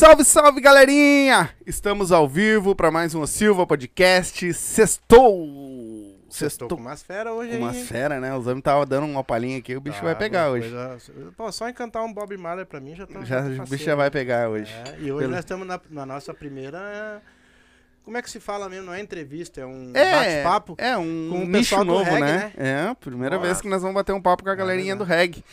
Salve, salve, galerinha! Estamos ao vivo para mais um Silva Podcast. Sextou! Sextou com umas feras hoje Uma aí. hein? fera, né? Os homens estavam dando uma palhinha aqui, o bicho Tá, vai pegar uma hoje. coisa- Pô, só encantar um Bob Marley pra mim já tá. Já, o bicho já vai pegar hoje. É, e hoje Pelo- nós estamos na, na nossa primeira. Como é que se fala mesmo? Não é entrevista, é um É, bate-papo. é um com o nicho pessoal do novo, reggae, né? né? É, primeira vez que nós vamos bater um papo com a galerinha do verdade. reggae.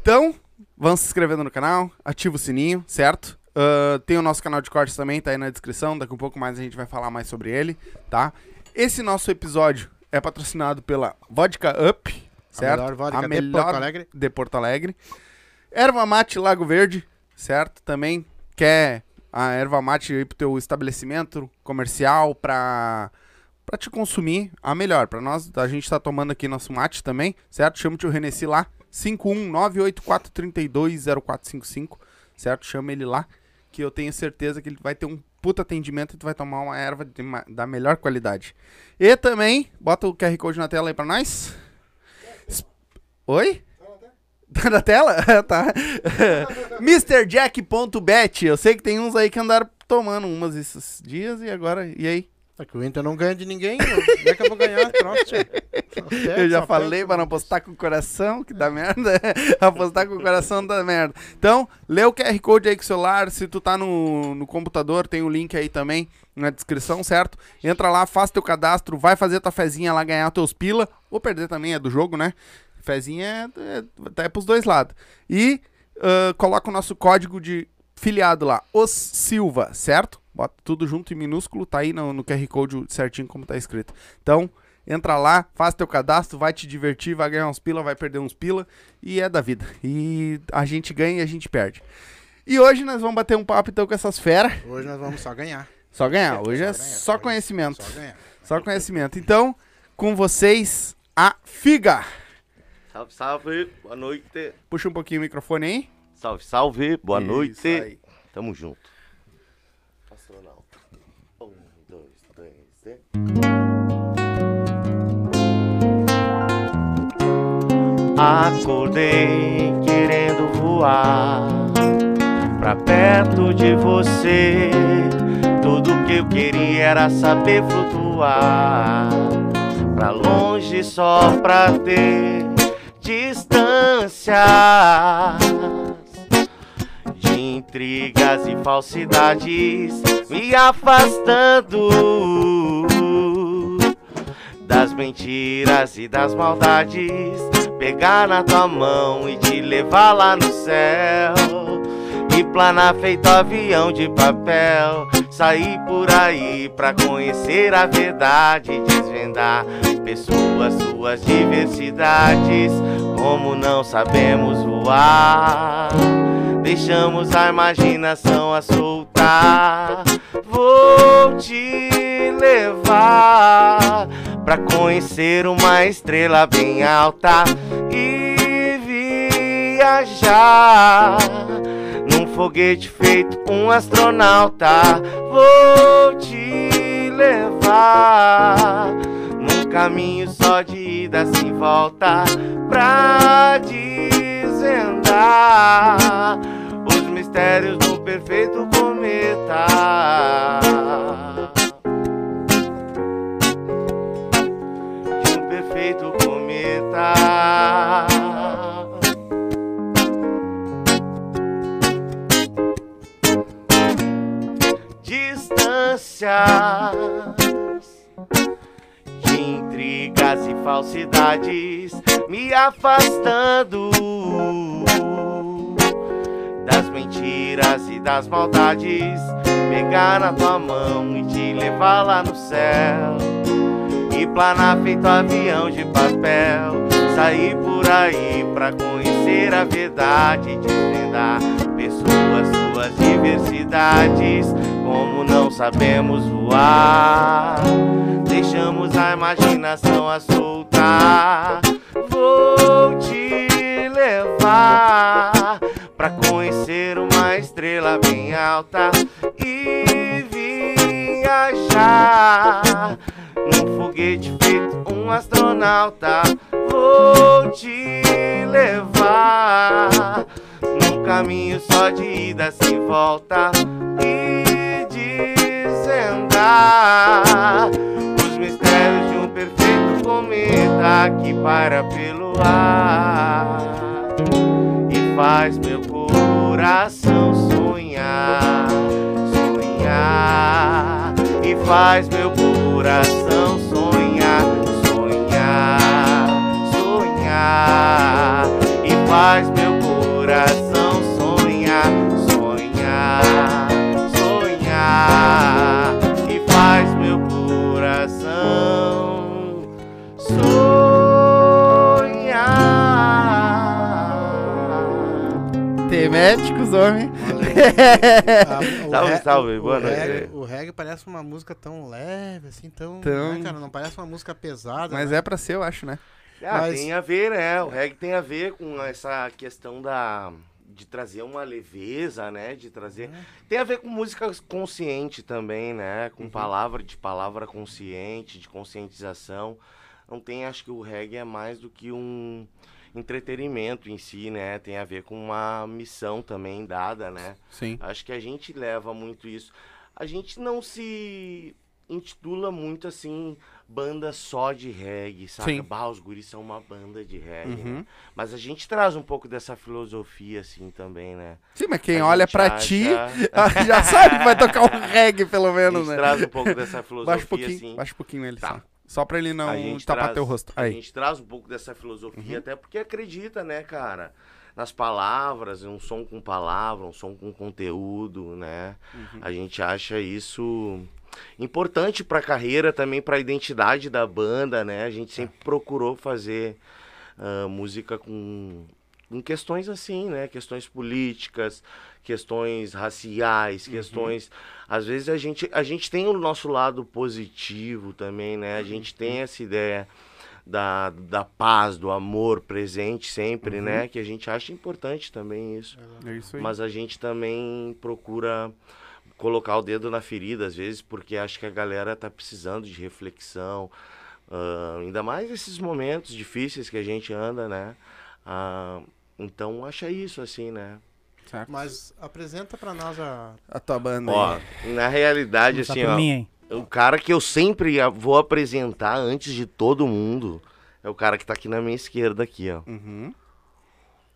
Então, vão se inscrevendo no canal, ativa o sininho, certo? Ah, tem o nosso canal de cortes também, tá aí na descrição. Daqui um pouco mais a gente vai falar mais sobre ele, tá? Esse nosso episódio é patrocinado pela Vodka Up, certo? melhor vodka a de melhor Porto Alegre. de Porto Alegre. Erva Mate Lago Verde, certo? Também quer a erva mate aí pro teu estabelecimento comercial pra, pra te consumir a melhor. Pra nós, a gente tá tomando aqui nosso mate também, certo? Chama o tio Renessi lá, 51984320455, certo? Chama ele lá, que eu tenho certeza que ele vai ter um puta atendimento e tu vai tomar uma erva de da melhor qualidade. E também, bota o QR Code na tela aí pra nós. Oi? Tá na tela? tá. MrJack.bet. Eu sei que tem uns aí que andaram tomando umas esses dias e agora. E aí? É que o Inter não ganha de ninguém. Como é que eu vou ganhar? Eu já falei para não apostar com o coração, que dá merda. apostar com o coração dá merda. Então, lê o QR Code aí com o celular. Se tu tá no, no computador, tem o link aí também na descrição, certo? Entra lá, faz teu cadastro, vai fazer tua fezinha lá, ganhar teus pila. Ou perder também, é do jogo, né? Fezinha é, é, é pros dois lados. E ah, coloca o nosso código de filiado lá, os Silva, certo? Bota tudo junto em minúsculo, tá aí no, no QR Code certinho como tá escrito. Então, entra lá, faz teu cadastro, vai te divertir, vai ganhar uns pila, vai perder uns pila, e é da vida. E a gente ganha e a gente perde. E hoje nós vamos bater um papo então com essas feras. Hoje nós vamos só ganhar. Só ganhar, hoje é Só ganhar, só ganhar, conhecimento. Só ganhar. Só conhecimento. Então, com vocês, a Figa. Salve, salve, boa noite. Puxa um pouquinho o microfone aí. Salve, salve, boa Isso noite. aí. Tamo junto. Astronauta. Um, dois, três, e... Acordei querendo voar pra perto de você. Tudo que eu queria era saber flutuar pra longe só pra ter distâncias de intrigas e falsidades me afastando das mentiras e das maldades. Pegar na tua mão e te levar lá no céu. E planar feito avião de papel. Sair por aí pra conhecer a verdade. Desvendar pessoas, suas diversidades. Como não sabemos voar. Deixamos a imaginação a soltar. Vou te levar pra conhecer uma estrela bem alta e viajar num foguete feito um astronauta. Vou te levar num caminho só de ida sem volta pra desvendar mistérios do perfeito cometa. De um perfeito cometa. Distâncias de intrigas e falsidades me afastando das mentiras e das maldades. Pegar na tua mão e te levar lá no céu. E planar feito avião de papel. Sair por aí pra conhecer a verdade. Desvendar pessoas, suas diversidades. Como não sabemos voar, deixamos a imaginação a soltar. Vou te levar pra conhecer uma estrela bem alta e viajar num foguete feito um astronauta. Vou te levar num caminho só de ida sem volta e desvendar os mistérios de um perfeito cometa que para pelo ar faz meu coração sonhar, sonhar e faz meu coração sonhar, sonhar, sonhar e faz meu coração Teméticos, homem. O Salve, re- salve, o boa noite. reggae- O reggae parece uma música tão leve, assim, tão. Tão- né, cara? Não parece uma música pesada. Mas né? é pra ser, eu acho, né? Ah, Mas- tem a ver, né? O reggae tem a ver com essa questão da de trazer uma leveza, né? De trazer tem a ver com música consciente também, né? Com palavra de palavra consciente, de conscientização. Não tem, acho que o reggae é mais do que um entretenimento em si, né? Tem a ver com uma missão também dada, né? Sim. Acho que a gente leva muito isso. A gente não se intitula muito assim, banda só de reggae, sabe? Sim. Bah, os guris são uma banda de reggae, Uhum. né? Mas a gente traz um pouco dessa filosofia, assim, também, né? Sim, mas quem A olha pra acha- ti já sabe que vai tocar um reggae, pelo A menos, gente né? traz um pouco dessa filosofia, Baixa um pouquinho, assim. baixa um pouquinho ele Tá. só. Só pra ele não a tapar traz, teu rosto. A Aí. gente traz um pouco dessa filosofia, Uhum. até porque acredita, né, cara? Nas palavras, um som com palavra, um som com conteúdo, né? Uhum. A gente acha isso importante pra carreira, também pra identidade da banda, né? A gente sempre procurou fazer ah, música com, com questões assim, né? Questões políticas, questões raciais, questões. Às vezes a gente, a gente tem o nosso lado positivo também, né? A gente tem essa ideia da, da paz, do amor presente sempre, né? Que a gente acha importante também isso. É isso aí. Mas a gente também procura colocar o dedo na ferida, às vezes, porque acho que a galera tá precisando de reflexão. ah, ainda mais esses momentos difíceis que a gente anda, né? Ah, então, acha isso, assim, né? Certo. Mas apresenta pra nós a. A tua banda Ó, aí. na realidade, assim, ó, mim, o cara que eu sempre a- vou apresentar antes de todo mundo é o cara que tá aqui na minha esquerda, aqui, ó. Uhum.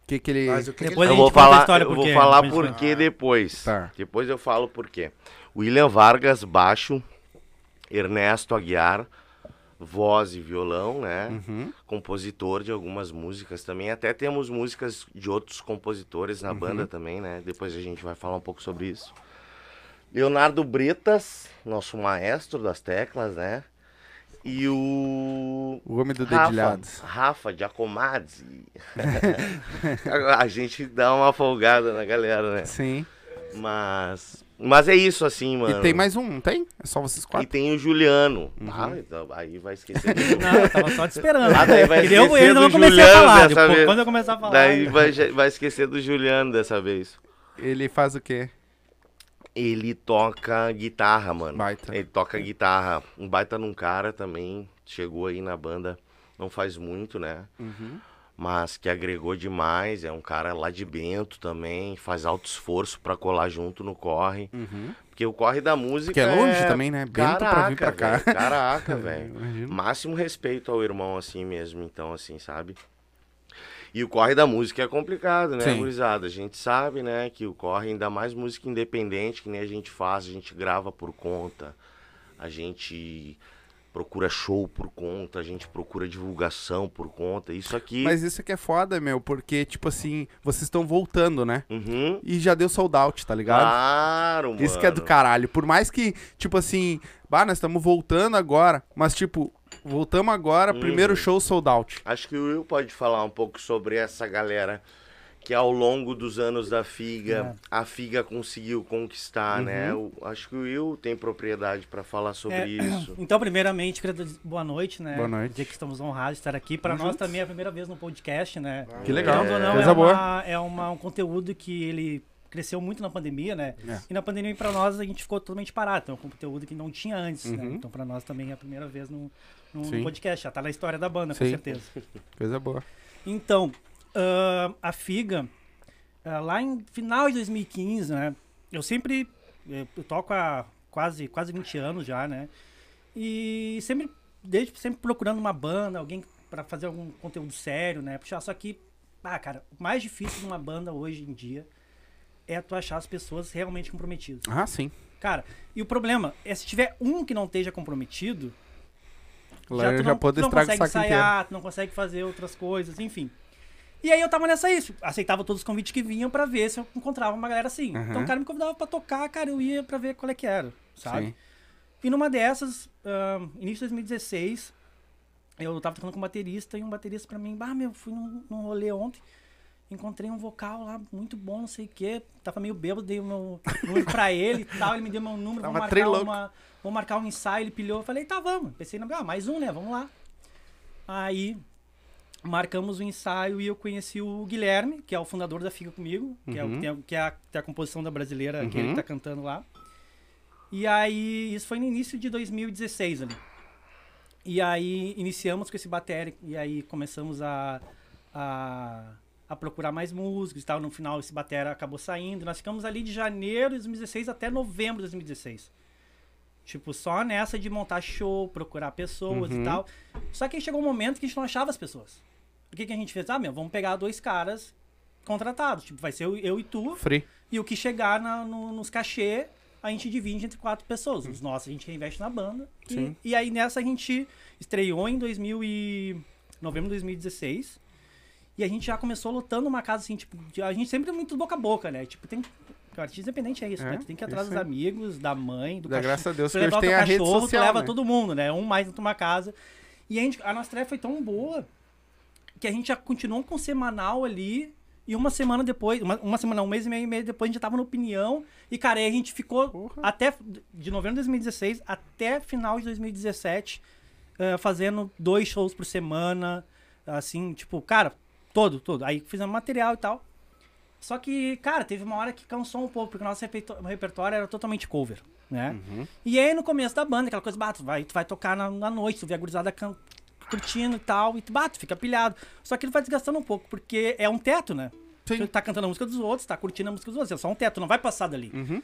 O que que ele... Mas o que que Depois ele- eu vou falar, história eu por vou falar por quê depois. Tá. Depois eu falo por quê. William Vargas, baixo. Ernesto Aguiar, voz e violão, né? Uhum. Compositor de algumas músicas também. Até temos músicas de outros compositores na Uhum. banda também, né? Depois a gente vai falar um pouco sobre isso. Leonardo Bretas, nosso maestro das teclas, né? E o O homem do Rafa, dedilhado. Rafa Giacomazzi. a gente dá uma folgada na galera, né? Sim. Mas. Mas é isso, assim, mano. E tem mais um, não tem? É só vocês E quatro? tem o Juliano. Uhum. Ah, então, aí vai esquecer do Não, eu tava só te esperando. Ah, daí vai E eu, esquecer eu do não comecei a falar. dessa vez. quando eu começar a falar. Daí vai, vai esquecer do Juliano dessa vez. Ele faz o quê? Ele toca guitarra, mano. Baita. Ele toca guitarra. Um baita num cara também. Chegou aí na banda não faz muito, né? Uhum. Mas que agregou demais. É um cara lá de Bento também. Faz alto esforço pra colar junto no corre. Uhum. Porque o corre da música. Que é longe também, né? Bento Caraca, pra vir pra cá. velho, Caraca, velho. Máximo respeito ao irmão, assim mesmo, então, assim, sabe? E o corre da música é complicado, né, Sim. gurizada? A gente sabe, né, que o corre, ainda mais música independente, que nem a gente faz, a gente grava por conta, a gente procura show por conta, a gente procura divulgação por conta. Isso aqui. Mas isso aqui é foda, meu, porque, tipo assim, vocês estão voltando, né? Uhum. E já deu sold out, tá ligado? Claro, mano. Isso que é do caralho. Por mais que, tipo assim, bah, nós estamos voltando agora, mas, tipo, voltamos agora, Uhum. primeiro show sold out. Acho que o Will pode falar um pouco sobre essa galera que ao longo dos anos da Figa, a Figa conseguiu conquistar, né? Uhum. O- acho que o Will tem propriedade para falar sobre É, isso. Então, primeiramente, queria dizer boa noite, né? Boa noite. Dia que estamos honrados de estar aqui. Para Tamo nós juntos. também é a primeira vez no podcast, né? Que legal. Ou não, Coisa é, boa. uma, é uma- um conteúdo que ele cresceu muito na pandemia, né? É. E na pandemia, para nós, a gente ficou totalmente parado. Então, é um conteúdo que não tinha antes, né? Uhum. Então, para nós também é a primeira vez no, no Sim. podcast. Já tá na história da banda, com Sim. certeza. Coisa boa. Então, ahn, a Figa ah, lá em final de 2015, né? Eu sempre eu toco há quase, quase 20 anos já, né? E sempre, desde sempre procurando uma banda, alguém pra fazer algum conteúdo sério, né? Puxar, só que, ah, cara, o mais difícil de uma banda hoje em dia é tu achar as pessoas realmente comprometidas. Ah, sim. Cara, e o problema é se tiver um que não esteja comprometido, Lá tu já não, pode tu não consegue inteiro. ensaiar, tu não consegue fazer outras coisas, enfim. E aí eu tava nessa isso, aceitava todos os convites que vinham pra ver se eu encontrava uma galera assim. Uhum. Então o cara me convidava pra tocar, cara, eu ia pra ver qual é que era, sabe? Sim. E numa dessas, ahn, início de 2016, eu tava tocando com um baterista e um baterista pra mim, bah, meu, fui num, num rolê ontem, encontrei um vocal lá muito bom, não sei o quê, tava meio bêbado, dei o meu número pra ele e tal, ele me deu meu número, Tava vamos marcar, uma, vamos marcar um ensaio, ele pilhou, eu falei, tá, vamos. Pensei, ah, mais um, né, vamos lá. Aí, marcamos o ensaio e eu conheci o Guilherme, que é o fundador da Fica Comigo, que, é, o, Uhum. que, tem a, que é a, tem a composição da brasileira, que ele Uhum. que tá cantando lá. E aí, isso foi no início de 2016 ali. E aí, iniciamos com esse bateria, e aí começamos a, a, a procurar mais músicos e tal. No final, esse batera acabou saindo. Nós ficamos ali de janeiro de 2016 até novembro de 2016. Tipo, só nessa de montar show, procurar pessoas Uhum. e tal. Só que aí chegou um momento que a gente não achava as pessoas. O que, que a gente fez? Ah, meu, vamos pegar dois caras contratados. Tipo, vai ser eu, eu e tu. Free. E o que chegar na- no- nos cachê, a gente divide entre quatro pessoas. Os nossos a gente reinveste na banda. E, Sim. e aí nessa a gente estreou em 2000 e... novembro de 2016. E a gente já começou lotando uma casa assim, tipo, a gente sempre é muito boca a boca, né? Tipo, tem. O artista independente é isso, É, né? Tu tem que ir atrás dos amigos, da mãe, do cachorro. graças a Deus Tu que levar o tem a rede cachorro, social, tu leva né? todo mundo, né? Um mais na tua casa. E a, gente, a nossa tarefa foi tão boa que a gente já continuou com o semanal ali. E uma semana depois, uma, uma semana, um mês e meio, e meio depois, a gente já tava no opinião. E, cara, aí a gente ficou Porra. até de novembro de 2016 até final de 2017 eh, fazendo dois shows por semana. Assim, tipo, cara, todo, todo. Aí fizemos material e tal. Só que, cara, teve uma hora que cansou um pouco, porque o nosso repertório era totalmente cover, né? Uhum. E aí no começo da banda, aquela coisa, bah, tu vai, tu vai tocar na, na noite, tu vê a gurizada can- curtindo e tal, e tu, bah, tu fica pilhado. Só que ele vai desgastando um pouco, porque é um teto, né? Sim. Tu tá cantando a música dos outros, tá curtindo a música dos outros, é só um teto, não vai passar dali. Uhum.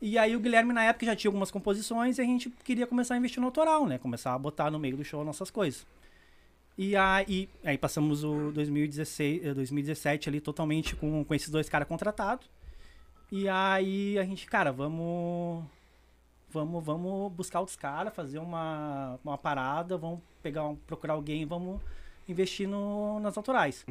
E aí o Guilherme na época já tinha algumas composições e a gente queria começar a investir no autoral, né? Começar a botar no meio do show nossas coisas. E aí, aí passamos o 2016, eh, 2017 ali totalmente com, com esses dois caras contratados. E aí a gente, cara, vamos vamos vamos buscar outros caras, fazer uma, uma parada, vamos pegar um, procurar alguém, vamos investir no, nas autorais.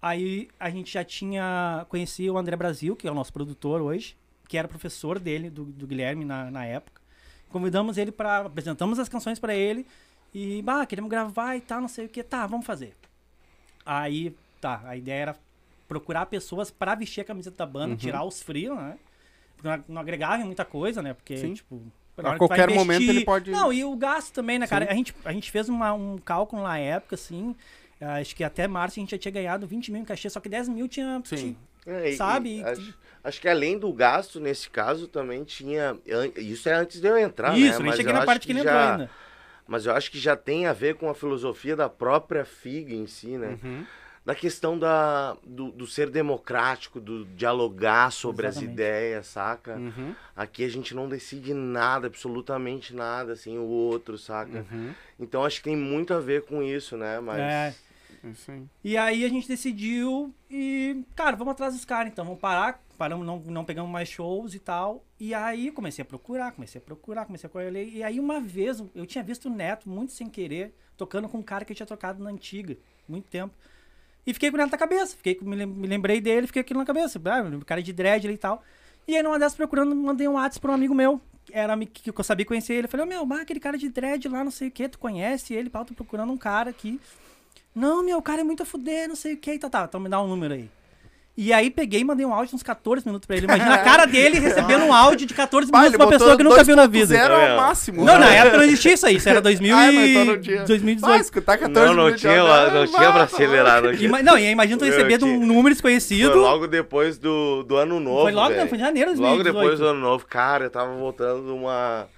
Aí a gente já tinha conhecido o André Brasil, que é o nosso produtor hoje, que era professor dele, do, do Guilherme na, na época. Convidamos ele para apresentamos as canções para ele e, bah, queremos gravar e tal, não sei o que, tá, vamos fazer. Aí, tá, a ideia era procurar pessoas para vestir a camiseta da banda, Uhum. tirar os frios, né? Porque não, não agregava em muita coisa, né? Porque, Sim. tipo, A que qualquer momento ele pode- Não, e o gasto também, né, cara? Sim. A gente, a gente fez uma- um cálculo na época, assim, acho que até março a gente já tinha ganhado 20 mil em cachê, só que 10 mil tinha... Sim. tinha- É, Sabe? e acho, acho que além do gasto, nesse caso, também tinha. Isso é antes de eu entrar, né? Isso, nem Mas cheguei eu na parte que ele entrou já- ainda. Mas eu acho que já tem a ver com a filosofia da própria FIG em si, né? Uhum. Da questão da, do, do ser democrático, do dialogar sobre as Exatamente. ideias, saca? Uhum. Aqui a gente não decide nada, absolutamente nada, assim, o outro, saca? Uhum. Então acho que tem muito a ver com isso, né? Mas. É. Isso aí. E aí a gente decidiu e, cara, vamos atrás dos caras, então, vamos parar. Paramos, não, não pegamos mais shows e tal. E aí comecei a procurar, comecei a procurar, comecei a correr. E aí uma vez eu tinha visto o Neto, muito sem querer, tocando com um cara que eu tinha tocado na antiga, muito tempo. E fiquei com Neto na cabeça. Fiquei, me lem- me lembrei dele, fiquei aquilo na cabeça. Ah, cara de dread e tal. E aí numa dessas procurando, mandei um WhatsApp pra um amigo meu. Era que eu sabia conhecer ele. Eu falei, ô meu, mas aquele cara de dread lá, não sei o que, tu conhece ele, pau, tô procurando um cara aqui. Não, meu, o cara é muito a fuder, não sei o que. Tá, tá, então me dá um número aí. E aí peguei e mandei um áudio de uns 14 minutos pra ele. Imagina a cara dele recebendo um áudio de 14 Bah, minutos de uma pessoa que nunca viu na vida. Zero É. ao máximo. Não, na época não existia isso aí. Isso era 2000 Ah, mas então e... não tinha. Vai 2018. escutar 14 Não, não minutos tinha, áudio. não tinha pra acelerar. Não, tinha. Ima- Não, e imagina tu Eu receber de um número Foi desconhecido. logo depois do, do ano novo. Foi logo, não, foi em janeiro de Logo 2018. depois do ano novo, cara, eu tava voltando de uma,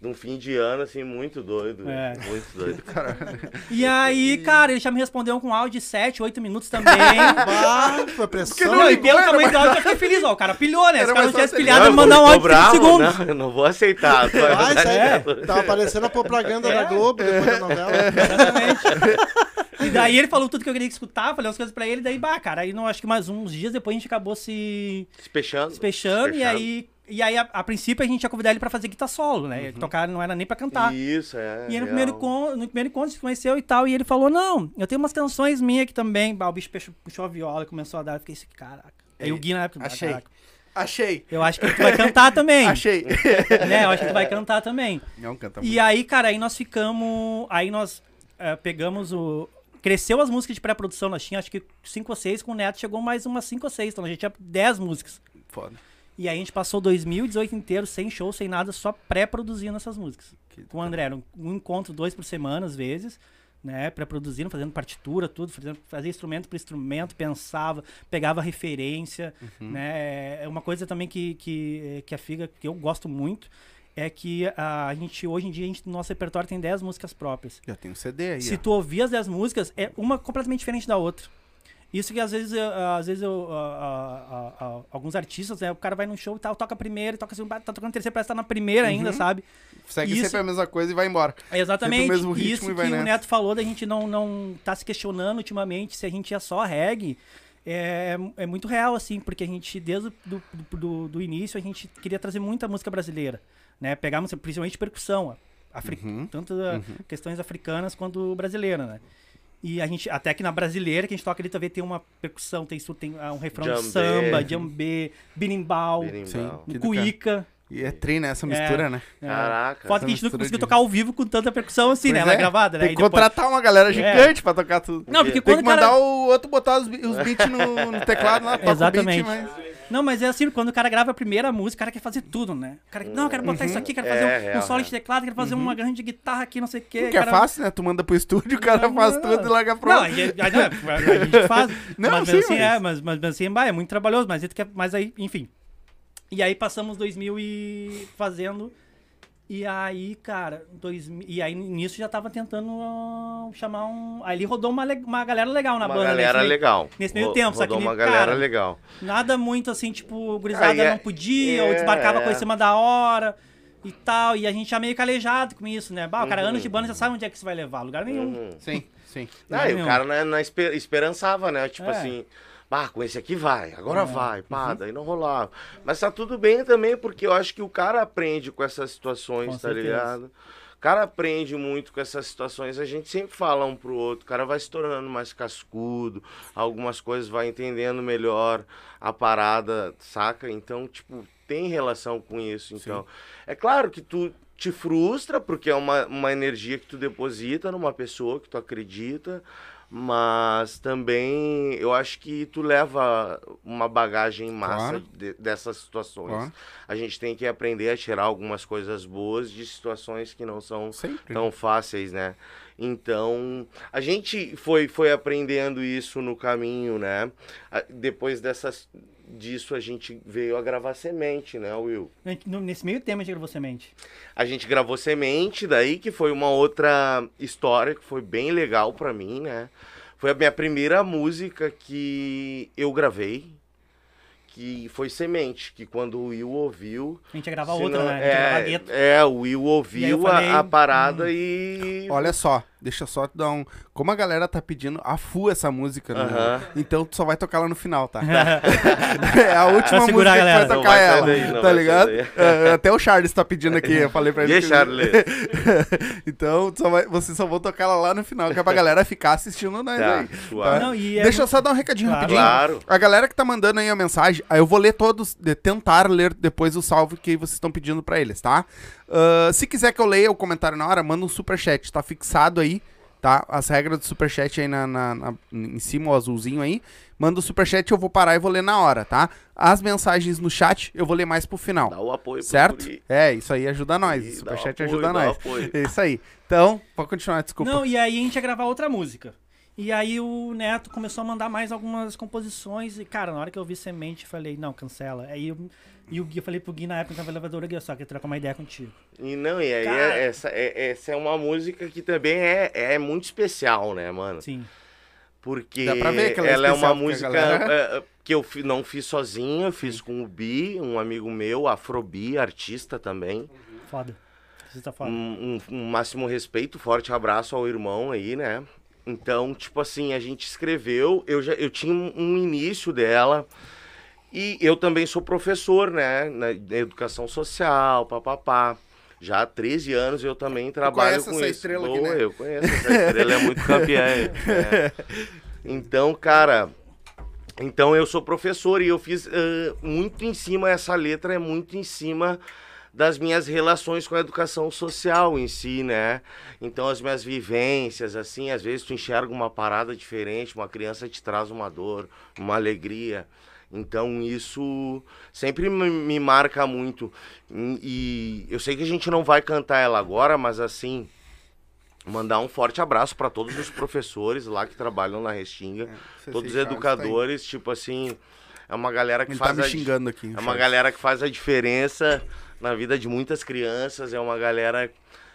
de um fim de ano, assim, muito doido. É. Muito doido. E aí, cara, ele já me respondeu com áudio de 7, 8 minutos também. Bah, foi pressão. Não, e pelo tamanho mais do áudio eu fiquei feliz, ó. O cara pilhou, né? Se o cara não tivesse pilhado, ele mandar um tô áudio de 30 bravo, segundos. Não, eu não vou aceitar. Ah, isso aí. É. Tava parecendo a propaganda da Globo depois da novela. Exatamente. E daí ele falou tudo que eu queria escutar, falei umas coisas pra ele, daí, bah, cara, aí não acho que mais uns dias depois a gente acabou se Despechando. despechando, e aí, e aí a, a princípio a gente ia convidar ele pra fazer guitarra solo, né? Tocar não era nem pra cantar. Isso, é. E aí no real. primeiro, con- no primeiro encontro a gente conheceu e tal, e ele falou, não, eu tenho umas canções minhas aqui também. Bah, o bicho puxou, a viola, começou a dar, eu fiquei assim, caraca. Aí o Gui na época, Achei. caraca, Achei. eu acho que tu vai cantar também. Achei. né? Eu acho que tu vai cantar também. Não canta E aí, cara, aí nós ficamos. Aí nós eh, pegamos o. Cresceu as músicas de pré-produção, nós tínhamos acho que 5 ou 6, com o Neto chegou mais umas 5 ou 6, então a gente tinha 10 músicas. Foda. E aí a gente passou 2018 inteiro sem show, sem nada, só pré-produzindo essas músicas. Que Com o André, era um, um encontro, dois por semana, às vezes, né? Pré-produzindo, fazendo partitura, tudo, fazendo, fazia instrumento por instrumento, pensava, pegava referência, Uhum. né? É uma coisa também que, que, que a Figa, que eu gosto muito, é que a, gente, hoje em dia, a gente, no nosso repertório tem 10 músicas próprias. Já tem um CD aí. Se ó. tu ouvir as 10 músicas, é uma completamente diferente da outra. Isso que às vezes, eu- às vezes eu, alguns artistas, né, o cara vai num show e tal, toca a primeira, toca a segunda, tá tocando a terceira, parece que tá na primeira ainda, sabe? Segue isso- sempre a mesma coisa e vai embora. É Exatamente. Sempre o mesmo ritmo Isso e que vai o nessa. Neto falou da gente não, não tá se questionando ultimamente se a gente é só reggae. É, é muito real, assim, porque a gente, desde o do, do, do- início, a gente queria trazer muita música brasileira. Né? Pegar música, principalmente percussão. Afri Uhum. Tanto a- questões africanas quanto brasileira, né? E a gente, até que na brasileira, que a gente toca ali também tem uma percussão, tem, su- tem ah, um refrão de Djambê. samba, jambê, birimbau, Berimbau. Sim. cuíca. E é tri, né? Essa mistura, né? É. Caraca. Foda que a gente não conseguiu de- tocar ao vivo com tanta percussão assim, né? Pois Ela é é. gravada, né? Tem que depois- contratar uma galera gigante pra tocar tudo. Não, porque Tem quando que cara- mandar o outro botar os, os beats no, no teclado lá, toca Exatamente. o beat, mas... Não, mas é assim, quando o cara grava a primeira música, o cara quer fazer tudo, né? O cara, não, eu quero botar isso aqui, quero fazer É, um, um solo é. de teclado, quero fazer uma grande de guitarra aqui, não sei o quê. Porque é cara- fácil, né? Tu manda pro estúdio, o cara faz Não, tudo e larga Não, pronto. a gente, a- gente faz. Não, mas, sim, assim, mas- É, mas, mas assim, é muito trabalhoso, mas, mas aí, enfim. E aí passamos 2000 e fazendo. E aí, cara, 2000, e aí nisso já tava tentando ah, chamar um. Aí ele rodou uma, uma galera legal na Uma banda. galera nesse meio- legal. nesse meio Ro- tempo, só rodou que, uma cara, galera legal. Nada muito assim, tipo, gurizada Ah, e é- não podia, ou é, desmarcava é. coisa em cima da hora e tal. E a gente já meio calejado com isso, né? Bah, o cara, anos de banda já sabe onde é que isso vai levar, lugar nenhum. Uhum. Sim, sim. Ah, e Não. o cara na, na esper- esperançava, né? Tipo É. assim, bah, com esse aqui vai, agora vai, pá, Uhum. daí não rolava. Mas tá tudo bem também, porque eu acho que o cara aprende com essas situações, Com tá certeza. ligado? O cara aprende muito com essas situações, a gente sempre fala um pro outro, o cara vai se tornando mais cascudo, algumas coisas vai entendendo melhor a parada, saca? Então, tipo, tem relação com isso, então. É claro que tu te frustra, porque é uma, uma energia que tu deposita numa pessoa que tu acredita, mas também eu acho que tu leva uma bagagem massa Claro. de- dessas situações. Claro. A gente tem que aprender a tirar algumas coisas boas de situações que não são Sempre. tão fáceis, né? Então, a gente foi, foi aprendendo isso no caminho, né? Depois dessas, disso, a gente veio a gravar Semente, né, Will? A gente- no- Nesse meio tempo a gente gravou semente. A gente gravou Semente, daí que foi uma outra história que foi bem legal pra mim, né? Foi a minha primeira música que eu gravei, que foi Semente, que quando o Will ouviu... A gente ia gravar outra, não- né? A gente ia gravar é, gueto. é, o Will ouviu falei, a, a parada e... Olha só, deixa eu só te dar um. Como a galera tá pedindo a full essa música, né? Então tu só vai tocar lá no final, tá? é a última música a galera. que vai tocar vai ela. daí, tá ligado? É, até o Charles tá pedindo aqui, eu falei pra ele. E que- Charles? então, só vai, vocês só vão tocar ela lá no final, que é pra galera ficar assistindo nós Tá, aí. suave. Não, e é Deixa eu só dar um recadinho Claro. rapidinho. Claro. A galera que tá mandando aí a mensagem, aí eu vou ler todos, de- tentar ler depois o salve que vocês estão pedindo pra eles, tá? Ah, se quiser que eu leia o comentário na hora, manda um superchat, tá fixado aí, tá? As regras do superchat aí na, na- na- em cima, o azulzinho aí. Manda o superchat, eu vou parar e vou ler na hora, tá? As mensagens no chat eu vou ler mais pro final. Dá o apoio pro Certo? guri. É, isso aí ajuda nós. Ih, O superchat apoio, ajuda dá nós. apoio. É isso aí. Então, pode continuar, desculpa. Não, e aí a gente ia gravar outra música. E aí o Neto começou a mandar mais algumas composições. E, cara, na hora que eu vi semente, falei, não, cancela. Aí eu, e o Gui, eu falei pro Gui na época que tava elevador, Gui, eu só queria trocar uma ideia contigo. E não, e aí Cara. é- essa, é, essa é uma música que também é, é muito especial, né, mano? Sim. Porque Dá pra ver que ela é ela é uma música galera- é, é, que eu não fiz sozinho, eu fiz com o Bi, um amigo meu, Afrobi, artista também. Foda. Você tá foda. Um, um- um máximo respeito, forte abraço ao irmão aí, né? Então, tipo assim, a gente escreveu, eu já eu tinha um início dela. E eu também sou professor, né? Na educação social, papapá. Já há 13 anos eu também trabalho com essa isso. estrela aqui, Boa, né? Eu conheço essa estrela, é muito campeã. é. Então, cara, então eu sou professor e eu fiz eh, muito em cima, essa letra é muito em cima das minhas relações com a educação social em si, né? Então as minhas vivências, assim, às vezes tu enxerga uma parada diferente, uma criança te traz uma dor, uma alegria. Então isso sempre me, me marca muito. E, eu sei que a gente não vai cantar ela agora, mas assim, mandar um forte abraço para todos os professores lá que trabalham na Restinga, Ceci todos os tá educadores, tipo assim, é uma galera que Ele tá faz me a di- xingando aqui. é uma galera que faz a diferença na vida de muitas crianças, é uma galera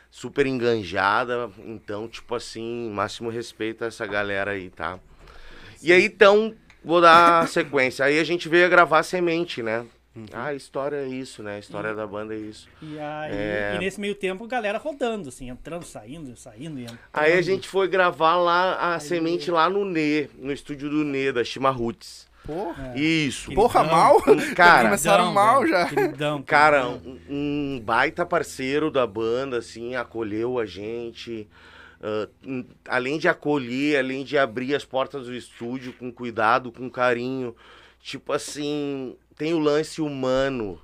super enganjada, então, tipo assim, máximo respeito a essa galera aí, tá? E aí, então, vou dar sequência. Aí a gente veio a gravar Semente, né? Ah, a história é isso, né? A história da banda é isso. E aí, É. e nesse meio tempo, galera rodando, assim, entrando, saindo, saindo e entrando. Aí a gente foi gravar lá a Semente lá no NE, no estúdio do NE, da Shima Roots. Porra, Isso. Que- porra Queridão. mal? Cara, Começaram Queridão, mal velho, já. Queridão, Cara, queridão. um, um baita parceiro da banda, assim, acolheu a gente. Hum, além de acolher, além de abrir as portas do estúdio com cuidado, com carinho. Tipo assim, tem o lance humano,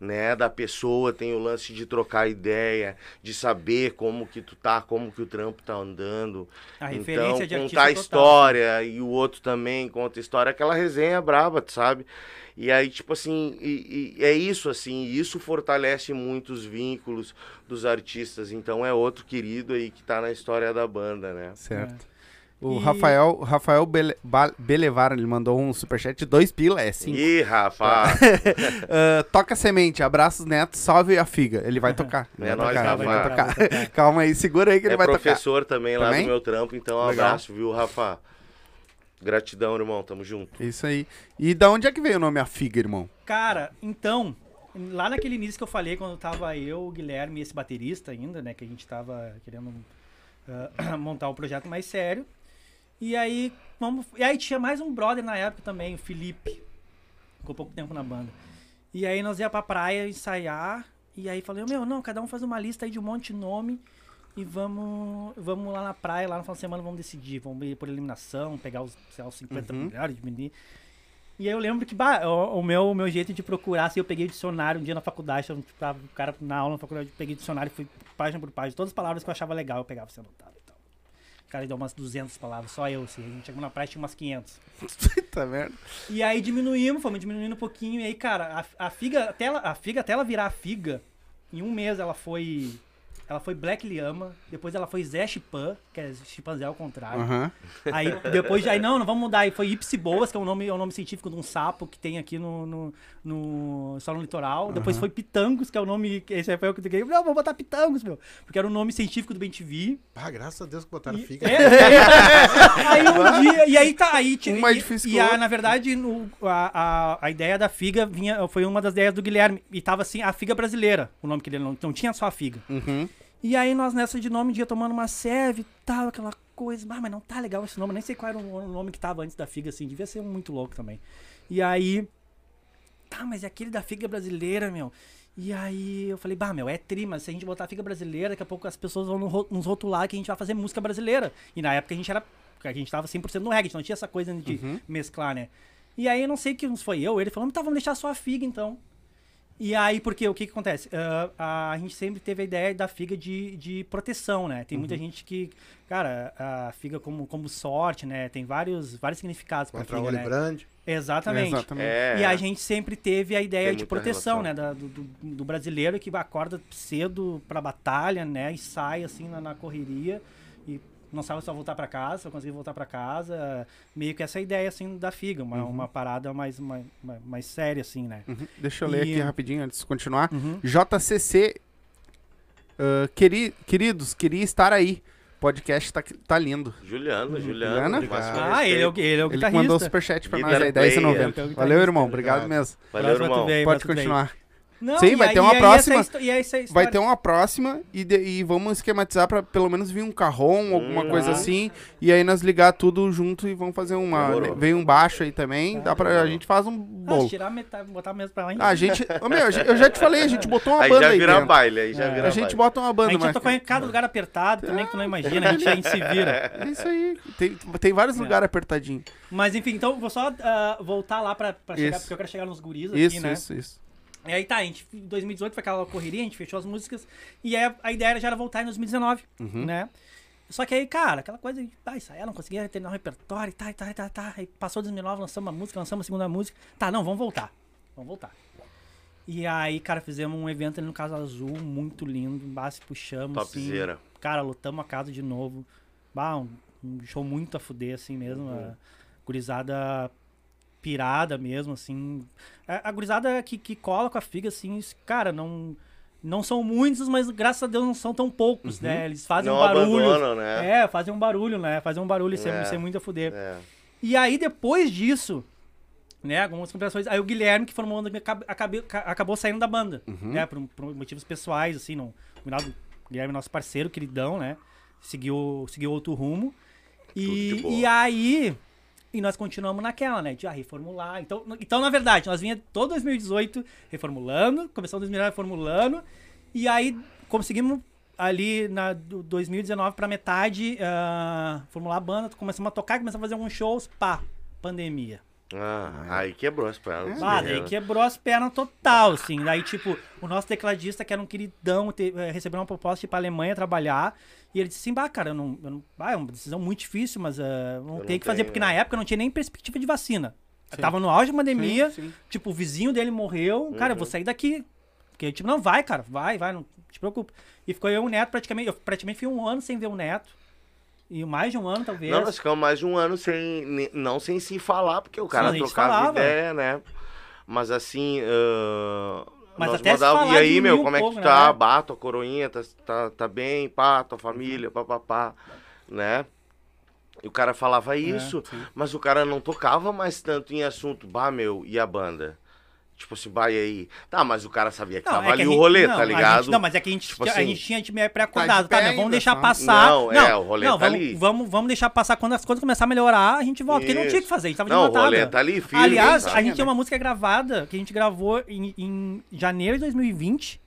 né, da pessoa, tem o lance de trocar ideia, de saber como que tu tá, como que o trampo tá andando. A então, contar a total, história e o outro também conta história, aquela resenha braba, tu sabe? E aí, tipo assim, e, e é isso, assim, e isso fortalece muito os vínculos dos artistas. Então é outro querido aí que tá na história da banda, né? Certo. O E- Rafael, Rafael Bele, Belevar, ele mandou um superchat de dois pila, é sim. Ih, Rafa! Ah, toca semente, abraços neto, salve a figa. Ele vai tocar. Ele É vai nóis, tocar, ele vai Rafa. tocar. Vai tocar. Calma aí, segura aí que ele é vai tocar. professor também lá Também? do meu trampo, então um Legal. abraço, viu, Rafa? Gratidão, irmão, tamo junto. Isso aí. E da onde é que veio o nome A Figa, irmão? Cara, então, lá naquele início que eu falei, quando tava eu, o Guilherme e esse baterista ainda, né, que a gente tava querendo ah, montar um projeto mais sério. E aí, vamos, e aí tinha mais um brother na época também, o Felipe. Ficou pouco tempo na banda. E aí nós ia pra praia ensaiar, e aí falei, meu, não, cada um faz uma lista aí de um monte de nome e vamos, vamos lá na praia, lá no final de semana vamos decidir, vamos ir por eliminação, pegar os, sei lá, os 50 Uhum. melhores, diminuir. E aí eu lembro que bah, o, o meu, o meu jeito de procurar, assim, eu peguei o dicionário um dia na faculdade, eu, tipo, tava o cara na aula na faculdade, eu peguei o dicionário, fui página por página, todas as palavras que eu achava legal, eu pegava, assim, anotava e tal. O cara deu umas 200 palavras, só eu, assim, a gente chegou na praia tinha umas 500. tá merda. E aí diminuímos, fomos diminuindo um pouquinho, e aí, cara, a, a figa, até ela, a figa, até ela virar a figa, em um mês ela foi... Ela foi Black Lhama, depois ela foi Zé Chipan, que é chimpanzé ao contrário. Aham. Aí depois de aí, não, não vamos mudar. Aí foi Ipsiboas, que é o nome, é o nome científico de um sapo que tem aqui no, no, no só no litoral. Depois foi Pitangos, que é o nome. que Esse aí foi o que eu peguei. Não, vou botar Pitangos, meu. Porque era o nome científico do BenTV. Ah, graças a Deus que botaram figa. é, é, é. aí um dia. E aí tá. Aí, Um mais e, difícil e a, na verdade, no- a, a, a ideia da figa vinha, foi uma das ideias do Guilherme. E tava assim, a figa brasileira, o nome que ele não, não tinha só a figa. Uhum. E aí nós nessa de nome, dia tomando uma serve e tal, aquela coisa. Ah, mas não tá legal esse nome, nem sei qual era o nome que tava antes da figa, assim, devia ser muito louco também. E aí. Tá, mas é aquele da figa brasileira, meu. E aí eu falei, bah, meu, é tri, mas se a gente botar figa brasileira, daqui a pouco as pessoas vão nos rotular que a gente vai fazer música brasileira. E na época a gente era. A gente tava 100% no reggae, a gente não tinha essa coisa de mesclar, né? E aí eu não sei que uns foi eu, ele falou, tá, vamos deixar só a figa então. E aí, porque o que, que acontece? Ah, a gente sempre teve a ideia da figa de, de proteção, né? Tem Uhum. muita gente que, cara, a figa como, como sorte, né? Tem vários, vários significados o figa, Oli né? Brand. Exatamente. Exatamente. É. E a gente sempre teve a ideia Tem de proteção, relação. né? da- do, do- do brasileiro que acorda cedo pra batalha, né? E sai assim na, na correria. Não sabe se vai voltar pra casa, se vai conseguir voltar pra casa. Meio que essa ideia, assim, da figa, uma, Uhum. uma parada mais, mais, mais, séria, assim, né? Uhum. Deixa eu ler E- aqui rapidinho antes de continuar. Uhum. JCC. ah, queri- queridos, queria estar aí. Podcast tá, tá lindo. Juliano, Juliana? Juliano. Máximo Ah, ele é o, ele é o Ele guitarrista. mandou o superchat pra nós Guitar aí, player. 10,90. É o guitarrista. Valeu, irmão. Obrigado Obrigado. mesmo. Valeu, irmão. Pode continuar. Não, Sim, vai aí- ter uma e aí próxima. essa histó- e aí essa Vai ter uma próxima e, de- e vamos esquematizar pra pelo menos vir um carrom, alguma Hum. coisa Ah. assim. E aí nós ligar tudo junto e vamos fazer uma. Demorou. Vem um baixo aí também. Dá pra, a gente faz um Ah, bolo. se tirar metade, botar mesmo pra lá. Ah, a gente. Ô, meu, eu já te falei, a gente botou uma Aí banda já aí. vira dentro. baile, aí já É. vira A gente baile. bota uma a banda, gente já mas. tocou em cada lugar apertado também, que tu não imagina, a gente, a gente se vira. É isso aí. Tem, tem vários É. lugares apertadinhos. Mas enfim, então vou só ah, voltar lá pra, pra chegar, Isso. porque eu quero chegar nos guris Isso, aqui, né? isso, isso. E aí tá, a gente, em 2018 foi aquela correria, a gente fechou as músicas, e aí a, ideia era já era voltar em 2019, Uhum. né? Só que aí, cara, aquela coisa de, ah, isso aí, eu não conseguia terminar o repertório, tá, tá, tá, tá. Aí passou 2009, lançamos uma música, lançamos a segunda música. Tá, não, vamos voltar. Vamos voltar. E aí, cara, fizemos um evento ali no Casa Azul, muito lindo, base puxamos, assim. Topzera. Cara, lotamos a casa de novo. Bah, um, um show muito a fuder, assim mesmo. Uhum. A gurizada pirada mesmo, assim. A, a gurizada que, que cola com a figa, assim, cara, não. Não são muitos, mas graças a Deus não são tão poucos, né? Eles fazem Não um barulho. né? É, fazem um barulho, né? Fazem um barulho, isso é, É. é muito a fuder. É. E aí, depois disso, né, algumas compilações, aí o Guilherme, que formou, acab- acabei- ca- acabou saindo da banda, né, por, por motivos pessoais, assim, não, o Guilherme é nosso parceiro, queridão, né, seguiu, seguiu outro rumo. E, e aí, e nós continuamos naquela, né, de ah, reformular. Então, então, na verdade, nós vinha todo 2018 reformulando, começamos 2019 reformulando, e aí conseguimos ali na do 2019 pra metade ah, formular a banda, começamos a tocar, começamos a fazer alguns shows, pá, pandemia. Ah, aí quebrou as pernas. Ah, daí guerreiros. quebrou as pernas total, assim. Daí, tipo, o nosso tecladista, que era um queridão, te- eh, recebeu uma proposta de ir pra Alemanha trabalhar. E ele disse assim, bah, cara, eu não, eu não, bah, é uma decisão muito difícil, mas ah, não Eu tem que fazer, tenho, porque né? na época não tinha nem perspectiva de vacina. Tava no auge da pandemia, Sim, sim. tipo, o vizinho dele morreu, cara, eu vou sair daqui. Porque, tipo, não, vai, cara, vai, vai, não te preocupa. E ficou eu e o Neto praticamente, eu praticamente fui um ano sem ver o Neto. E mais de um ano, talvez. Não, nós ficamos mais de um ano sem. Não sem se falar, porque o cara gente trocava falava. ideia, né? Mas assim. ah, Mas nós até se mandava, falar e aí, meu, como é que pouco, tu tá? né? Bah, tua coroinha, tá, tá, tá bem, pá, tua família, pá, pá, pá, né? E o cara É, falava isso, mas o cara não tocava mais tanto em assunto, bah, meu, e a banda? Tipo assim, vai aí. Tá, mas o cara sabia que Não, tava é ali a o gente- rolê, não, tá a ligado? gente- não, mas é que a gente, Tipo a assim, gente tinha time pré-acordado, tá tá, de né? Vamos deixar passar. Não, é, o rolê não, tá vamos, ali. Vamos, vamos deixar passar quando as coisas começarem a melhorar, a gente volta. Porque não tinha o que fazer, a gente tava de Não, o rolê tá ali, firme. Aliás, sabe? a gente tem uma música gravada que a gente gravou em, em janeiro de 2020.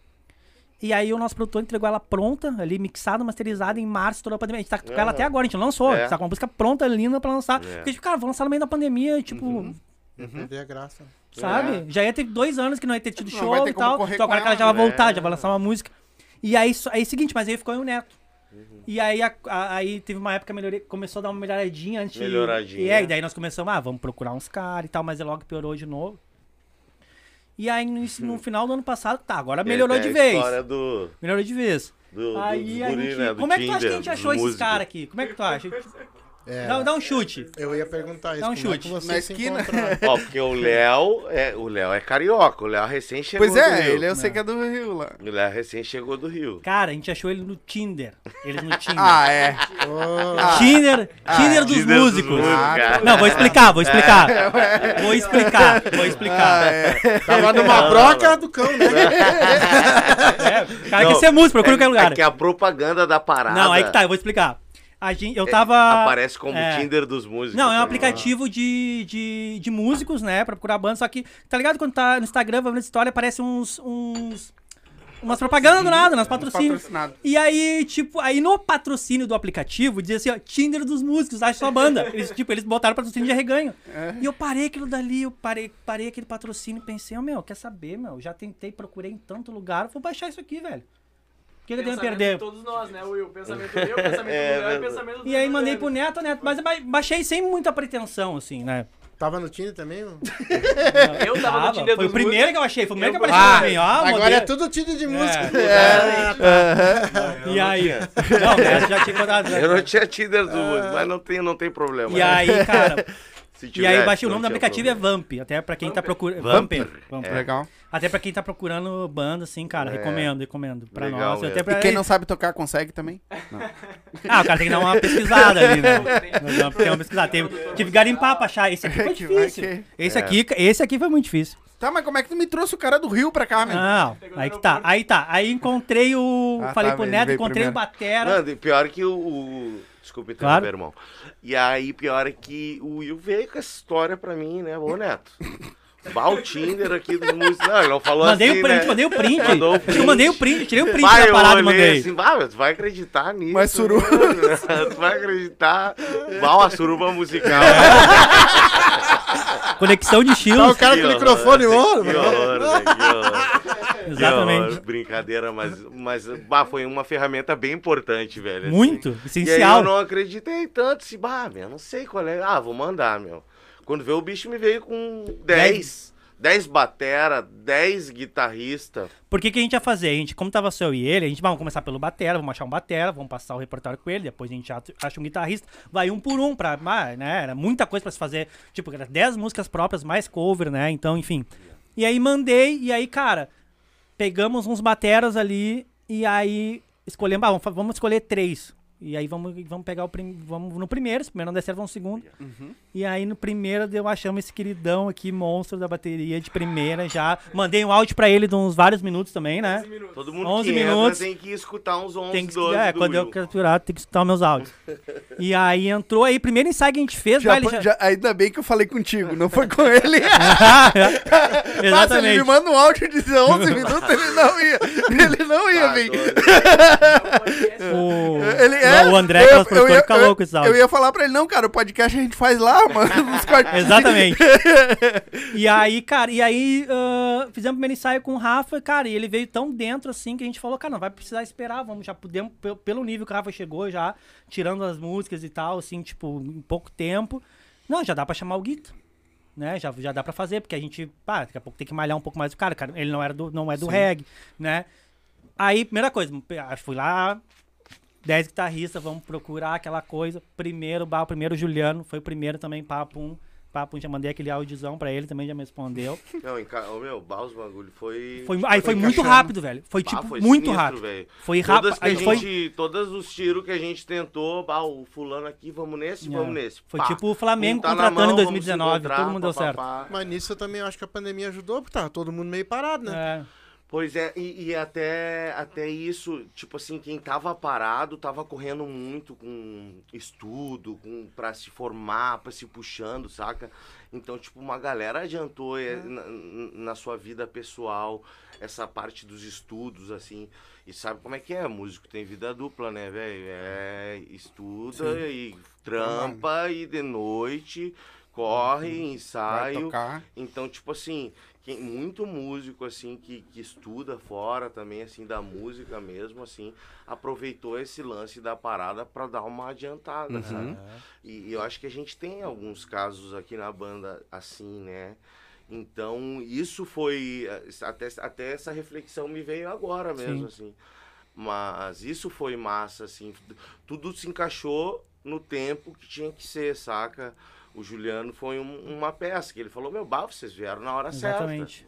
E aí o nosso produtor entregou ela pronta, ali, mixada, masterizada em março, toda a pandemia. A gente tá com ela Aham. até agora, a gente não lançou. A É. gente tá com uma música pronta, linda pra lançar. É. Porque, tipo, cara, vou lançar no meio da pandemia, tipo, Uhum. Ia perder a graça. Sabe? Já ia ter dois anos que não ia ter tido Não show e tal. Então agora que ela já vai voltar, né? já vai lançar uma música. E aí, só- aí seguinte, mas aí ficou eu e o Neto. E aí, a- a- aí teve uma época que melhorei, começou a dar uma melhoradinha antes Melhoradinha. E aí, daí nós começamos, ah, vamos procurar uns caras e tal, mas aí logo piorou de novo. E aí, no, no final do ano passado, tá, agora melhorou de vez. do, Melhorou de vez. do, aí dos a guri, gente. né, do como é que tu acha que a gente achou esses caras aqui? Como é que tu acha? É, Dá, dá um chute. Eu ia perguntar isso. Dá um como é chute. que vocês Na esquina. Ó, porque o Léo é, o Léo é carioca, o Léo recém chegou Pois do é, Rio. ele eu sei que é do Rio lá. O Léo recém chegou do Rio. Cara, a gente achou ele no Tinder. Eles no Tinder. Ah, é. Ô, Tinder, Tinder dos Tinder dos músicos. músicos, cara. Não, vou explicar, vou explicar. Vou explicar, vou Ah, explicar. é. Tava numa Não, broca do cão, né? É, o cara Não, quer ser músico, procura é, qualquer lugar. É que a propaganda da parada Não, aí que tá, eu vou explicar. A gente, eu tava. aparece como é. Tinder dos músicos. Não, é um ligado? aplicativo de, de, de músicos, né? Pra procurar banda. Só que, tá ligado? Quando tá no Instagram, vendo essa história, aparece uns. uns umas propagandas do nada, nas patrocínios. E aí, tipo, aí no patrocínio do aplicativo dizia assim, ó, Tinder dos músicos, acha sua banda. Eles, tipo, eles botaram patrocínio de arreganho. E eu parei aquilo dali, eu parei, parei aquele patrocínio e pensei, ó, meu, quer saber, meu? Já tentei, procurei em tanto lugar, vou baixar isso aqui, velho. O que, que eu tenho a Pensamento perder? de todos nós, né, Will? Pensamento meu, pensamento É, do Léo e verdade. pensamento do E aí mandei pro Neto, Neto, mas eu ba- baixei sem muita pretensão, assim, né? Tava no Tinder também? ô? Eu tava no Tinder Foi o primeiro que eu achei, foi o primeiro que Eu- apareceu Ah, pra mim, ó. agora modelo. é tudo Tinder de música. Eu E não aí? tinha. Não, essa já tinha contado. Eu não tinha Tinder do músico, mas não tem, não tem problema. E aí, cara, Se e aí baixei o não nome do aplicativo é problema. Vamp, até pra quem tá procurando. Vamper. Vamper. Vamper. Legal. Até pra quem tá procurando banda, assim, cara, É. recomendo, recomendo. Pra Legal nós. mesmo. Até pra... E quem não sabe tocar consegue também? Ah, o cara tem que dar uma pesquisada ali, né? Tem uma pesquisada. Tem... Tive que garimpar pra achar. Esse aqui foi difícil. Esse aqui, esse aqui foi muito difícil. Tá, mas como é que tu me trouxe o cara do Rio pra cá, meu? Não, aí que tá. Aí tá. Aí encontrei o. Ah, falei tá, pro Neto, encontrei primeiro. o Batera. Mano, e pior que o. o... Desculpa interromper, Claro. irmão. E aí, pior é que o Will veio com essa história pra mim, né? Ô, Neto. Bah, o Tinder aqui dos músicos. Não, ele não falou Mandei assim, o print, né? mandei o print. Mandou o print. Eu mandei o print, tirei o print Vai, da parada e mandei. assim, bah, tu vai acreditar nisso. Mas suruba. mano. tu vai acreditar. Bah, uma suruba musical. Conexão de Tá estilos. o cara com o microfone, mano. Que horror, que horror. Exatamente. horror, Brincadeira, mas, mas bah, foi uma ferramenta bem importante, velho. assim. Muito, E aí essencial. eu não acreditei tanto, assim, bah, meu, não sei qual é. Ah, vou mandar, meu. Quando veio o bicho me veio com 10. 10 batera, 10 guitarrista. Por que, que a gente ia fazer? A gente, como tava só eu e ele, a gente vamos começar pelo batera, vamos achar um batera, vamos passar o repertório com ele, depois a gente acha um guitarrista, vai um por um pra, né, era muita coisa pra se fazer, tipo, era 10 músicas próprias, mais cover, né, então, enfim. E aí mandei, e aí, cara, pegamos uns bateras ali, e aí escolhemos, ah, vamos, escolher três. E aí vamos, vamos pegar o prim, vamos no primeiro, se o primeiro não der certo, vamos no segundo. E aí no primeiro eu achamos esse queridão aqui, monstro da bateria de primeira já. Mandei um áudio pra ele de uns vários minutos também, né? Todo mundo 11 que minutos. entra tem que escutar uns 11, Tem que, 12 é, do quando eu Will. capturar, tem que escutar os meus áudios. e aí entrou aí, primeiro ensaio que a gente fez, Já, vai, já... já- ainda bem que eu falei contigo, não foi com ele. Mas ele me Exatamente. manda um áudio de 11 minutos, ele não ia. Ele não ia Ah, vir. Ele é. o André, que é o produtor, ia- fica louco esse áudio. eu ia falar pra ele, não, cara, o podcast a gente faz lá, mano. Exatamente. e aí, cara, e aí ah, fizemos o primeiro ensaio com o Rafa, cara, e ele veio tão dentro assim que a gente falou, cara, não vai precisar esperar, vamos, já podemos, pe- pelo nível que o Rafa chegou, já tirando as músicas e tal, assim, tipo, em pouco tempo. Não, já dá pra chamar o Guito. Né, já, já dá pra fazer, porque a gente, pá, daqui a pouco tem que malhar um pouco mais o cara, cara. Ele não era do, não é do reggae, né? Aí, primeira coisa, fui lá, 10 guitarristas, vamos procurar aquela coisa. Primeiro, o primeiro Juliano, foi o primeiro também, papo um. Papo já mandei aquele áudiozão pra ele, também já me respondeu. Não, enca... Ô, meu, bah, os bagulho foi... Foi, aí foi muito rápido, velho. Foi Bah, tipo, foi muito sinistro, rápido. velho. Foi rápido. Todas que a Aí foi, gente, todos os tiros que a gente tentou, bah, o fulano aqui, vamos nesse, É. vamos nesse. foi Pá. tipo o Flamengo Um tá contratando mão, em vamos se 2019. encontrar, Todo mundo deu pá, certo. pá, pá. Mas nisso eu também acho que a pandemia ajudou, porque tava todo mundo meio parado, né? É, Pois é, e, e até, até isso, tipo assim, quem tava parado tava correndo muito com estudo, com, pra se formar, pra se puxando, saca? Então, tipo, uma galera adiantou eh, na, na sua vida pessoal essa parte dos estudos, assim. E sabe como é que é? Músico tem vida dupla, né, velho? É, estuda e trampa e de noite corre, Vai ensaio. Então, tipo assim, quem, muito músico, assim, que, que estuda fora também, assim, da música mesmo, assim, aproveitou esse lance da parada pra dar uma adiantada, sabe? E, e eu acho que a gente tem alguns casos aqui na banda assim, né? Então, isso foi. Até, até essa reflexão me veio agora mesmo, assim. Mas isso foi massa, assim. Tudo se encaixou no tempo que tinha que ser, saca? O Juliano foi um- uma peça que ele falou: Meu, bah, vocês vieram na hora certa. exatamente.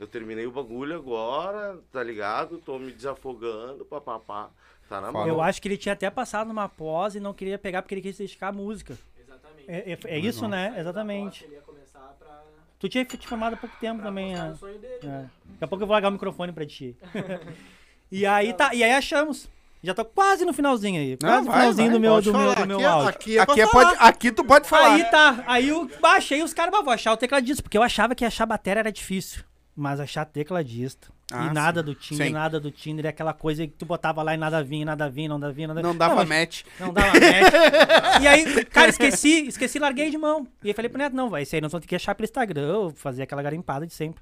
Eu terminei o bagulho agora, tá ligado? Tô me desafogando, papapá. Tá na mão. Eu acho que ele tinha até passado numa pós e não queria pegar porque ele queria se dedicar à música. Exatamente. É, é- é isso, né? Exatamente. Ele ia começar pra... Tu tinha te formado há pouco tempo também, mostrar né? o sonho dele, É. né? Daqui a pouco eu vou largar o microfone pra ti. e aí tá, e aí achamos. Já tô quase no finalzinho aí. Não, Quase no finalzinho do meu, do meu, do meu aqui, é- áudio. aqui Aqui, é pode, aqui tu pode falar. Aí tá, aí eu baixei os caras, "Bah, vou achar o tecladista, porque eu achava que achar bateria era difícil. Mas achar tecladista. Ah, e nada do Tinder, Sim. nada do Tinder, é aquela coisa que tu botava lá e nada vinha, nada vinha, não dava vinha, nada Não dava mas- match. Não dava match. e aí, cara, esqueci, esqueci, larguei de mão. E aí falei pro Neto, não, vai, isso aí nós vamos ter que achar pelo Instagram, fazer aquela garimpada de sempre.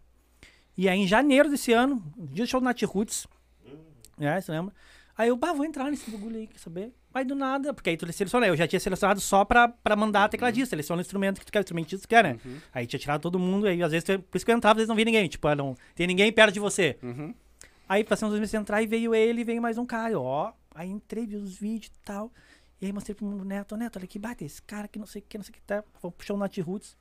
E aí, em janeiro desse ano, dia do show do Nat Roots, é, você lembra? Aí eu, bah, vou entrar nesse bagulho aí, quer saber? Aí do nada, porque aí tu seleciona, eu já tinha selecionado só pra, pra mandar tecladista, seleciona o instrumento que tu quer, o instrumentista que tu quer, né? Aí tinha tirado todo mundo, aí às vezes, tu- por isso que eu entrava, às vezes não via ninguém, tipo, ah, não tem ninguém perto de você. Uhum. Aí passamos dois meses entrar e veio ele e veio mais um cara, ó. Aí entrei, vi os vídeos e tal. E aí mostrei pro Neto, Neto, olha aqui, bate esse cara que não sei o que, não sei o que tá. Vamos puxar o Nat Roots.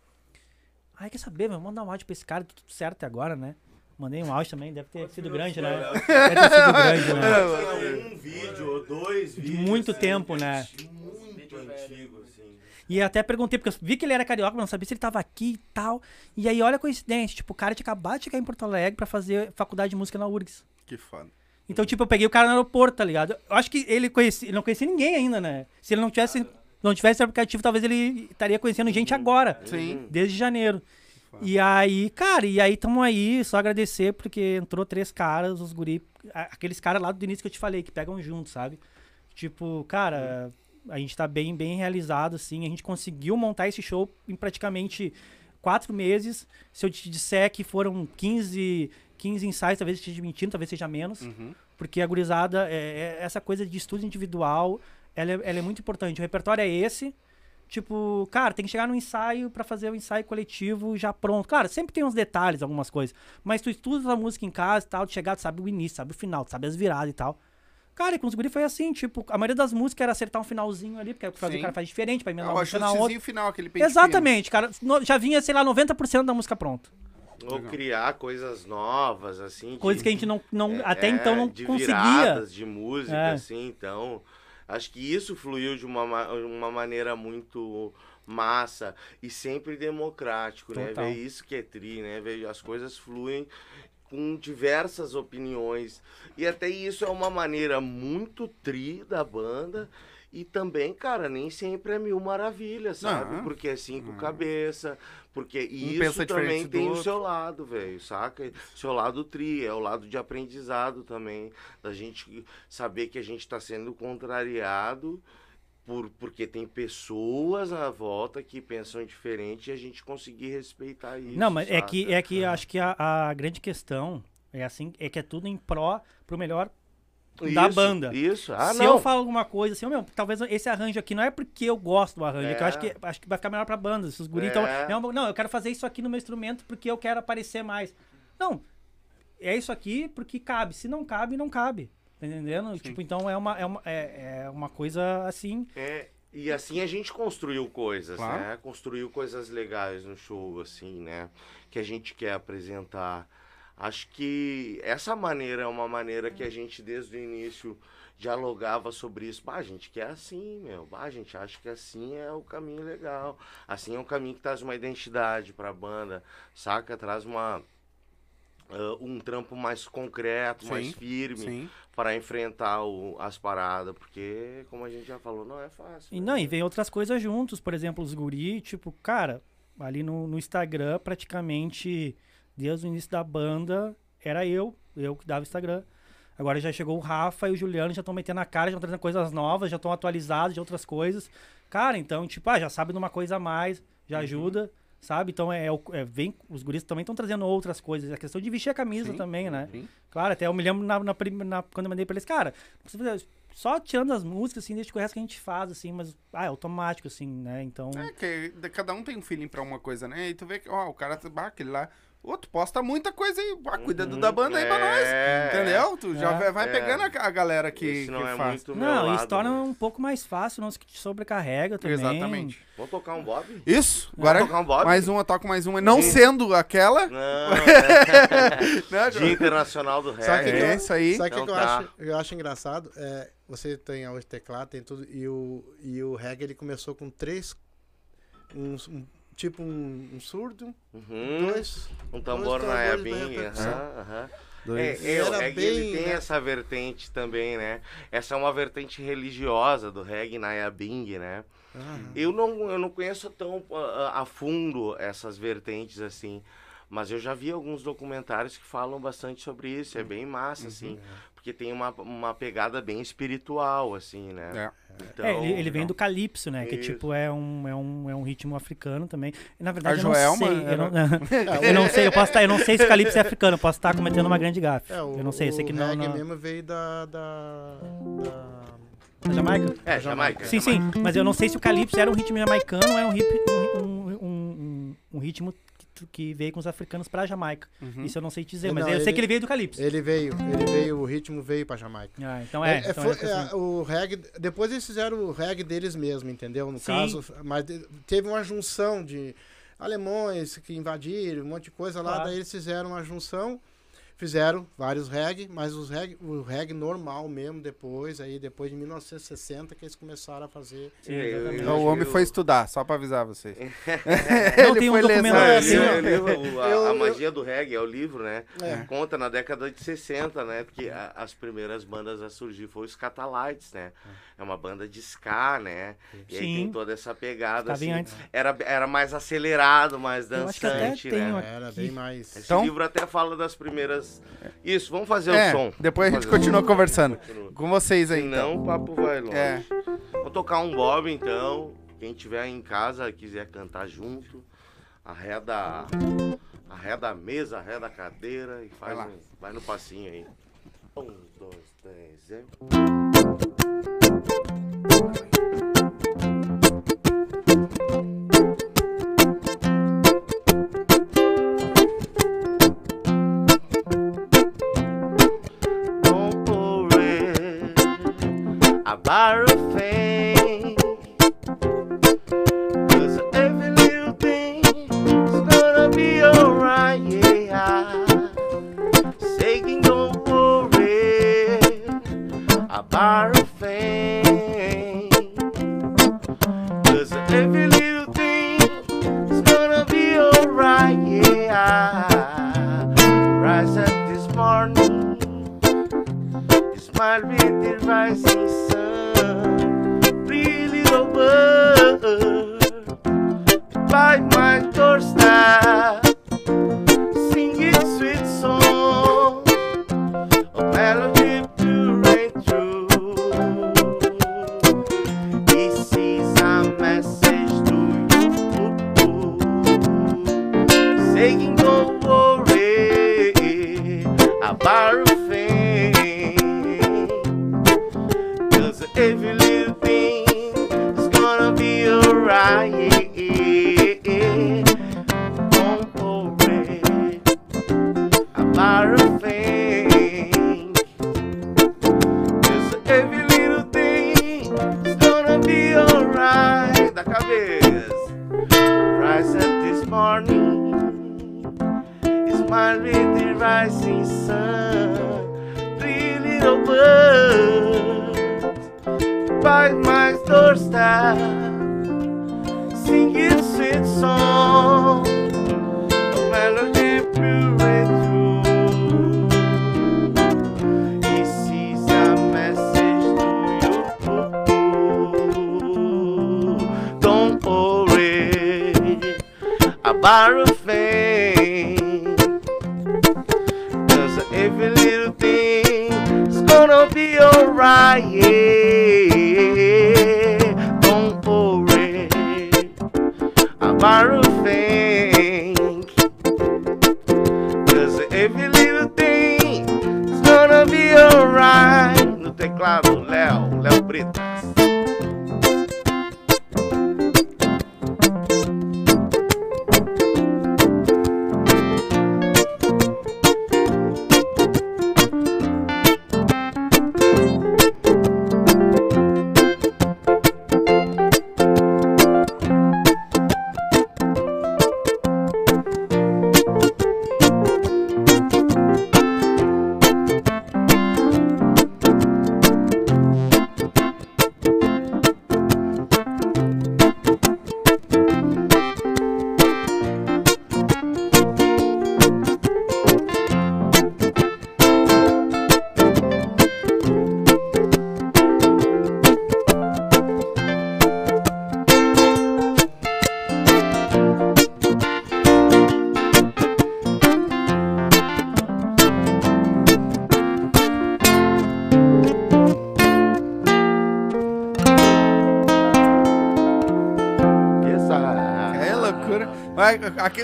Aí quer saber, meu, mandar um áudio pra esse cara, tudo certo até agora, né? Mandei um áudio também, deve ter sido grande, né? Deve ter sido grande, né? Um vídeo ou dois De vídeos. muito assim, tempo, né? Muito antigo, assim. E até perguntei, porque eu vi que ele era carioca, mas não sabia se ele tava aqui e tal. E aí, olha a coincidência, tipo, o cara tinha acabado de chegar em Porto Alegre pra fazer faculdade de música na URGS. Que foda. Então, tipo, eu peguei o cara no aeroporto, tá ligado? Eu acho que ele conhecia, ele não conhecia ninguém ainda, né? Se ele não tivesse, não tivesse aplicativo, talvez ele estaria conhecendo gente agora. Sim. Desde janeiro. E aí, cara, e aí tamo aí, só agradecer, porque entrou três caras, os guri, aqueles caras lá do início que eu te falei, que pegam junto, sabe? Tipo, cara, a gente tá bem, bem realizado, assim, a gente conseguiu montar esse show em praticamente quatro meses. Se eu te disser que foram 15, 15 ensaios, talvez eu esteja mentindo, talvez seja menos. Porque a gurizada, é, é- essa coisa de estudo individual, ela é, ela é muito importante. O repertório é esse. Tipo, cara, tem que chegar no ensaio pra fazer o ensaio coletivo já pronto. Claro, sempre tem uns detalhes, algumas coisas. Mas tu estuda a música em casa e tal, tu chegar, tu sabe o início, sabe o final, tu sabe as viradas e tal. Cara, e com os guri foi assim, tipo, a maioria das músicas era acertar um finalzinho ali, porque o Sim. cara faz diferente, pra É emendar o uma música na outra. final, aquele Exatamente, cara. No- já vinha, sei lá, 90% da música pronta. Ou criar coisas novas, assim. de- Coisas que a gente não, não é, até então não de conseguia. viradas de música, É. assim, então. Acho que isso fluiu de uma, ma- uma maneira muito massa e sempre democrático, né? Total. Ver isso que é tri, né? Ver as coisas fluem com diversas opiniões. E até isso é uma maneira muito tri da banda. E também, cara, nem sempre é mil maravilhas, sabe? Não. Porque é cinco cabeça, porque e Um isso também tem o outro. seu lado, velho, saca? Seu lado tri, é o lado de aprendizado também, da gente saber que a gente tá sendo contrariado por, porque tem pessoas à volta que pensam diferente e a gente conseguir respeitar isso. Não, mas é saca? que, é que acho que a, a grande questão é assim, é que é tudo em pró pro melhor da Isso, banda. Isso, ah, se não. eu falo alguma coisa assim, ô, meu, talvez esse arranjo aqui não é porque eu gosto do arranjo, é que eu acho que, acho que vai ficar melhor pra banda. Se os guri tão- É. não, não, eu quero fazer isso aqui no meu instrumento porque eu quero aparecer mais. Não, é isso aqui porque cabe. Se não cabe, não cabe. Tá entendendo? Tipo, então é uma, é, uma, é, é uma coisa assim. É, e assim a gente construiu coisas, Claro. né? Construiu coisas legais no show, assim, né? Que a gente quer apresentar. Acho que essa maneira é uma maneira que a gente, desde o início, dialogava sobre isso. Bah, a gente quer assim, meu. Bah, a gente acha que assim é o caminho legal. Assim é um caminho que traz uma identidade pra banda, saca? Traz uma... ah, um trampo mais concreto, mais Sim, firme Sim. para enfrentar o- as paradas, porque, como a gente já falou, não é fácil. E né? não, e vem outras coisas juntos. Por exemplo, os guri, tipo, cara, ali no, no Instagram, praticamente, desde o início da banda, era eu, eu que dava o Instagram. Agora já chegou o Rafa e o Juliano, já estão metendo a cara, já estão trazendo coisas novas, já estão atualizados de outras coisas. Cara, então, tipo, ah, já sabe de uma coisa a mais, já ajuda, sabe? Então, é, o- é, vem, os guris também estão trazendo outras coisas. A questão de vestir a camisa Sim, também, né? sim. Claro, até eu me lembro na, na na- quando eu mandei pra eles, cara, só tirando as músicas, assim, deixa que o resto que a gente faz, assim, mas, ah, é automático, assim, né? Então, É que cada um tem um feeling pra uma coisa, né? E tu vê que, ó, o cara, bah, aquele lá. Outro posta muita coisa aí. Ah, cuida do da banda aí pra nós. É. Entendeu? Tu já É. vai, vai É. pegando a, a galera que, Esse não que é faz. muito meu Não, lado, isso torna né? um pouco mais fácil, não se te sobrecarrega também. Exatamente. Vamos tocar um Bob? Isso, agora tocar um Bob? mais uma, toco mais uma. Não Sim. sendo aquela, Não, né? Dia Internacional do Sabe o que, Reggae. que É eu, isso aí. Sabe o que, Então que eu, tá. acho, eu acho engraçado? É, você tem o teclado, tem tudo, e o, e o reggae ele começou com três. Um, um- tipo um, um surdo, Uhum. dois. Um tambor dois na percussão. aham, aham. Dois. É, é, o Era reggae ele bem, tem né? essa vertente também, né? Essa é uma vertente religiosa do reggae na Yabing, né? Eu não, eu não conheço tão ah, a fundo essas vertentes assim, mas eu já vi alguns documentários que falam bastante sobre isso. É bem massa, assim, porque tem uma, uma pegada bem espiritual, assim, né? É. Então, É, ele, ele vem do calypso, né? Que Isso. tipo é um, é, um, é um ritmo africano também. E, na verdade, A eu não sei. Eu não, eu não sei, eu posso estar, eu não sei se o calypso é africano, eu posso estar cometendo uma grande gafe. É, o, eu não sei, eu sei o que não. reggae não- mesmo veio da, da, da, Da Jamaica? É, Jamaica. Sim, sim. Mas eu não sei se o calypso era um ritmo jamaicano ou era um, hip, um, um, um, um- um ritmo que, veio com os africanos pra Jamaica. Isso eu não sei te dizer, Não, mas eu sei ele- que ele veio do calypso. Ele veio, ele veio, o ritmo veio pra Jamaica. Ah, então é. É, então foi- é questão- é, o reggae, depois eles fizeram o reggae deles mesmo, entendeu? No Sim. caso, mas teve uma junção de alemães que invadiram, um monte de coisa lá, Claro. daí eles fizeram uma junção, fizeram vários reggae, mas os reggae, o reggae normal mesmo depois, aí depois de 1960 que eles começaram a fazer. Sim, É, eu- eu- o homem eu- foi estudar, só pra avisar vocês. Não, tem um foi ler documentário eu assim, li- ó. eu li o- a, Eu- a magia do reggae, é o livro, né? É. Conta na década de 60, né? Porque a- as primeiras bandas a surgir foi os Catalites, né? É uma banda de ska, né? E aí Sim. tem toda essa pegada, assim. antes. Era, era mais acelerado, mais Eu acho que até dançante, tem né? Era bem mais. Esse Então- livro até fala das primeiras... Isso, vamos fazer É, o som. depois a gente continua som. conversando. Continua. Com vocês aí, então. Senão o papo vai longe. É. Vou tocar um Bob, então. Quem tiver em casa quiser cantar junto, arreda, arreda a mesa, arreda a cadeira e faz Vai um, vai no passinho aí. Um, dois, três, e... Larifay.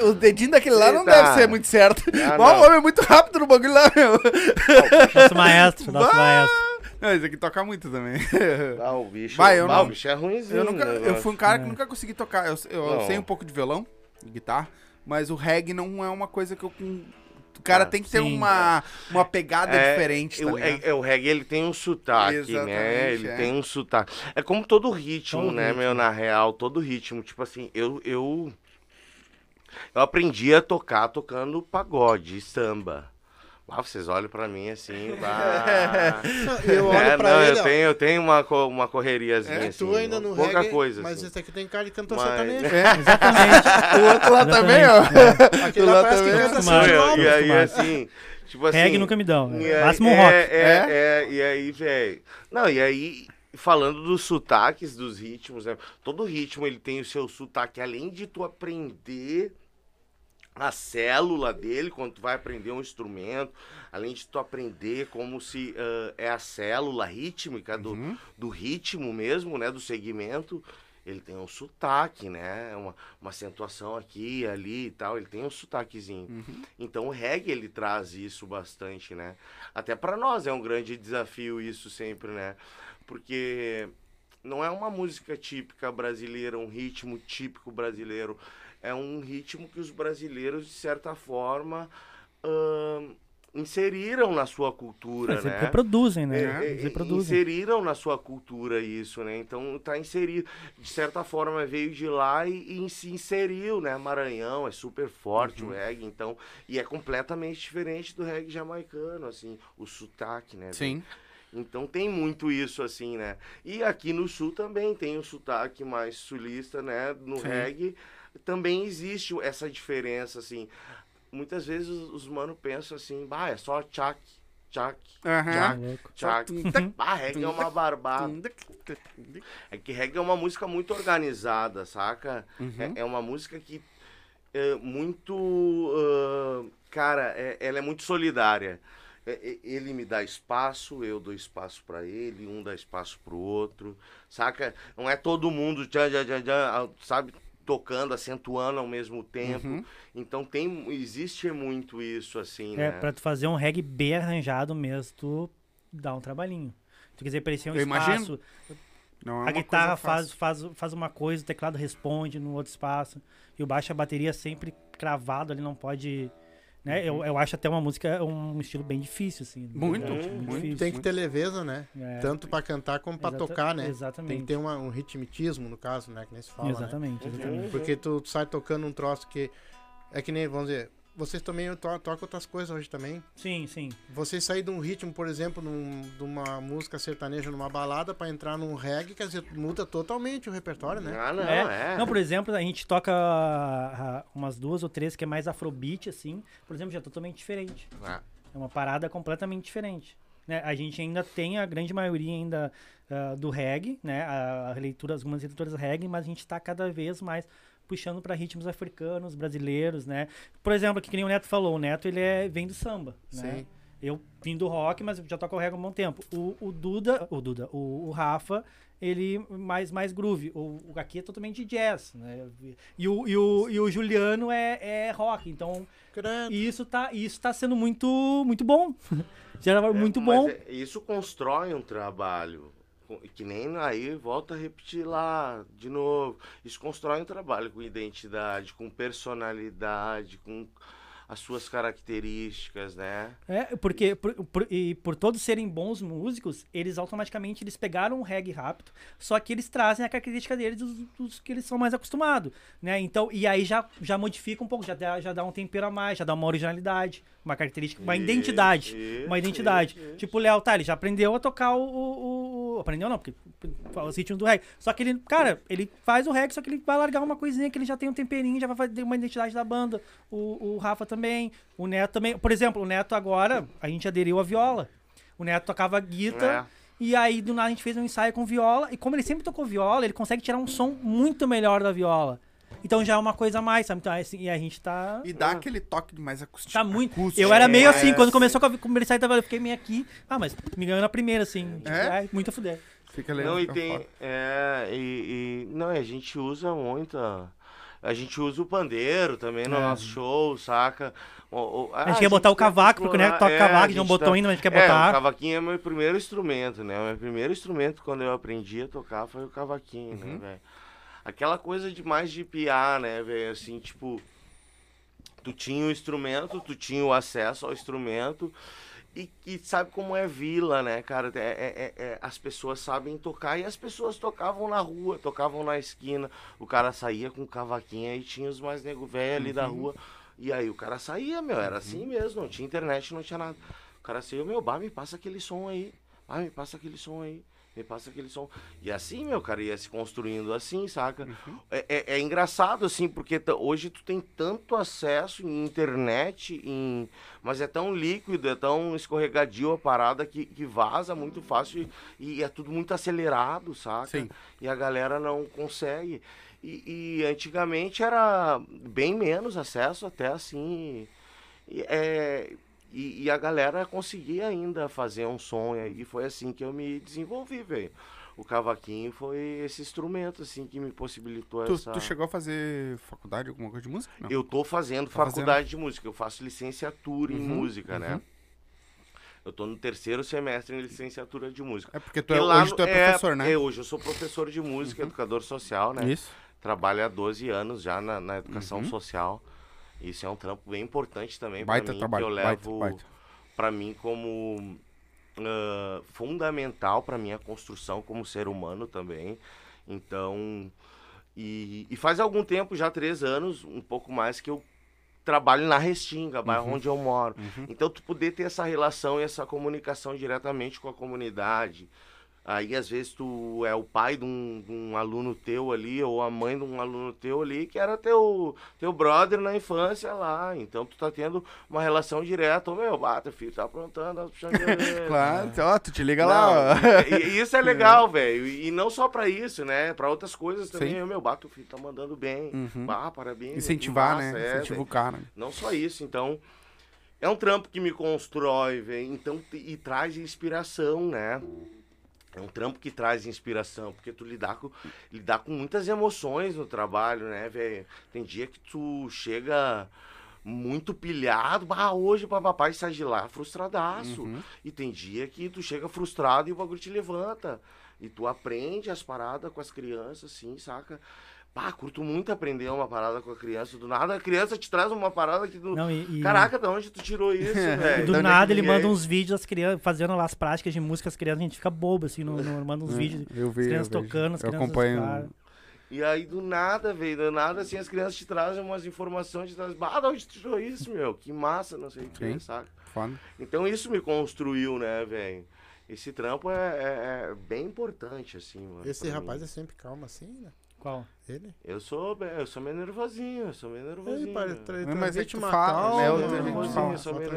O dedinho daquele lá não Eita. deve ser muito certo. Ah, o homem é muito rápido no bagulho lá, meu. Nosso maestro, nosso Bah! maestro. Não, esse aqui toca muito também. Ah, o bicho, Vai, eu ah, não- o bicho é ruimzinho. Eu, nunca, né, eu fui um cara que É. nunca consegui tocar. Eu, eu sei um pouco de violão, de guitarra, mas o reggae não é uma coisa que eu. com- O cara Ah, tem que ter sim. uma, uma pegada É, diferente, tá o, é, é, o reggae ele tem um sotaque, né? Exatamente, Ele é. tem um sotaque. É como todo ritmo, Todo né, ritmo. meu, na real, todo ritmo. Tipo assim, eu, eu, eu aprendi a tocar tocando pagode, samba. Ah, vocês olham pra mim assim, bah. Eu olho É, pra não, ele, eu ó. tenho, eu tenho uma, co- uma correriazinha É, assim. tu ainda no pouca reggae, coisa, mas assim. esse aqui tem cara de cantor Mas- sertanejo. É, Exatamente. o outro lá também, ó. Aquele Tu lá lá parece que também? canta assim, Não, e aí, assim, tipo assim... Reggae nunca me dão. E É. aí- Máximo é, rock. É, é, e aí, velho. Não, e aí, falando dos sotaques dos ritmos, né? Todo ritmo ele tem o seu sotaque, além de tu aprender a célula dele, quando tu vai aprender um instrumento, além de tu aprender como se ah, é a célula rítmica do, Uhum. do ritmo mesmo, né? Do segmento. Ele tem um sotaque, né? Uma, uma acentuação aqui, ali e tal. Ele tem um sotaquezinho. Uhum. Então o reggae ele traz isso bastante, né? Até para nós é um grande desafio isso sempre, né? Porque não é uma música típica brasileira, um ritmo típico brasileiro. É um ritmo que os brasileiros, de certa forma, inseriram na sua cultura, Eles né? reproduzem, né? É, Eles é, reproduzem. inseriram na sua cultura isso, né? Então tá inserido. De certa forma veio de lá e, e se inseriu, né? Maranhão é super forte Uhum. o reggae, então. E é completamente diferente do reggae jamaicano, assim, o sotaque, né? Sim. Então tem muito isso, assim, né? E aqui no sul também tem o sotaque mais sulista, né? No Sim. reggae também existe essa diferença, assim. Muitas vezes os, os mano pensam assim, bah, é só tchac, tchac, Aham. tchac. Bah, reggae é uma barbada. É que reggae é uma música muito organizada, saca? Uhum. É, é uma música que é muito. ah, cara, é- ela é muito solidária. É, é, ele me dá espaço, eu dou espaço pra ele, um dá espaço pro outro, saca? Não é todo mundo, tchan, tchan, tchan, tchan, sabe, tocando, acentuando ao mesmo tempo. Uhum. Então tem, existe muito isso, assim, É, né? pra tu fazer um reggae bem arranjado mesmo, tu dá um trabalhinho. Tu quiser parecer um Eu imagino. espaço, Não é a guitarra faz, faz, faz uma coisa, o teclado responde no outro espaço. E o baixo, a bateria sempre cravado ali, não pode... Né? Eu, eu acho até uma música um estilo bem difícil, assim. Muito, né? muito. difícil. Tem que ter leveza, né? É, Tanto pra cantar como pra exata- tocar, né? Exatamente. Tem que ter uma- um ritmitismo, no caso, né? Que nem se fala, né? exatamente, exatamente. Porque tu sai tocando um troço que... É que nem, vamos dizer... Vocês também to tocam outras coisas hoje também. Sim, sim. Vocês sair de um ritmo, por exemplo, num- de uma música sertaneja numa balada pra entrar num reggae, quer dizer, muda totalmente o repertório, né? Ah, não, É. é. Não, por exemplo, a gente toca ah, umas duas ou três que é mais afrobeat, assim. Por exemplo, já é totalmente diferente. Ah, É uma parada completamente diferente. Né? A gente ainda tem a grande maioria ainda ah, do reggae, né? A, a leitura, algumas leituras reggae, mas a gente está cada vez mais puxando para ritmos africanos, brasileiros, né? Por exemplo, que nem o Neto falou, o Neto ele é, vem do samba, né? Sim. Eu vim do rock, mas já toco reggae há um bom tempo. O, o Duda, o Duda, o, o Rafa, ele mais mais groove. O, o aqui é totalmente jazz, né? E o, e o, e o Juliano é, é rock, então Credo. e isso tá, isso tá sendo muito, muito bom. Já muito É, mas bom. é- isso constrói um trabalho. Que nem aí, volta a repetir lá de novo. Isso constrói um trabalho com identidade, com personalidade, com as suas características, né? É, porque por, por- e por todos serem bons músicos, eles automaticamente eles pegaram o reggae rápido, só que eles trazem a característica deles dos, dos que eles são mais acostumados, né? Então, e aí já, já modifica um pouco, já dá, já dá um tempero a mais, já dá uma originalidade, uma característica, uma identidade. uma identidade. Tipo, o Léo, tá, ele já aprendeu a tocar o. o- o- aprendeu não, porque fala os ritmos do reggae. Só que ele, cara, ele faz o reggae, só que ele vai largar uma coisinha que ele já tem um temperinho, já vai fazer uma identidade da banda. O, o Rafa também, o Neto também. Por exemplo, o Neto agora, a gente aderiu à viola. O Neto tocava guitarra. É. E aí, do nada, a gente fez um ensaio com viola. E como ele sempre tocou viola, ele consegue tirar um som muito melhor da viola. Então já é uma coisa a mais, sabe? Então, assim, e a gente tá. E dá aquele toque de mais acústico. Tá muito. acústico. Eu era meio É, assim, quando sim. começou a conversar, eu fiquei meio aqui. Ah, mas me ganhou na primeira, assim. Tipo, É? ai, muito a fuder. Fica legal. Não, e tem. É, e, e- Não, e a gente usa muito. a- A gente usa o pandeiro também no É. nosso show, saca? O- o- A gente quer botar o cavaco, porque né, toca é, cavaco, a a gente não botou tá- ainda, mas a gente quer É, o botar. cavaquinho é meu primeiro instrumento, né? O meu primeiro instrumento quando eu aprendi a tocar foi o cavaquinho, Uhum. né, velho? Aquela coisa de mais de piar, né, velho? Assim, tipo, tu tinha o instrumento, tu tinha o acesso ao instrumento. E, e sabe como é vila, né, cara? É, é- é- é- as pessoas sabem tocar e as pessoas tocavam na rua, tocavam na esquina. O cara saía com o cavaquinho e tinha os mais nego velho ali da rua. E aí o cara saía, meu, era assim mesmo, não tinha internet, não tinha nada. O cara saía, meu, bah, me passa aquele som aí. Ah, me passa aquele som aí. Me passa aquele som. E assim, meu, cara, ia se construindo assim, saca? É, é- é engraçado, assim, porque hoje tu tem tanto acesso em internet, em... mas é tão líquido, é tão escorregadio a parada que, que vaza muito fácil e, e é tudo muito acelerado, saca? Sim. E a galera não consegue. E, e antigamente era bem menos acesso, até assim. E, é, e, e a galera conseguia ainda fazer um som, e foi assim que eu me desenvolvi, velho. O cavaquinho foi esse instrumento, assim, que me possibilitou Tu, essa... tu chegou a fazer faculdade, alguma coisa de música? Não. Eu tô fazendo Tá faculdade de música, eu faço licenciatura em Uhum, música, né? uhum. Eu tô no terceiro semestre em licenciatura de música. É porque tu é, lá hoje tu é professor, né? é, hoje eu sou professor de música, educador social, né? Isso. Trabalho há 12 anos já na, na educação Uhum. social. Isso é um trampo bem importante também para mim, trabalho, que eu levo para mim como ah, fundamental para minha construção como ser humano também. Então, e, e faz algum tempo, já três anos, um pouco mais, que eu trabalho na Restinga, bairro Uhum. onde eu moro. Então, tu poder ter essa relação e essa comunicação diretamente com a comunidade. Aí, às vezes, tu é o pai de um, de um aluno teu ali, ou a mãe de um aluno teu ali, que era teu, teu brother na infância lá. Então, tu tá tendo uma relação direta. Ô, meu, bata, filho, tá aprontando, tá. Claro, ó, tu te liga lá, ó. Não, e, isso é legal, velho. E, não só pra isso, né? Pra outras coisas também. Sim. Meu, bato, filho, tá mandando bem. Uhum. Ah, parabéns. Incentivar, massa, né? é, Incentivar o cara. Não só isso, então. É um trampo que me constrói, velho. Então, e traz inspiração, né? É um trampo que traz inspiração, porque tu lidar com, lidar com muitas emoções no trabalho, né, velho? Tem dia que tu chega muito pilhado, bah, hoje o papai sai de lá frustradaço. Uhum. E tem dia que tu chega frustrado e o bagulho te levanta. E tu aprende as paradas com as crianças, assim, saca? Pá, curto muito aprender uma parada com a criança. Do nada a criança te traz uma parada que tu. Não, e, e- Caraca, de onde tu tirou isso, e velho? do é nada ele manda uns vídeos das crianças fazendo lá as práticas de música, as crianças, a gente fica bobo, assim, no, no- manda uns vídeos. Eu vi, As eu crianças vejo. tocando, as Eu crianças. acompanho. cara. E aí, do nada, velho, do nada, assim, as crianças te trazem umas informações, te trazem, ah, de onde tu tirou isso, meu? Que massa, não sei o que, saca? Foda. Então isso me construiu, né, velho? Esse trampo é, é- é bem importante, assim, mano. Esse rapaz mim. é sempre calmo assim, né? Qual? Ele? Eu sou, eu sou meio nervosinho, eu sou meio nervosinho. Ele pare- tra- Mas é que tu uma fala, né, gente fala. uma Sou meio.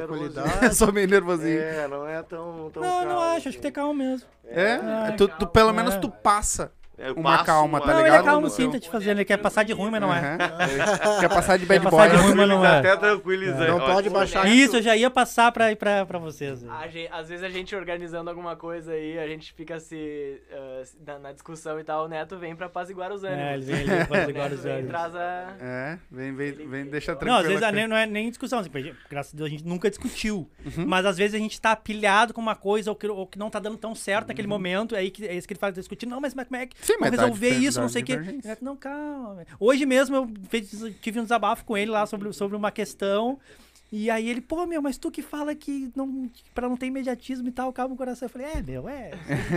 Eu sou meio nervosinho. É, não é tão, tão Não, calmo, não acho, acho assim. que tem calma mesmo. É, É, tu, tu- pelo menos é. tu passa. É, eu uma passo calma, tá não, ele ligado? é calmo sim, tá te fazendo. Ele quer passar de ruim, mas não é. Aham. Quer passar de bad Quer boy. passar de ruim, mas não é. Até tranquilizante. Não pode baixar Isso, eu já ia passar pra, pra, pra vocês. A gen- às vezes a gente organizando alguma coisa aí, a gente fica se, se- na, na discussão e tal, o Neto vem pra apaziguar os ânimos. É, ele vem, ele vem pra apaziguar os vem e ânimos. traz a... É, vem, vem, vem, deixa tranquilo. Não, às vezes aqui. não é nem discussão, assim, graças a Deus a gente nunca discutiu. Mas às vezes a gente tá pilhado com uma coisa ou que, ou que não tá dando tão certo naquele momento, aí que, é isso que ele faz discutir. Não, mas como é que Sim, mas resolver isso, não sei o quê. Não, calma. Hoje mesmo eu fiz- tive um desabafo com ele lá sobre, sobre uma questão. E aí ele, pô, meu, mas tu que fala que não, pra não ter imediatismo e tal, calma o coração. Eu falei, é, meu, é.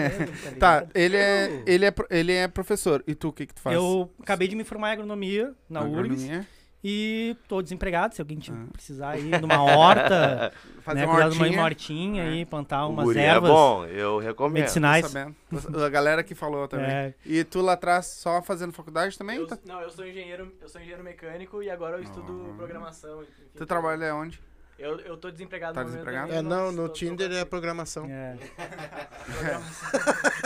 Tá, ligado? ele é, ele, é, ele é professor. E tu, o que que tu faz? Eu acabei de me formar em agronomia na URGS. E tô desempregado, se alguém Ah. precisar ir numa horta, Fazer né, uma cuidar de uma hortinha. hortinha aí, plantar umas guri é ervas bom, eu recomendo. medicinais. A galera que falou também. É. E tu lá atrás só fazendo faculdade também? Eu- Tá- não, eu sou engenheiro, eu sou engenheiro mecânico e agora eu estudo Ah. programação. enfim. Tu trabalha onde? Eu, eu tô desempregado Tá desempregado? É, não, no tô- Tinder tô- é programação. É.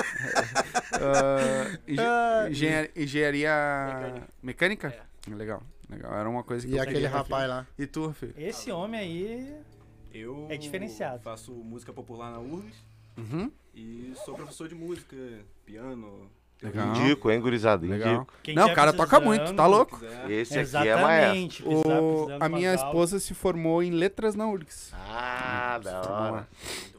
Ah, engen- Ah, engenharia, engenharia Mecânica. mecânica? Legal, legal. Era uma coisa que E eu aquele rapaz lá. E tu, filho? Esse homem aí. Eu É diferenciado. faço música popular na URGS Uhum. e sou professor de música, piano, Legal. Indico, hein, gurizada? Legal. Indico. Quem Não, o tiver cara toca muito, tá louco? Esse aqui é maestro. Exatamente. precisar- O, precisando a minha esposa se formou em letras na URGS. Ah, da Vamos hora. lá.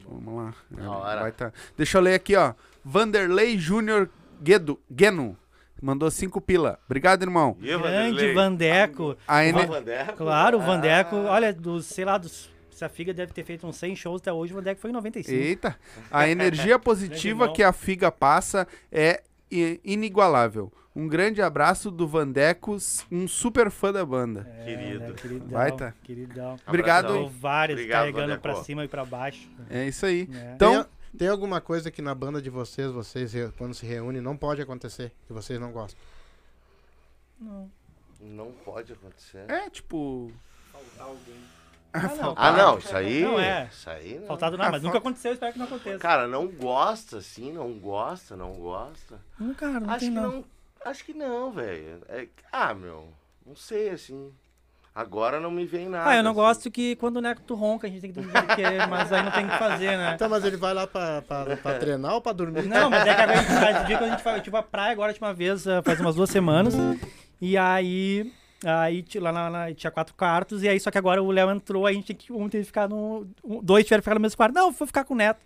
Vamos lá. Da hora. Vai tá. Deixa eu ler aqui, ó. Vanderlei Júnior Guedo, Gueno. Mandou cinco pila. Obrigado, irmão. E Grande? Vandeco. A O Ener- Vandeco? Claro, o Ah. Vandeco, olha, dos, sei lá, dos. Se a Figa deve ter feito uns 100 shows até hoje, o Vandeco foi em 95. Eita. A energia positiva que a Figa passa é inigualável. Um grande abraço do Vandecos, um super fã da banda. É, Querido. né, queridão, Baita. Queridão. Obrigado? Ou vários Obrigado, carregando Vandeco. pra cima e pra baixo. É isso aí. né? Então, Tem, alguma coisa que na banda de vocês, vocês quando se reúnem, não pode acontecer, que vocês não gostam? Não. Não pode acontecer. é tipo. Ah, não. Ah, não, isso aí. Não é. Isso aí não. Faltado não, Ah, mas nunca aconteceu, espero que não aconteça. Cara, não gosta, assim, não gosta, não gosta. Não, cara, não acho tem que não. não. Acho que não, velho. É- ah, meu. Não sei, assim. Agora não me vem nada. Ah, eu não assim. gosto que quando o Neco tu ronca, a gente tem que dormir que é, mas aí não tem o que fazer, né? Então, mas ele vai lá pra, pra, pra treinar ou pra dormir? Não, mas é que agora a gente faz, dia que a gente foi, tipo, a praia agora a última vez, eh, faz umas duas semanas. E aí, aí lá na, na- tinha quatro quartos, e aí só que agora o Léo entrou, aí a gente tinha que, um teve que ficar no. um- dois tiveram que ficar no mesmo quarto. Não, eu vou ficar com o Neto.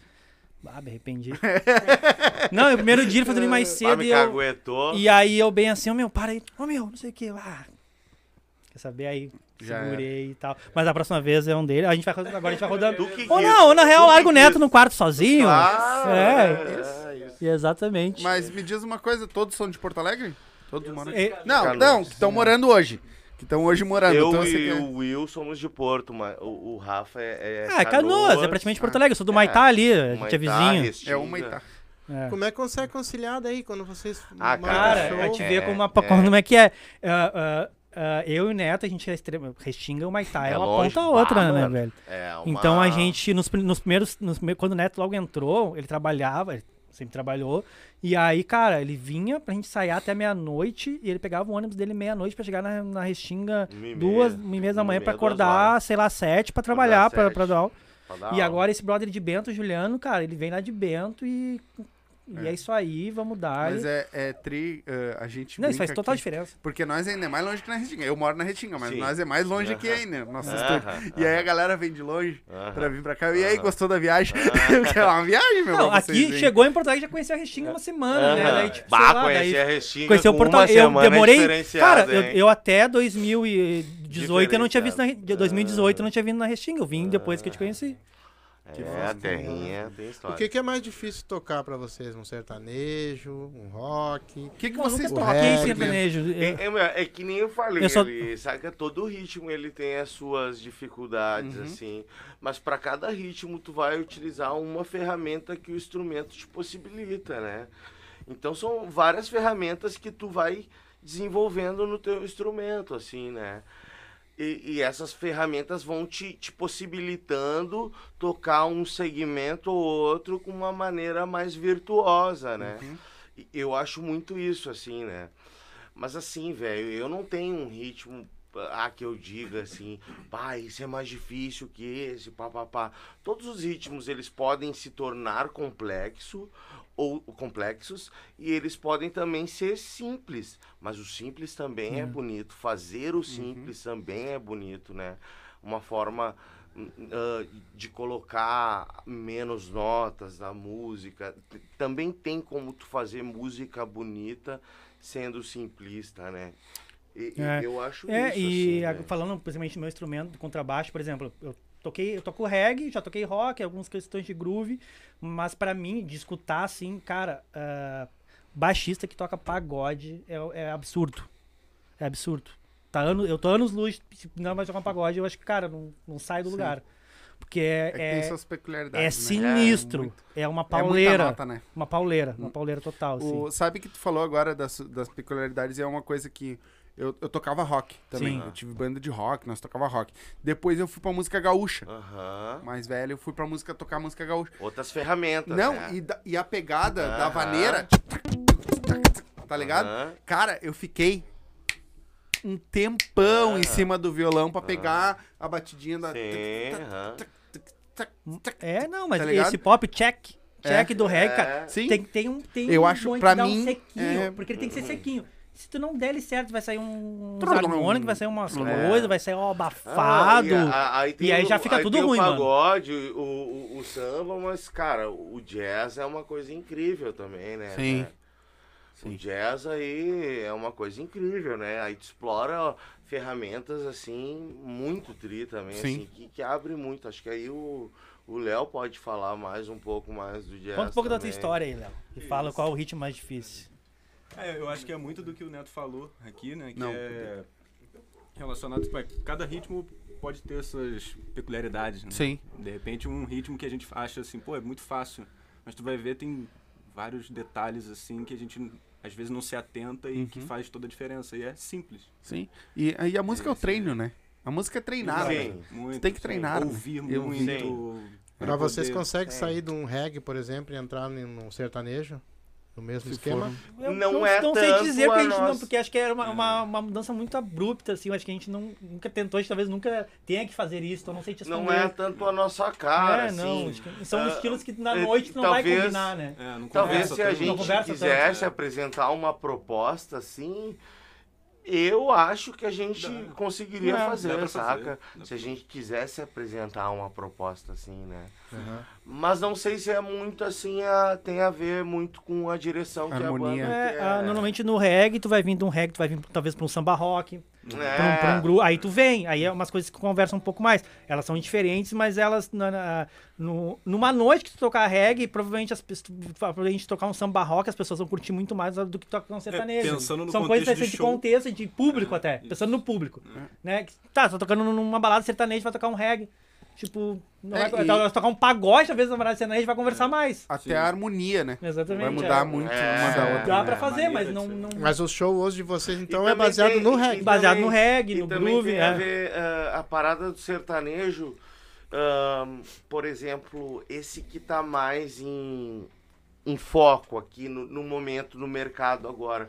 Ah, me arrependi. não, o primeiro dia ele foi dormir mais Ah, cedo me e eu. E aí eu bem assim, ô meu, para aí. Ô meu, não sei o que. Ah, quer saber aí? Já Segurei e tal. Mas a próxima vez é um dele. A gente vai rodando, agora a gente vai rodando. Ou não, ou na real, larga o Neto quis. no quarto sozinho. Ah, É. é, isso. Exatamente. Mas me diz uma coisa, todos são de Porto Alegre? Todos moram aqui? É, Não, Canoas. não, que estão morando hoje. Que estão hoje morando. Eu então e quer- o Will somos de Porto, mas o, o Rafa é. é Ah, é Canoas, é praticamente Porto Alegre. Eu sou do É, Maitá ali, a gente Maitá, é vizinho. Restinga. É uma e tá. É. Como é que consegue conciliar daí quando vocês. Ah, Cara, show? a gente É, vê como, uma, é. como é que é. Ah, ah, ah, eu e o Neto, a gente é extrema. Restinga o Maitá, é, É uma longe, ponta a outra, bah, né, mano. velho? É uma- Então a gente, nos, nos primeiros. nos prime- quando o Neto logo entrou, ele trabalhava, ele sempre trabalhou. E aí, cara, ele vinha pra gente sair até meia-noite e ele pegava o ônibus dele meia-noite pra chegar na, na Restinga Uma e duas, meia. uma e meia da Uma manhã e pra meia, duas acordar, sei lá, sete pra trabalhar, pra, sete. pra dar aula. pra dar E agora esse brother de Bento, o Juliano, cara, ele vem lá de Bento e. E é, isso aí, vamos dar. Mas é, é tri. eh, a gente. Não, isso faz total aqui, diferença. Porque nós ainda é mais longe que na Restinga. Eu moro na Restinga, mas Sim. nós é mais longe aqui Aham. ainda. Nosso Aham, estúdio. E aí a galera vem de longe Aham. pra vir pra cá. E aí, gostou da viagem? É uma viagem, meu. Não, aqui chegou em Porto Alegre já conhecia a Restinga uma semana, né? Daí, tipo, bah, sei lá, conheci daí a Restinga conheceu com Porto Alegre. Eu é demorei. Cara, eu, eu até 2018 eu não tinha visto na. Re- de Diferenciado. 2018 eu não tinha vindo na Restinga. Eu vim depois que eu te conheci. É, a terrinha tem O história. que, que é mais difícil tocar pra vocês? Um sertanejo, um rock? O que, que vocês tocam reggae, sertanejo. É, é, meu, é que nem eu falei, Eu só- ele, sabe que todo ritmo ele tem as suas dificuldades, Uhum. assim. Mas para cada ritmo tu vai utilizar uma ferramenta que o instrumento te possibilita, né? Então são várias ferramentas que tu vai desenvolvendo no teu instrumento, assim, né? E, e essas ferramentas vão te, te possibilitando tocar um segmento ou outro com uma maneira mais virtuosa, né? Uhum. Eu acho muito isso, assim, né? Mas assim, velho, eu não tenho um ritmo ah, que eu diga assim, pá, esse é mais difícil que esse, pá, pá, pá. Todos os ritmos, eles podem se tornar complexo ou complexos e eles podem também ser simples, mas o simples também é bonito, fazer o simples também é bonito, né? Uma forma ah, de colocar menos notas na música. Também tem como tu fazer música bonita sendo simplista, né? E, É. eu acho É, isso, e assim, a- né? falando principalmente do meu instrumento, do contrabaixo, por exemplo, eu toquei, eu toco reggae, já toquei rock, algumas questões de groove, mas pra mim, de escutar assim, cara, ah, baixista que toca pagode é, é absurdo. É absurdo. Tá ano, eu tô anos luz, se não vai tocar um pagode, eu acho que, cara, não, não sai do Sim. lugar. Porque É que é, tem é, suas é peculiaridades. né? sinistro. muito- É, uma É pauleira. nota, né? Uma pauleira, uma pauleira total, assim. O, sabe que tu falou agora das, das peculiaridades e é uma coisa que eu, eu tocava rock também. Sim. Eu tive banda de rock, nós tocava rock. Depois eu fui pra música gaúcha. Aham. Mais velho, eu fui pra música tocar música gaúcha. Outras ferramentas. Não, né? e, da- e a pegada da Aham. vaneira. Tá ligado? Aham. Cara, eu fiquei um tempão em cima do violão pra pegar a batidinha da. Sim. É, não, mas Tá esse pop check, check do reggae, cara. É. Sim. Tem, tem um, tem Eu um acho, pra mim, um sequinho, é- porque ele tem que ser sequinho. Se tu não der ele certo, vai sair um harmônico, vai sair umas É. coisas, vai sair Ah, abafado. e, a- aí e aí o- já fica tudo tem ruim, o mano. pagode, o, o, o samba, mas, cara, o jazz é uma coisa incrível também, né? Sim. né? O jazz aí é uma coisa incrível, né? Aí tu explora ferramentas, assim, muito tri também, Sim. assim, que, que abre muito. Acho que aí o o Léo pode falar mais um pouco mais do jazz Conta um pouco da tua também. história aí, Léo. E fala qual é o ritmo mais difícil. É, eu acho que é muito do que o Neto falou aqui, né? Que Não. é relacionado. Tipo, é, cada ritmo pode ter suas peculiaridades, né? Sim. De repente, um ritmo que a gente acha assim, pô, é muito fácil. Mas tu vai ver, tem vários detalhes assim que a gente às vezes não se atenta e que faz toda a diferença. E é simples. Sim. E, e a música é o treino, né? A música é treinada. Sim. né? Muito, tem que treinar, né? Ouvir Eu muito. pra Pra vocês conseguem é. sair de um reggae, por exemplo, e entrar num sertanejo? No mesmo esquema? Eu Não é não sei dizer que a gente não, porque acho que era uma, uma, uma mudança muito abrupta, assim. Acho que a gente não, nunca tentou, a gente talvez nunca tenha que fazer isso, então não sei te responder. Não é tanto a nossa cara, É, assim. não. São Ah, estilos que na eh, noite não vai talvez- combinar, né? É, não Talvez se a. Não gente quisesse tanto. apresentar uma proposta assim, eu acho que a gente Dá. conseguiria dá fazer, saca? fazer, Se a gente quisesse apresentar uma proposta assim, né? Aham. Mas não sei se é muito assim, a, tem a ver muito com a direção que Harmonia. a banda É, quer. ah, normalmente no reggae, tu vai vir de um reggae, tu vai vir talvez pra um samba rock, pra um, É. pra um gru- aí tu vem, aí é umas coisas que conversam um pouco mais. Elas são diferentes, mas elas, na, na- no- numa noite que tu tocar reggae, provavelmente, as, provavelmente tocar um samba rock, as pessoas vão curtir muito mais do que tocar um sertanejo. pensando no são coisas de de contexto, de público até, pensando no público. Né? Que, Tá, tô tocando numa balada sertaneja, vai tocar um reggae. Tipo, não É, vai, e- vai tocar um pagode, talvez na balada sertaneja, vai conversar mais. Até a harmonia, né? Exatamente. Vai mudar é. muito É. uma da outra. Dá né? pra fazer, mas não, não, Mas o show hoje de vocês, então, é baseado tem- no reggae. e Baseado também- no reggae, e no também groove, tem é. a ver ah, a parada do sertanejo, ahn, por exemplo, esse que tá mais em, em foco aqui no, no momento no mercado agora.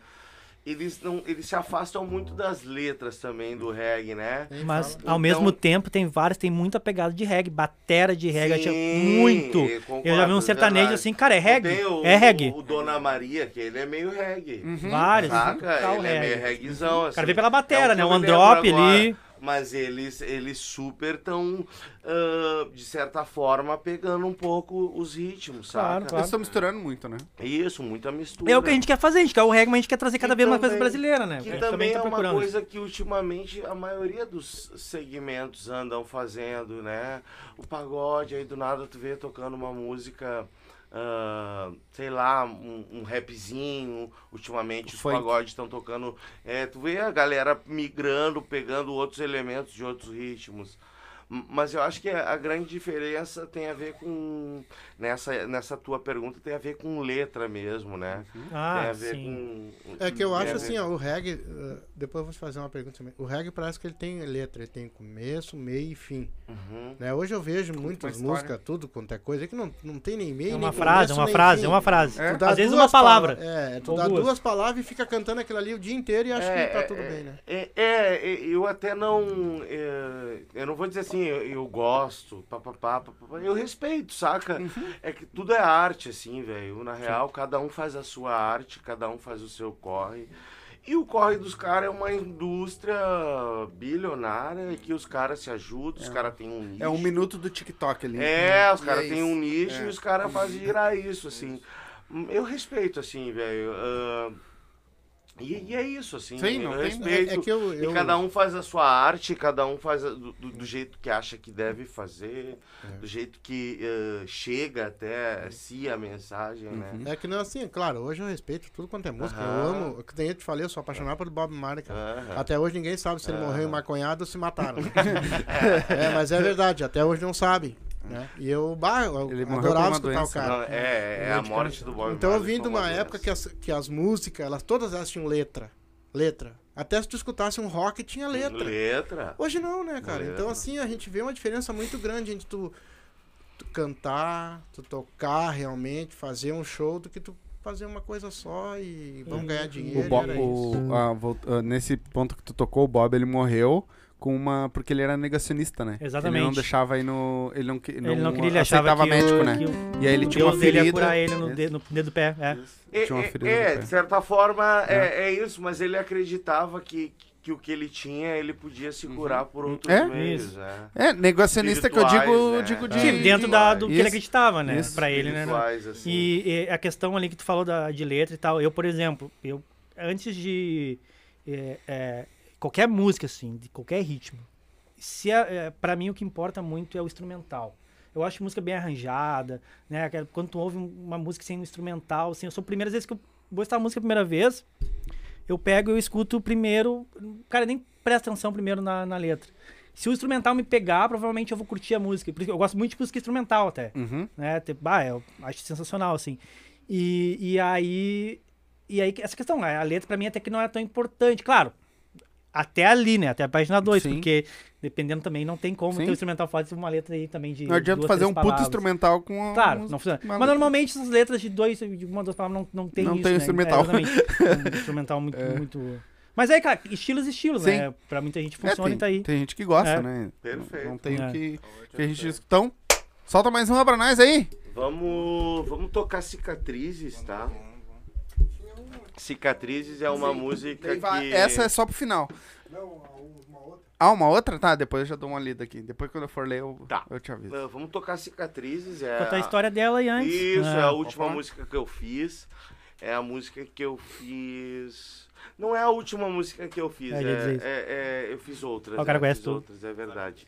Eles não, eles se afastam muito das letras também do reggae, né? Mas fala. ao Então- mesmo tempo tem vários, tem muita pegada de reggae, batera de reggae, tinha Sim, muito. eu Eu já vi concordo, um sertanejo verdade. assim, cara, é reggae, o, é reggae. O, o Dona Maria, que ele é meio reggae. Vários, Saca? tal ele é meio reggae. reggaezão. O Assim. cara vê pela É batera, o né? que O androp agora. ali. Mas eles, eles super tão, ah, de certa forma, pegando um pouco os ritmos, Claro, saca? Eles claro. estão misturando muito, né? Isso, muita mistura. É o que a gente quer fazer, a gente quer o reggae, mas a gente quer trazer cada Que vez uma coisa brasileira, né? Que também tá é uma coisa que ultimamente a maioria dos segmentos andam fazendo, né? O pagode, aí do nada tu vê tocando uma música, ah, sei lá, um, um rapzinho. Ultimamente os pagodes estão tocando. É, tu vê a galera migrando, pegando outros elementos de outros ritmos. Mas eu acho que a grande diferença tem a ver com. Nessa, nessa tua pergunta, tem a ver com letra mesmo, né? tem Ah, a ver sim. com. É que eu tem acho assim, ó, o reggae, uh, depois eu vou te fazer uma pergunta também. O reggae parece que ele tem letra, ele tem começo, meio e fim. Uhum. Né? Hoje eu vejo muitas músicas, tudo quanto é coisa, que não, não tem nem meio, É uma nem frase, é começo, uma nem frase, fim. é uma frase. É. Tu dá Às vezes duas uma palavra. pala- É, tu Ou dá duas. duas. palavras e fica cantando aquilo ali o dia inteiro e acha que tá tudo bem, né? É, é, é, eu até não. é, eu não vou dizer assim, eu, eu gosto, papapá, papapá, eu respeito, saca? É que tudo é arte, assim, velho. Na real, cada um faz a sua arte, cada um faz o seu corre. E o corre dos caras é uma indústria bilionária que os caras se ajudam, os caras têm um nicho. É um minuto do TikTok ali. É, os E caras é têm um nicho É. e os caras fazem girar isso, assim. Eu respeito, assim, velho. ah, e, e é isso, assim. Sim, não tem- respeito. É, é que eu, eu E cada um faz a sua arte, cada um faz a- do, do- jeito que acha que deve fazer, É. do jeito que eh, chega até si a mensagem, Uhum. né? É que não assim, claro, hoje eu respeito tudo quanto é música. Eu amo, que nem eu te falei, eu sou apaixonado por Bob Marley. Até hoje ninguém sabe se ele morreu Aham. maconhado ou se mataram. é, mas é verdade, até hoje não sabe. Né? E eu, bah, eu Ele adorava escutar o doença, cara. Não, é, é a morte do Bob Então eu vim de uma época que as, que as músicas, elas todas elas tinham letra. Letra. Até se tu escutasse um rock, tinha letra. Letra. Hoje não, né, cara? Letra. Então assim, a gente vê uma diferença muito grande entre tu, tu cantar, tu tocar realmente, fazer um show, do que tu fazer uma coisa só e vamos ganhar dinheiro. O Bo- era o- ah, volt- ah, nesse ponto que tu tocou, o Bob ele morreu com uma. Porque ele era negacionista, né? Ele não Exatamente. deixava aí no. Ele não, que- Ele não queria, ele aceitava médico, o, né? o, E aí ele tinha uma Deus dele ia ferida. curar ele no, Isso. dedo, no dedo do pé. É. É, Tinha uma é- ferida é, no pé. de certa forma é, é isso, mas ele acreditava que, que o que ele tinha ele podia se curar por outros É? meios. Isso. né? É, negacionista que eu digo, né? digo de. Sim, dentro da, do que ele Isso. acreditava, né? Isso. Pra ele, né? Espirituais, assim. E, e a questão ali que tu falou da, de letra e tal, eu, por exemplo, eu antes de é, é, qualquer música assim, de qualquer ritmo, se é, para mim o que importa muito é o instrumental. Eu acho música bem arranjada, né? Quando tu ouve um- uma música sem um instrumental, assim, eu sou a primeira vez que eu vou escutar a música a primeira vez, eu pego e eu escuto primeiro, cara, nem presta atenção primeiro na, na letra. Se o instrumental me pegar, provavelmente eu vou curtir a música. Por isso que eu gosto muito de música instrumental até Uhum. né? Ah, eu acho sensacional, assim. E, e aí. E aí, essa questão, a letra pra mim até que não é tão importante. Claro, até ali, né? Até a página 2, Sim. porque dependendo também, não tem como Sim. ter um instrumental forte uma letra aí também de. Não adianta duas, fazer três um puto instrumental com. a- Claro, uma- não funciona. uma- Mas normalmente essas letras de dois, de uma, duas palavras não, não tem Não isso. tem né? instrumental. É, exatamente. um instrumental muito, muito. Mas aí, cara, estilos e estilos, Sim. né? Pra muita gente É, funciona tem, e tá aí. tem gente que gosta, É. né? Perfeito. Não, não tem É. o que, que a gente. Então, solta mais uma pra nós aí. Vamos, vamos tocar Cicatrizes, tá? Cicatrizes é uma música Daí vai- que... Essa é só pro final. Ah, uma outra? Tá, depois eu já dou uma lida aqui. Depois quando eu for ler, eu, Tá. eu te aviso. Uh, Vamos tocar Cicatrizes. É Contar a história dela e antes. Isso, é a última falar? música que eu fiz. É a música que eu fiz. Não é a última música que eu fiz, É, é, é- é- eu fiz outras. Ah, o cara é, conhece fiz tudo. outras, é verdade.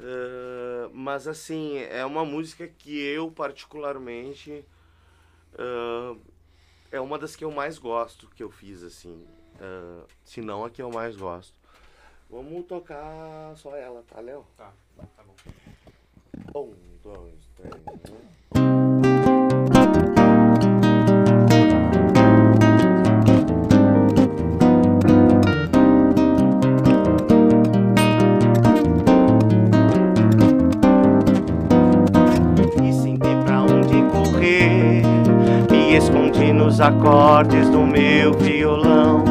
Ah, mas assim, é uma música que eu particularmente ah, é uma das que eu mais gosto que eu fiz, assim. Ah, se não a que eu mais gosto. Vamos tocar só ela, tá, Léo? Tá, tá bom. Um, dois, três. um. Nos acordes do meu violão.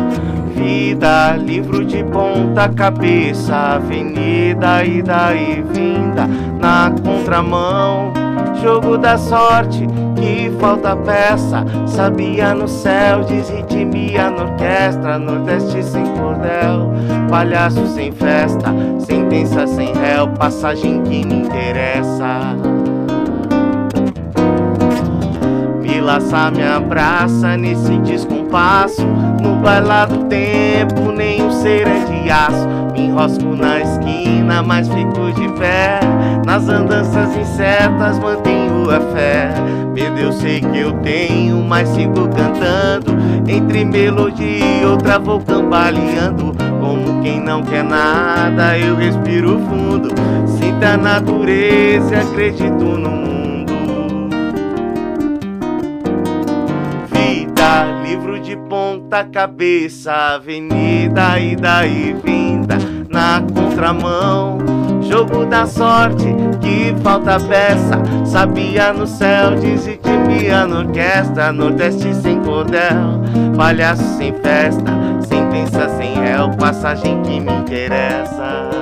Vida, livro de ponta cabeça, avenida e daí vinda na contramão. Jogo da sorte, que falta peça. Sabia no céu, desritimia na orquestra. Nordeste sem cordel, palhaço sem festa. Sentença sem réu, passagem que me interessa. Laça, me abraça nesse descompasso. No bailar do tempo, nenhum ser é de aço. Me enrosco na esquina, mas fico de pé. Nas andanças incertas, mantenho a fé. Medo eu sei que eu tenho, mas sigo cantando. Entre melodia e outra vou cambaleando. Como quem não quer nada, eu respiro fundo. Sinto a natureza e acredito no mundo. Livro de ponta cabeça, avenida e vinda na contramão. Jogo da sorte, que falta peça. Sabia no céu, desritimia na orquestra. Nordeste sem cordel, palhaço sem festa. Sentença sem réu, passagem que me interessa.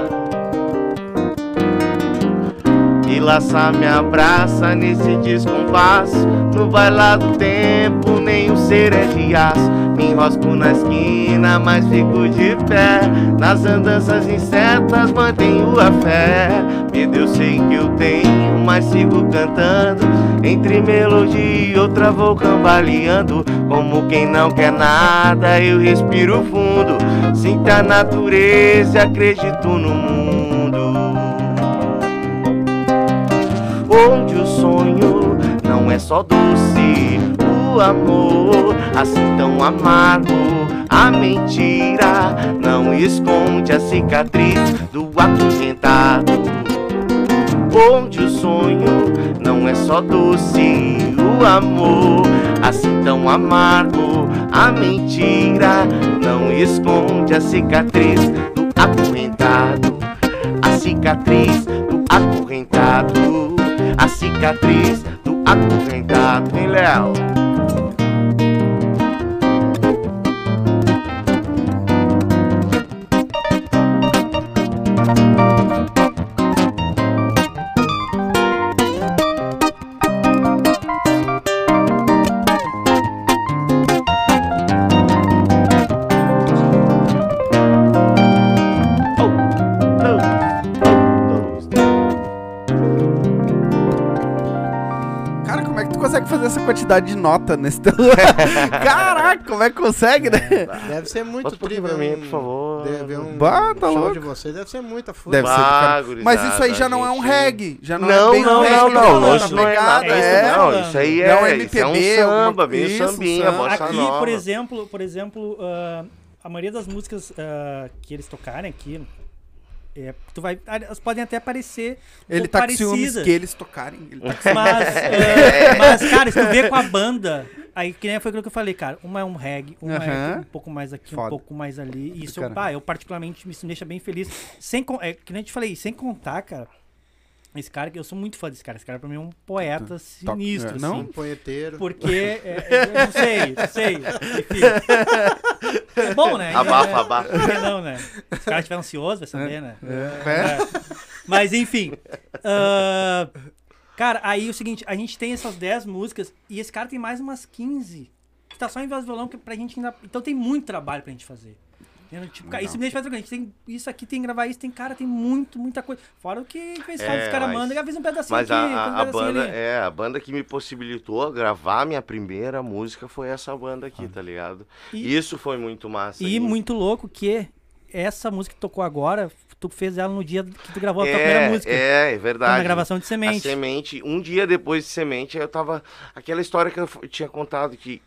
Me laça, me abraça nesse descompasso No bailar do tempo, ser é Me enrosco na esquina, mas fico de pé. Nas andanças incertas, mantenho a fé. Medo eu sei que eu tenho, mas sigo cantando. Entre melodia e outra vou cambaleando. Como quem não quer nada, eu respiro fundo. Sinto a natureza e acredito no mundo. Onde o sonho não é só doce, o amor assim tão amargo, a mentira não esconde a cicatriz do acorrentado. Onde o sonho não é só doce, o amor assim tão amargo, a mentira não esconde a cicatriz do acorrentado, a cicatriz do acorrentado, a cicatriz do acorrentado. Vem, Léo. Quantidade de nota nesse teu. Caraca, como é que consegue, né? Deve ser muito um pra mim, por favor. Deve um Bah, tá show louco. de vocês, deve ser muita fruta. Deve ser do Bah, cara. gurizada, Mas isso aí já não é um reggae. Já não, Não, é bem não, um reggae, não, não, falando, não, tá isso não é nada. é É, não, isso aí Não, é, isso é MPB, um samba, isso, sambinha, samba. Aqui, nova. por exemplo, por exemplo, ah, a maioria das músicas ah, que eles tocarem aqui, é, tu vai, elas podem até parecer um Ele tá com ciúmes que eles tocarem. Ele tá mas, ah, mas, cara, se tu vê com a banda, aí que nem foi aquilo que eu falei, cara, uma é um reggae, uma é um pouco mais aqui, Foda. um pouco mais ali, e isso, pá, eu particularmente me deixa bem feliz, sem, é, que nem eu te falei, sem contar, cara, esse cara, que eu sou muito fã desse cara, esse cara pra mim é um poeta sinistro, é, não? assim, Um punheteiro. porque, é, é, não sei, não sei. Enfim. É bom, né? Abafa, é, abafa. Por que não, né? Se o cara estiver ansioso, vai saber, né? É. É. Mas enfim. ah, cara, aí o seguinte, a gente tem essas 10 músicas e esse cara tem mais umas 15. Que tá só em voz violão que pra gente ainda. Então tem muito trabalho pra gente fazer. Entendeu? Tipo, cara, isso me deixa tranquilo. A gente tem isso aqui, tem que gravar isso, tem cara, tem muito, muita coisa. Fora o que faz, É, os caras mandam e avisa um pedacinho Mas aqui, a, um a, a pedacinho banda, ali. é, a banda que me possibilitou gravar minha primeira música foi essa banda aqui, tá ligado? E- Isso foi muito massa. E muito louco que essa música que tocou agora, tu fez ela no dia que tu gravou a tua é, primeira música. É, é na verdade. gravação de A semente. semente, um dia depois de semente, eu tava. Aquela história que eu tinha contado que,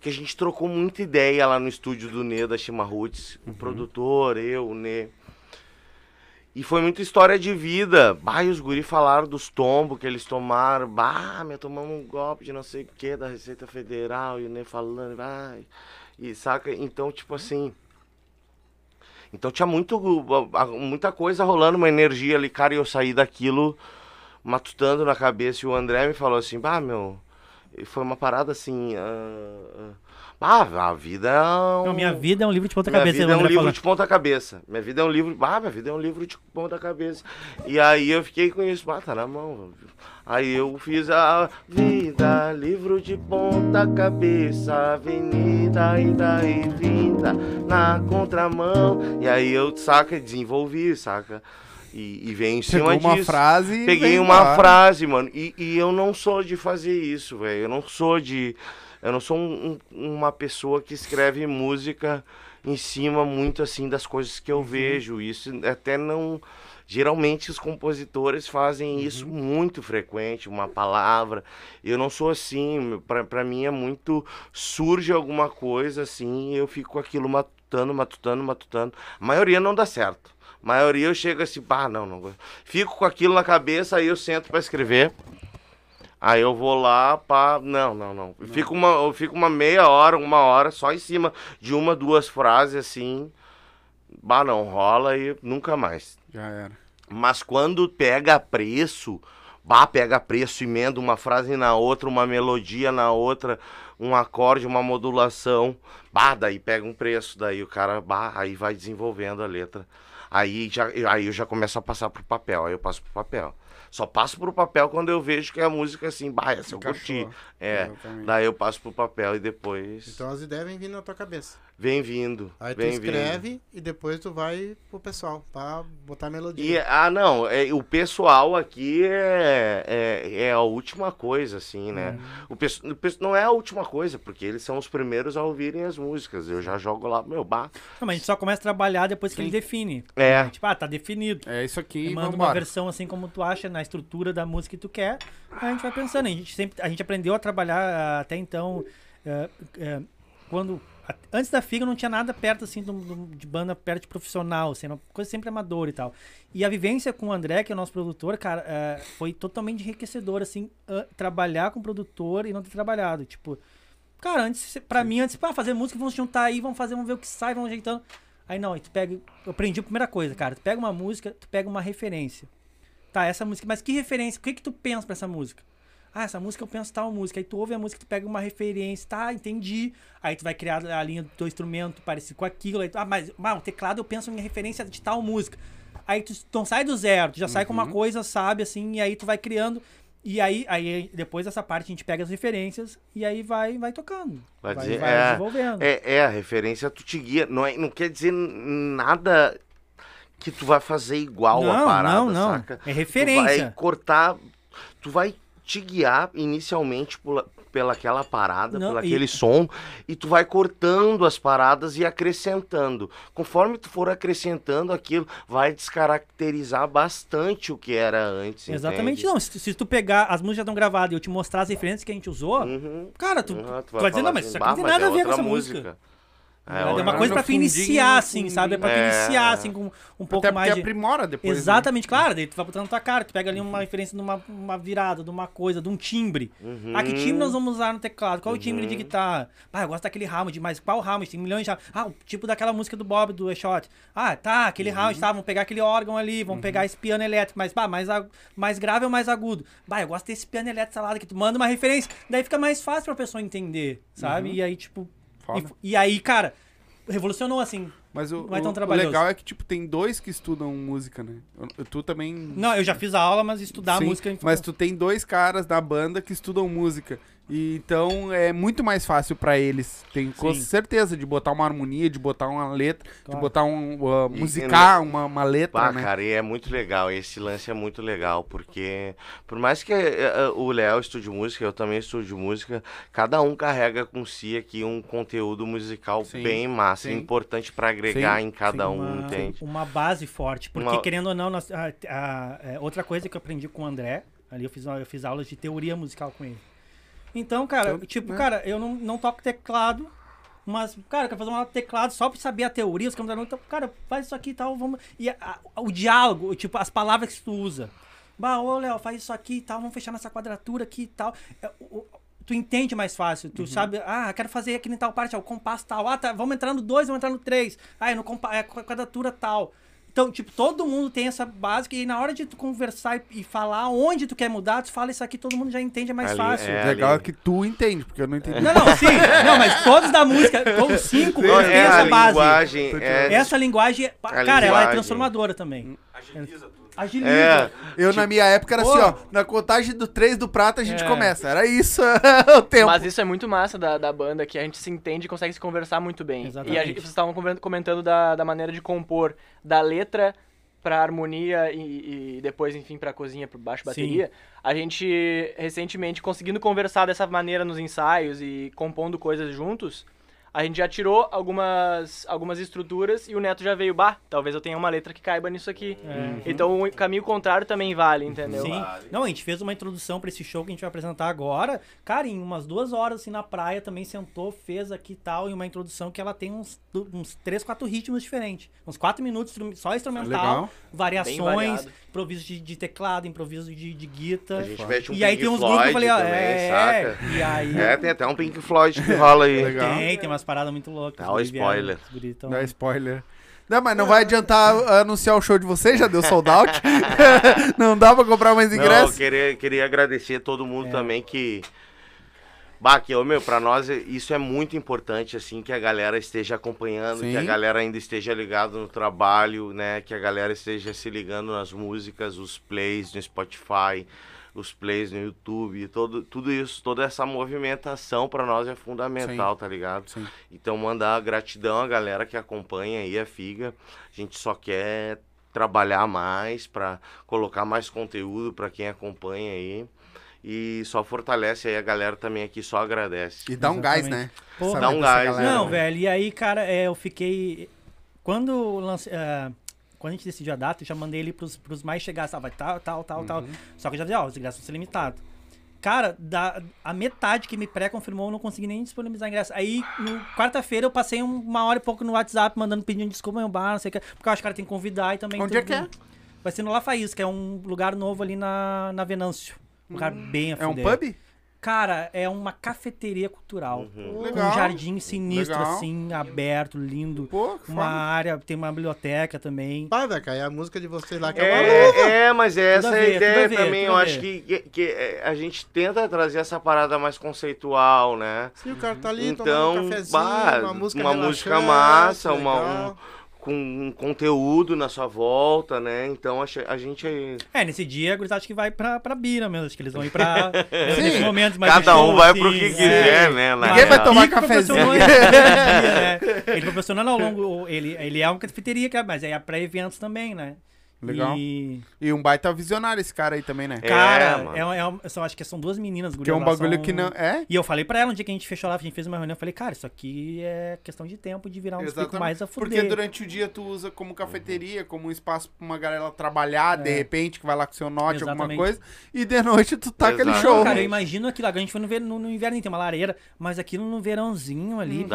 que a gente trocou muita ideia lá no estúdio do Nê da Shima Roots, o produtor, eu, o Nê. E foi muita história de vida. Bah, e os guri falaram dos tombos que eles tomaram. Bah, me tomamos um golpe de não sei o que da Receita Federal. E o Nê falando, vai. E saca? Então, tipo assim. Então tinha muito, muita coisa rolando, uma energia ali, cara, e eu saí daquilo matutando na cabeça. E o André me falou assim: Bah, meu. E Foi uma parada assim. ah, ah, a vida é um. Não, minha vida é um livro de ponta Minha cabeça. vida é um André livro de ponta cabeça. Minha vida é um livro. Ah, minha vida é um livro de ponta cabeça. E aí eu fiquei com isso. Ah, tá na mão. Aí eu fiz a vida, livro de ponta cabeça, avenida ida e vinda na contramão. E aí eu, saca, desenvolvi, saca? E, e vem em Pegou cima uma disso. frase e Peguei uma embora. frase, mano. E, e eu não sou de fazer isso, velho. Eu não sou de. Eu não sou um- um- uma pessoa que escreve música em cima muito assim das coisas que eu vejo. Isso até não. Geralmente os compositores fazem isso muito frequente, uma palavra. Eu não sou assim, pra mim é muito. Surge alguma coisa assim, e eu fico com aquilo matutando, matutando, matutando. A maioria não dá certo. Maioria eu chego assim, pá, não, não. gosto. Fico com aquilo na cabeça, aí eu sento pra escrever. Aí eu vou lá, pá, não, não, não. Fico uma, eu fico uma meia hora, uma hora só em cima de uma, duas frases assim. Bah, não rola e nunca mais. Já era. Mas quando pega preço, bah, pega preço, emenda uma frase na outra, uma melodia na outra, um acorde, uma modulação, bah, daí pega um preço, daí o cara, bah, aí vai desenvolvendo a letra. Aí, já, aí eu já começo a passar pro papel, aí eu passo pro papel. Só passo pro papel quando eu vejo que a música assim, bah, essa eu curti. É, Exatamente. daí eu passo pro papel e depois Então as ideias vêm vindo na tua cabeça. vem vindo. Aí tu vem vindo. escreve e depois tu vai pro pessoal pra botar a E, melodia. ah, não, é, o pessoal aqui é, é, é a última coisa, assim, né? O, pesso- o pesso- não é a última coisa, porque eles são os primeiros a ouvirem as músicas. Eu já jogo lá, meu, bah. Não, mas a gente só começa a trabalhar depois que ele define. É. Tipo, ah, tá definido. É isso aqui, manda uma versão assim como tu acha, na estrutura da música que tu quer. A gente vai pensando. A gente sempre a gente aprendeu a trabalhar ah, até então. eh, eh, quando. Antes da Figa não tinha nada perto assim de banda perto de profissional, assim, uma coisa sempre amadora e tal. E a vivência com o André, que é o nosso produtor, cara, eh, foi totalmente enriquecedor, assim, trabalhar com produtor e não ter trabalhado. Tipo, cara, antes, pra mim, antes, pá, fazer música, vamos juntar aí, vamos fazer, vamos ver o que sai, vamos ajeitando. Aí não, aí tu pega. Eu aprendi a primeira coisa, cara. Tu pega uma música, tu pega uma referência. Tá, essa música, mas que referência? O que que tu pensa pra essa música? Ah, essa música eu penso tal música. Aí tu ouve a música, tu pega uma referência, tá, entendi. Aí tu vai criar a linha do teu instrumento parecido com aquilo. Aí tu, ah, mas, mas o teclado eu penso em referência de tal música. Aí tu não sai do zero, tu já sai com uma coisa, sabe, assim, e aí tu vai criando. E aí, aí depois dessa parte a gente pega as referências e aí vai, vai tocando. Vai Vai, dizer- vai é, desenvolvendo. É, é, a referência tu te guia. Não, é, não quer dizer nada que tu vai fazer igual a Não, parada, não, não. saca? É Tu referência. vai cortar, tu vai te guiar inicialmente pela, pela aquela parada, Não, pelo e- aquele som, e tu vai cortando as paradas e acrescentando. Conforme tu for acrescentando aquilo, vai descaracterizar bastante o que era antes. Exatamente, entende? não. Se, se tu pegar, as músicas já estão gravadas e eu te mostrar as referências que a gente usou, Uhum. cara, tu, Uhum, tu vai dizer, falar não, mas assim, isso aqui "Bah, não tem nada é a ver com essa música. É, uma coisa pra tu No fundinho, iniciar, assim, sabe? É pra tu É. iniciar, assim, com um pouco Até mais porque de... aprimora depois. né? Exatamente, claro, daí tu vai botando na tua cara, tu pega ali uma referência de uma, uma virada, de uma coisa, de um timbre. Uhum. Ah, que timbre nós vamos usar no teclado? Qual o timbre de guitarra? Ah, eu gosto daquele Hammond, mas qual Hammond? Tem milhões de. Ah, o tipo daquela música do Bob, do E-Shot. Ah, tá, aquele Hammond, tá, vamos pegar aquele órgão ali, vamos pegar esse piano elétrico, mas, bah, mais, agu- mais grave ou mais agudo? Bah, eu gosto desse piano elétrico salada que tu manda uma referência, daí fica mais fácil pra pessoa entender, sabe? E aí, tipo... Foda. E, e aí, cara, revolucionou, assim. Mas o, Não é tão o- legal é que, tipo, tem dois que estudam música, né? Tu também. Não, eu já fiz a aula, mas estudar Sim, música... Mas tu tem dois caras da banda que estudam música. E então é muito mais fácil pra eles. Tem com certeza de botar uma harmonia, de botar uma letra, de Claro. botar um. Uh, E- musicar uma, uma letra, Ah, né? cara, e é muito legal. Esse lance é muito legal, porque por mais que eh, o Léo estude música, eu também estude música, cada um carrega com si aqui um conteúdo musical Sim, bem massa, sim. importante pra agregar Sim, em cada Sim, um, uma, entende? Uma base forte. Porque, Uma- querendo ou não, nós- a- a- é, outra coisa que eu aprendi com o André, ali eu fiz, eu fiz aulas de teoria musical com ele. Então, cara, Então, tipo, né? cara, eu não, não toco teclado, mas, cara, eu quero fazer uma aula de teclado só pra saber a teoria, os caminhos então, cara, faz isso aqui e tal, vamos. E a- a- o diálogo, tipo, as palavras que tu usa. Bah, ô, Léo, faz isso aqui e tal, vamos fechar nessa quadratura aqui e tal. É, o- tu entende mais fácil, Uhum. tu sabe, ah, quero fazer aqui em tal parte, ó, o compasso tal, ah, tá, vamos entrar no 2, vamos entrar no 3, ah, é no compa é qu- quadratura tal. Então, tipo, todo mundo tem essa básica e na hora de tu conversar e, e falar onde tu quer mudar, tu fala isso aqui, todo mundo já entende, é mais Ali, fácil. é. O legal é ali. que tu entende, porque eu não entendi. Não, não, sim, não, mas todos da música, todos cinco, têm é essa a base. linguagem, é, Essa linguagem, é- A cara, ela é linguagem. transformadora também. Agiliza tudo. Agiliza. é, Eu, na minha época, era Pô. assim, ó. Na contagem do 3 do prato, a gente É. começa. Era isso o tempo. Mas isso é muito massa da, da banda, que a gente se entende e consegue se conversar muito bem. Exatamente. E a gente, vocês estavam comen- comentando da, da maneira de compor, da letra pra harmonia e, e depois, enfim, pra cozinha, pro baixo, Sim. bateria. A gente, recentemente, conseguindo conversar dessa maneira nos ensaios e compondo coisas juntos, a gente já tirou algumas, algumas estruturas e o Neto já veio, bah, talvez eu tenha uma letra que caiba nisso aqui. É. Então o caminho contrário também vale, entendeu? Sim. Não, a gente fez uma introdução pra esse show que a gente vai apresentar agora. Cara, em umas duas horas, assim, na praia, também sentou, fez aqui e tal, e uma introdução que ela tem uns, uns três, quatro ritmos diferentes. Uns quatro minutos só instrumental, Legal. variações, improviso de, de teclado, improviso de, de guitarra. a gente mete um e aí Pink tem uns grupos que eu falei, ó, também, é, saca? e aí... É, tem até um Pink Floyd que rola aí. Legal. Tem, tem umas paradas muito loucas. Dá o Os guri vieram, spoiler. tão- Dá spoiler. Não, mas não vai adiantar anunciar o show de vocês, já deu sold out. não dá pra comprar mais Não, eu ingressos. queria, queria agradecer todo mundo É. também que. Bah, que, ô, meu, pra nós isso é muito importante, assim, que a galera esteja acompanhando, Sim. que a galera ainda esteja ligado no trabalho, né? Que a galera esteja se ligando nas músicas, os plays no Spotify, os plays no YouTube, todo, tudo isso, toda essa movimentação pra nós é fundamental, tá ligado? Sim. Então mandar gratidão à galera que acompanha aí a Figa. A gente só quer trabalhar mais pra colocar mais conteúdo pra quem acompanha aí. E só fortalece aí a galera também aqui, só agradece. E dá um gás, Exatamente. né? Porra. Saber Dá um gás, galera, Não, né? velho, e aí, cara, é, eu fiquei. Quando lance, é, quando a gente decidiu a data, eu já mandei ele pros, pros mais chegados, ah, vai tal, tal, tal, tal. Uhum. Só que eu já disse, ó, os ingressos vão ser limitados. Cara, da, a metade que me pré-confirmou, eu não consegui nem disponibilizar ingresso. Aí, quarta-feira, eu passei um- uma hora e pouco no WhatsApp, mandando pedindo desculpa, meu bar, não sei o que. Porque eu acho que o cara tem que convidar e também. Onde é que é? Vai ser no La Faísca, é um lugar novo ali na, na Venâncio. Um lugar bem a É um pub? Cara, é uma cafeteria cultural. Uhum. Um jardim sinistro, Legal. assim, aberto, lindo. Pô, Uma foda. área, tem uma biblioteca também. Pai, vai cair a música de vocês lá que é, uma luva. É, é, mas é essa a ver, ideia a ver, também. Eu a acho que, que, que, é, a gente tenta trazer essa parada mais conceitual, né? Se o cara tá ali Então, tomando um cafezinho, bah, uma música uma música massa, uma- legal. Com um conteúdo na sua volta, né? Então a gente. É, nesse dia, a gurizada acho que vai pra, pra Bira mesmo. Acho que eles vão ir pra. nesses momentos mais Cada um show, vai assim, pro que é. quiser, né? na Ninguém vai tomar Ele cafezinho. proporcionou esse dia, né? Ele ao longo. Ele, ele é uma cafeteria, cara, mas é pra eventos também, né? Legal. E, E um baita visionário esse cara aí também, né? É, cara, mano. é, um- é um- eu só acho que são duas meninas, Que é um gurias bagulho são- que não. É? E eu falei pra ela, no dia que a gente fechou lá, a gente fez uma reunião, eu falei, cara, isso aqui é questão de tempo de virar um pico mais a fuder. Porque durante o dia tu usa como cafeteria, como um espaço pra uma galera trabalhar, de É. repente, que vai lá com seu note, alguma coisa, e de noite tu tá aquele show. Cara, eu imagino aquilo. A gente foi no, ver- no, no inverno, tem uma lareira, mas aquilo no verãozinho ali.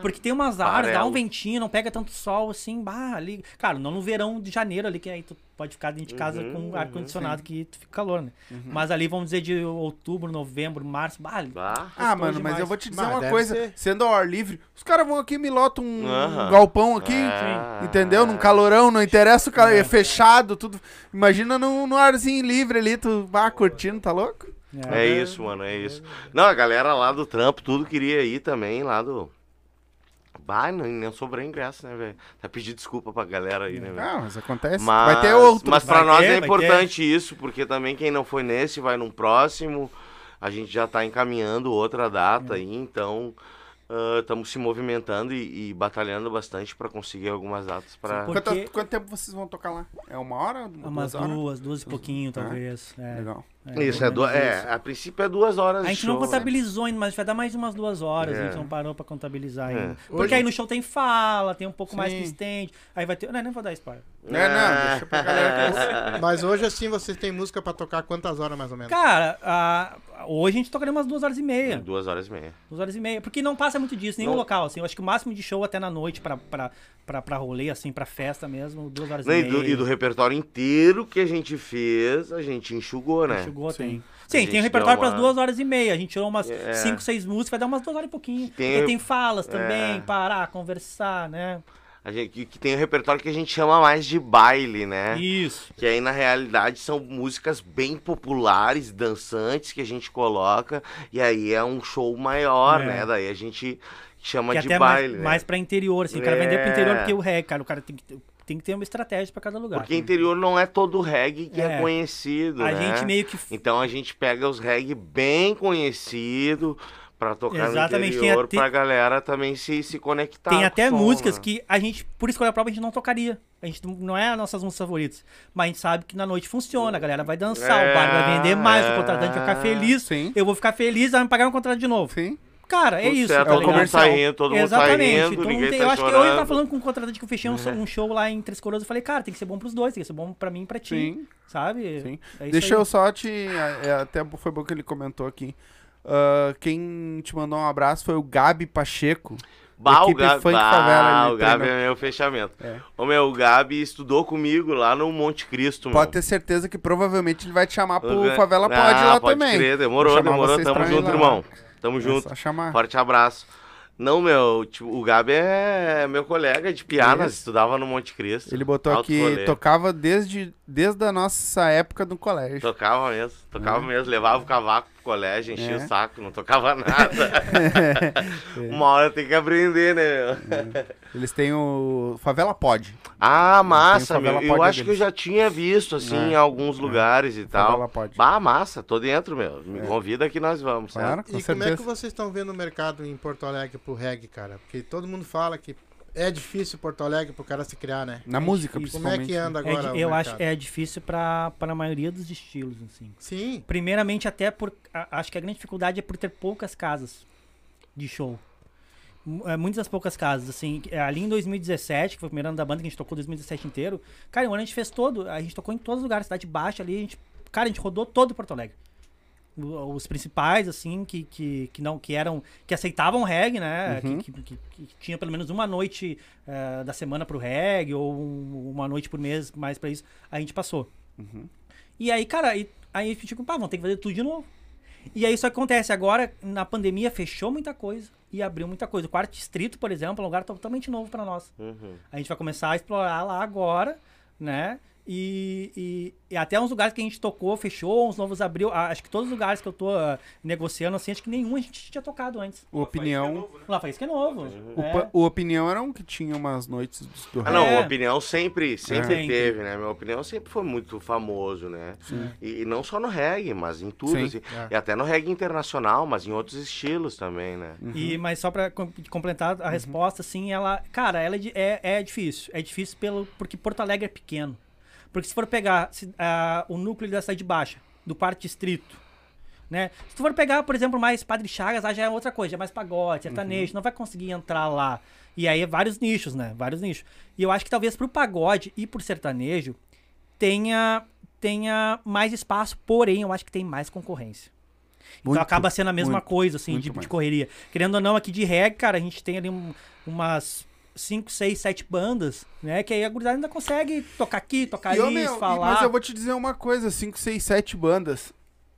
Porque tem umas árvores, dá um ventinho, não pega tanto sol assim, bah, ali. Claro, não no verão de janeiro ali, que aí tu pode ficar dentro de casa Uhum, com ar-condicionado, que tu fica calor, né? Mas ali, vamos dizer, de outubro, novembro, março, bah. Bah. Ah, mano, mas demais. eu vou te dizer Mas uma coisa, ser. sendo ao ar livre, os caras vão aqui e me lotam um galpão aqui, É. entendeu? Num calorão, não interessa o cara, é fechado, tudo. Imagina num, num arzinho livre ali, tu vá curtindo, tá louco? É isso, mano, é isso. Não, a galera lá do trampo, tudo queria ir também, lá do. Bah, não, não sobrou ingresso, né, velho? Tá pedir desculpa pra galera aí, né, velho? Ah, mas acontece. Mas, vai ter outro. mas pra Vai nós ter, é importante isso, porque também quem não foi nesse vai num próximo. A gente já tá encaminhando outra data aí, então estamos se movimentando e, e batalhando bastante pra conseguir algumas datas pra. Por- Quanto, porque- quanto tempo vocês vão tocar lá? É uma hora? Umas duas horas? duas, duas e pouquinho, talvez. É, Legal. É, Isso, é, duas, é, isso. a princípio é duas horas A de gente não show, né? contabilizou ainda, mas vai dar mais de umas duas horas. A gente É. não parou pra contabilizar É. ainda. Porque Hoje- aí no show tem fala, tem um pouco mais que Sim. estende. Aí vai ter. Não, nem vou dar spoiler. É, não, deixa pra galera que Mas hoje, assim, vocês têm música pra tocar quantas horas mais ou menos? Cara, a- hoje a gente tocaria umas duas horas e meia. Duas horas e meia. Duas horas e meia. Porque não passa muito disso, nenhum Não. local, assim. Eu acho que o máximo de show até na noite pra, pra, pra, pra rolê, assim, pra festa mesmo, duas horas Não, e e, meia. do, e do repertório inteiro que a gente fez, a gente enxugou, né? Chegou, Sim. tem. Sim, tem um repertório para uma- duas horas e meia. A gente tirou umas É. cinco, seis músicas, vai dar umas duas horas e pouquinho. Tem- Porque tem falas também, É. parar, conversar, né? A gente, que, que tem o repertório que a gente chama mais de baile, né? Isso. Que aí, na realidade, são músicas bem populares, dançantes, que a gente coloca. E aí é um show maior, É. né? Daí a gente chama Que de até baile, mais, né? mais pra interior, assim. O cara vender pro interior É. porque o reggae, cara. O cara tem que, tem que ter uma estratégia pra cada lugar. Porque interior não é todo reggae que é, É. conhecido, a né? gente meio que. Então a gente pega os reggae bem conhecido pra tocar Exatamente, no interior, até- pra galera também se, se conectar. Tem até som, músicas né? que a gente, por escolha própria, a gente não tocaria. A gente não- não é as nossas músicas favoritas. Mas a gente sabe que na noite funciona, a galera vai dançar, É, o bar vai vender mais, é. o contratante vai ficar feliz. Sim. Eu vou ficar feliz, vai me pagar um contrato de novo. Sim. Cara, é isso. certo, tá todo ligado? mundo sai rindo, todo mundo sai Exatamente. rindo, Então, ninguém tem- tá eu acho que eu tava falando com um contratante que eu fechei um, show- um show lá em Três Coroas. Eu falei, cara, tem que ser bom pros dois, tem que ser bom pra mim e pra ti. Sim. Sabe? Sim. É Deixa aí. eu só te. é, é, até foi bom que ele comentou aqui. Ah, quem te mandou um abraço foi o Gabi Pacheco. Bah, o Gabi, Funk bah, Favela, o Gabi é meu fechamento. É. Ô meu, o Gabi estudou comigo lá no Monte Cristo, Pode meu. ter certeza que provavelmente ele vai te chamar pro Ga- Favela Pod ah, lá pode também. Crer, demorou, demorou. Tamo junto, lá. Tamo É junto. só chamar. Forte abraço. Não, meu, tipo, o Gabi é meu colega de piadas, Isso. estudava no Monte Cristo. Ele botou aqui, rolê. tocava desde, desde a nossa época do colégio. Tocava mesmo, tocava mesmo, levava o cavaco colégio, enchia É. o saco, não tocava nada. Uma hora tem que aprender, né, meu? Eles têm o Favela Pod. Ah, massa, meu. Eu acho que eu deles. já tinha visto, assim, É, em alguns lugares e tal. Favela Pod. Bah, massa, tô dentro, meu. Me convida que nós vamos, Claro, certo? com E como é certeza. que vocês estão vendo o mercado em Porto Alegre pro reggae, cara? Porque todo mundo fala que é difícil Porto Alegre pro cara se criar, né? Na música, difícil. Como é principalmente. que anda É agora o eu acho é difícil pra, pra maioria dos estilos, assim. Sim, Primeiramente, até por. a- acho que a grande dificuldade é por ter poucas casas de show. Mu- é, Muitas das poucas casas, assim. é, Ali em 2017, que foi o primeiro ano da banda que a gente tocou 2017 inteiro. Cara, o ano a gente fez todo. A gente tocou em todos os lugares, Cidade Baixa ali. A gente, cara, a gente rodou todo Porto Alegre. Os principais, assim, que, que, que não que eram. que aceitavam reggae, né? Uhum. Que, que, que- que tinha pelo menos uma noite eh, da semana pro reggae, ou um- uma noite por mês mais pra isso. A gente passou. Uhum. E aí, cara, aí, aí tipo, pá, vamos ter que fazer tudo de novo. E aí isso acontece. Agora, na pandemia, fechou muita coisa e abriu muita coisa. O quarto distrito, por exemplo, é um lugar totalmente novo pra nós. Uhum. A gente vai começar a explorar lá agora, né? E, e- e até uns lugares que a gente tocou, fechou, uns novos abriu. Acho que todos os lugares que eu tô ah, negociando, assim, acho que nenhum a gente tinha tocado antes. O Opinião. Lá foi isso que é novo. O, é. pa- o Opinião era um que tinha umas noites do Ah, não, É. a opinião sempre, sempre É. teve, né? Minha opinião sempre foi muito famoso, né? E, e não só no reggae, mas em tudo, Sim. assim. É. E até no reggae internacional, mas em outros estilos também, né? E, mas só pra com- completar a resposta, assim, ela. Cara, ela é, é, é difícil. É difícil pelo, porque Porto Alegre é pequeno. Porque se for pegar se- ah, o núcleo da cidade baixa, do quarto distrito, né? Se tu for pegar, por exemplo, mais Padre Chagas, lá já é outra coisa, já é mais pagode, sertanejo, não vai conseguir entrar lá. E aí é vários nichos, né? Vários nichos. E eu acho que talvez pro pagode e pro sertanejo tenha, tenha mais espaço, porém eu acho que tem mais concorrência. Muito, então acaba sendo a mesma muito, coisa, assim, de, de correria. Querendo ou não, aqui de reggae, cara, a gente tem ali um- umas 5, 6, 7 bandas, né? Que aí a gurizada ainda consegue tocar aqui, tocar E, ali, meu, falar. Mas eu vou te dizer uma coisa: 5, 6, 7 bandas.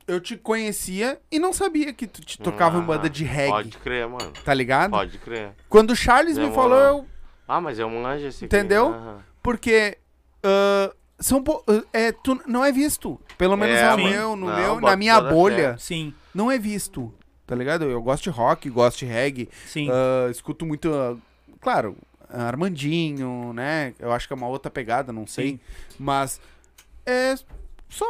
Eu te conhecia e não sabia que tu te tocava em Ah, banda de reggae. Pode crer, mano. Tá ligado? Pode crer. Quando o Charles me Demorou. falou, eu. Ah, mas é um anjo esse aqui. Entendeu? Aham. Porque. ah, são po- ah, é, tu não é visto. Pelo menos É, no mano. meu, no Não, meu, na minha bolha, Sim, não é visto. Tá ligado? Eu gosto de rock, gosto de reggae. sim. ah, escuto muito. ah, claro, Armandinho, né? Eu acho que é uma outra pegada, não sei. Sim. Mas. É só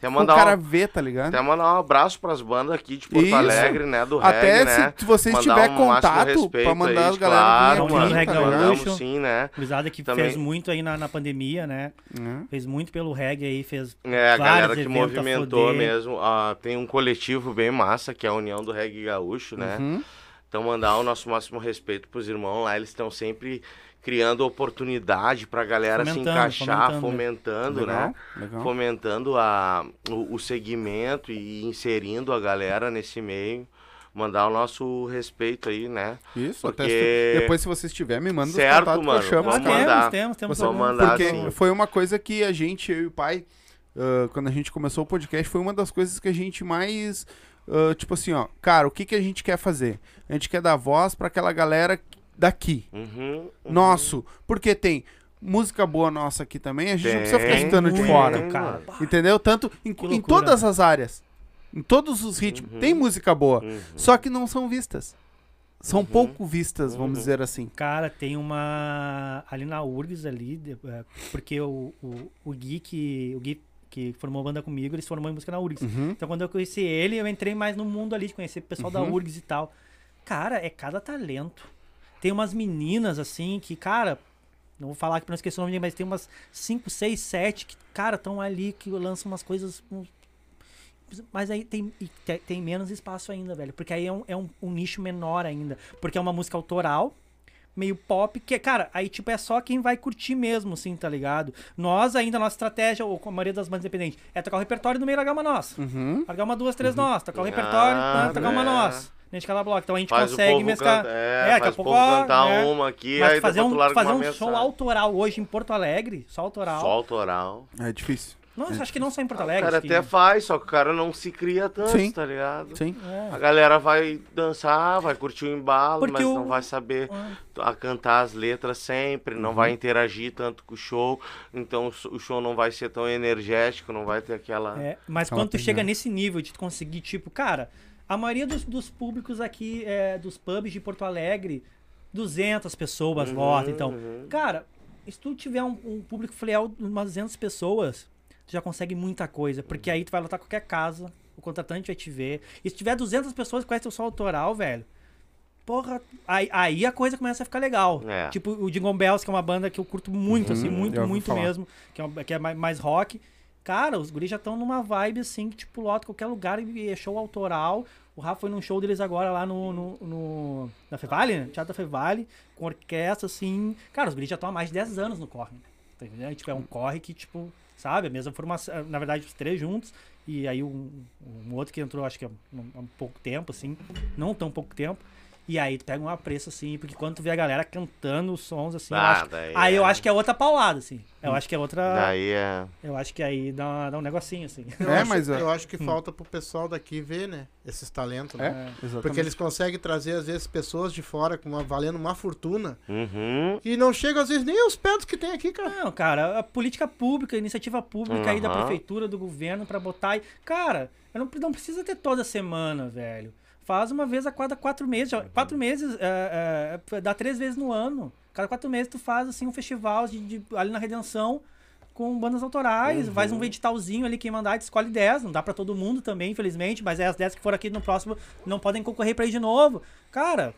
Quer o mandar, cara um, ver, tá ligado? quer mandar um abraço pras bandas aqui de Porto Isso. Alegre, né? Do Até reggae, se né? vocês tiver um contato pra mandar aí, as galera claro, vir aqui, tá Reggae? Mandamos Gaúcho. sim, né? Gurizada que Também- fez muito aí na, na pandemia, né? Né? Fez muito pelo reggae aí, fez É, a galera que movimentou mesmo. ah, tem um coletivo bem massa, que é a União do Reggae Gaúcho, né? Uhum. Então, mandar o nosso máximo respeito pros irmãos lá. Eles estão sempre criando oportunidade pra galera se Fomentando, encaixar, fomentando. fomentando, Legal, né? legal. Fomentando a, o, o segmento e inserindo a galera nesse meio. Mandar o nosso respeito aí, né? Isso, até Porque- se- depois se vocês tiverem, me manda os Certo, contatos mano, que eu chamo vamos os mandar. temos, temos, temos mandar, Porque sim. foi uma coisa que a gente, eu e o pai, ah, quando a gente começou o podcast, foi uma das coisas que a gente mais, ah, tipo assim, ó, cara, o que, que a gente quer fazer? A gente quer dar voz pra aquela galera daqui, Uhum, uhum. nosso, porque tem música boa nossa aqui também, a gente não precisa ficar Tem escutando de fora, cara. entendeu? Tanto em, em todas as áreas, em todos os ritmos, Uhum. tem música boa, Uhum. só que não são vistas. São Uhum. pouco vistas, vamos Uhum. dizer assim. Cara, tem uma. Ali na URGS ali, de- é, porque o, o, o Gui que. O Gui que formou banda comigo, ele se formou em música na URGS. Uhum. Então quando eu conheci ele, eu entrei mais no mundo ali, de conhecer o pessoal da Uhum. URGS e tal. Cara, é cada talento. Tem umas meninas, assim, que, cara. Não vou falar que pra não esquecer o nome mas tem umas 5, 6, 7 que, cara, estão ali, que lançam umas coisas. Mas aí tem, te- tem menos espaço ainda, velho. Porque aí é, um, é um, um nicho menor ainda. Porque é uma música autoral, meio pop, que, cara, aí tipo é só quem vai curtir mesmo, assim, tá ligado? Nós ainda, nossa estratégia, ou com a maioria das bandas independentes, é tocar o repertório no meio largar uma nossa. Uhum. Largar uma, duas, três nós, tocar o repertório, Ah, né, tocar uma é. nós. A gente cala bloco. Então a gente Faz consegue mesclar. canta- É, é, daqui a faz o pouco, cantar né? uma aqui, Mas aí fazer um, fazer uma um mensagem. show autoral hoje em Porto Alegre, só autoral. Só autoral. É difícil. Não, acho que não só em Porto O Alegre. cara acho que- até faz, só que o cara não se cria tanto, Sim. tá ligado? Sim. A É. galera vai dançar, vai curtir o embalo, Porque mas o- não vai saber Ah. a cantar as letras sempre, não Uhum. vai interagir tanto com o show, então o o show não vai ser tão energético, não vai ter aquela... É, mas Aquela quando tu chega nesse nível de tu conseguir, tipo, cara, a maioria dos, dos públicos aqui, é, dos pubs de Porto Alegre, 200 pessoas Uhum, então. uhum. Cara, se tu tiver um, um público fiel de umas 200 pessoas, tu já consegue muita coisa, porque aí tu vai lotar qualquer casa, o contratante vai te ver. E se tiver 200 pessoas que conhecem o som autoral, velho, porra, aí, aí a coisa começa a ficar legal. É. Tipo o Jingle Bells, que é uma banda que eu curto muito, assim, Uhum, muito, já ouvi muito falar. mesmo, que é, uma- que é mais, mais rock. Cara, os guris já estão numa vibe assim, que tipo, lota qualquer lugar e é show autoral. O Rafa foi num show deles agora lá no, no, no- na Fevale, né? Teatro da Fevale, com orquestra, assim. Cara, os guris já estão há mais de 10 anos no corre. Tá entendendo? Tipo, é um corre que, tipo, sabe, a mesma formação, na verdade, os três juntos. E aí um, um outro que entrou, acho que há um, há pouco tempo, assim, não tão pouco tempo. E aí tu pega um apreço, assim, porque quando tu vê a galera cantando os sons, assim, eu Ah, acho, daí aí eu é- acho que é outra paulada, assim. Eu acho que é outra. Daí é... Eu acho que aí dá, dá um negocinho, assim. Eu É, acho, mas, ó, eu acho que falta pro pessoal daqui ver, né? Esses talentos, né? É, exatamente. Porque eles conseguem trazer, às vezes, pessoas de fora com uma, valendo uma fortuna. Uhum. E não chegam, às vezes, nem aos pés que tem aqui, cara. Não, cara, a política pública, a iniciativa pública aí da Aham. prefeitura, do governo, pra botar aí. Cara, eu não, não precisa ter toda semana, velho. Faz uma vez a cada quatro meses. já- Quatro meses, é, é, dá três vezes no ano. Cada quatro meses tu faz, assim, um festival de, de- ali na Redenção com bandas autorais. Faz um editalzinho ali, quem mandar, escolhe 10. Não dá pra todo mundo também, infelizmente. Mas é as 10 que for aqui no próximo não podem concorrer pra ir de novo. Cara,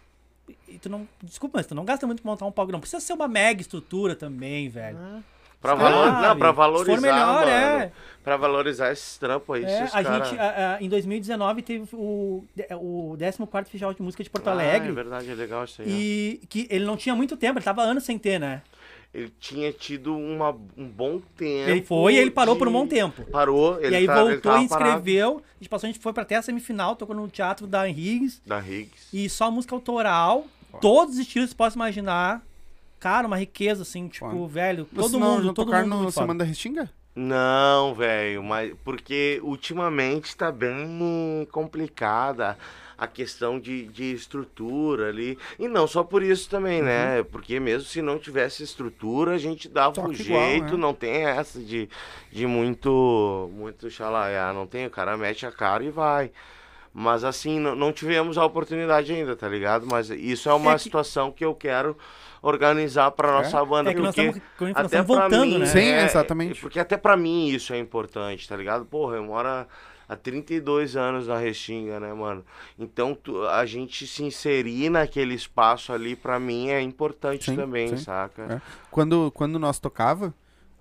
e tu não. Desculpa, mas tu não gasta muito pra montar um palco. Não precisa ser uma mega estrutura também, velho. Ah, Pra, valor... Não, pra valorizar, melhor, mano. é. Pra valorizar esses trampos aí. É, se os a cara... gente, a- a- em 2019, teve o, o 14 Festival de Música de Porto Ah, Alegre. é verdade, é legal isso aí. E que ele não tinha muito tempo, ele tava anos sem ter, né? Ele tinha tido uma, um bom tempo. Ele foi e ele parou de- por um bom tempo. Parou, ele e aí tá- voltou e parado. inscreveu. A gente passou, a gente foi pra até a semifinal, tocou no Teatro da Henrigues. Da Higgs. E só música autoral, todos os estilos que você possa imaginar. Cara, uma riqueza, assim, tipo, Foda. velho, todo mundo, não todo mundo no. Semana da Restinga? Não, velho, mas porque ultimamente tá bem complicada a questão de, de estrutura ali. E não só por isso também, né? Porque mesmo se não tivesse estrutura, a gente dava Toca um igual, jeito, né? não tem essa de, de muito, muito xalaiá, não tem, o cara mete a cara e vai. Mas assim, não, não tivemos a oportunidade ainda, tá ligado? Mas isso é uma É que- situação que eu quero organizar pra nossa banda. É que nós porque nós até estamos pra voltando, mim, né? Sim, é, exatamente. Porque até pra mim isso é importante, tá ligado? Porra, eu moro há- há 32 anos na Restinga, né, mano? Então tu- a gente se inserir naquele espaço ali, pra mim, é importante Sim, também, sim. saca? É. Quando, quando nós tocava,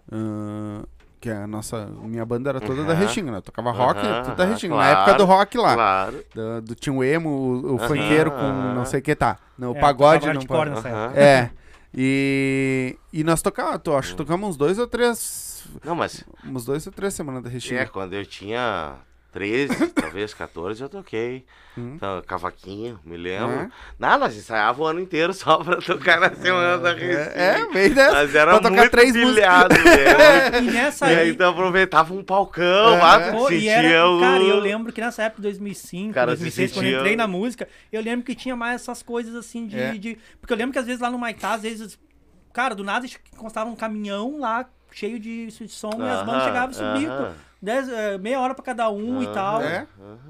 ahn, que a nossa, minha banda era toda da Aham. Restinga, né? Tocava rock, Aham, tudo da Restinga. Na claro, época do rock lá. Claro. Do, do Tinho Emo, o, o funkeiro com não sei o que, tá. No É, pagode, tocava não pode. É. E, e nós tocamos, tu, acho que tocamos uns dois ou três. Não, mas Uns dois ou três semanas da é, Restinga. quando eu tinha 13, talvez 14, eu toquei. Hum. Então, cavaquinho, me lembro. É. Nada, nós ensaiava o ano inteiro só pra tocar na semana da Restinga. É, é, meio dessa. Mas era pra tocar muito três pilhado, velho. E nessa E aí, aí, então aproveitava um palcão, É. lá Pô, e sentia era, o... cara, eu lembro que nessa época de 2005, Cara, se 2006, quando eu sentia- entrei na música, eu lembro que tinha mais essas coisas assim de. É. de- porque eu lembro que às vezes lá no Maitá, às vezes, cara, do nada constava um caminhão lá cheio de, de som e as bandas chegavam e subiam. aham. dez, eh, meia hora pra cada um e tal. É?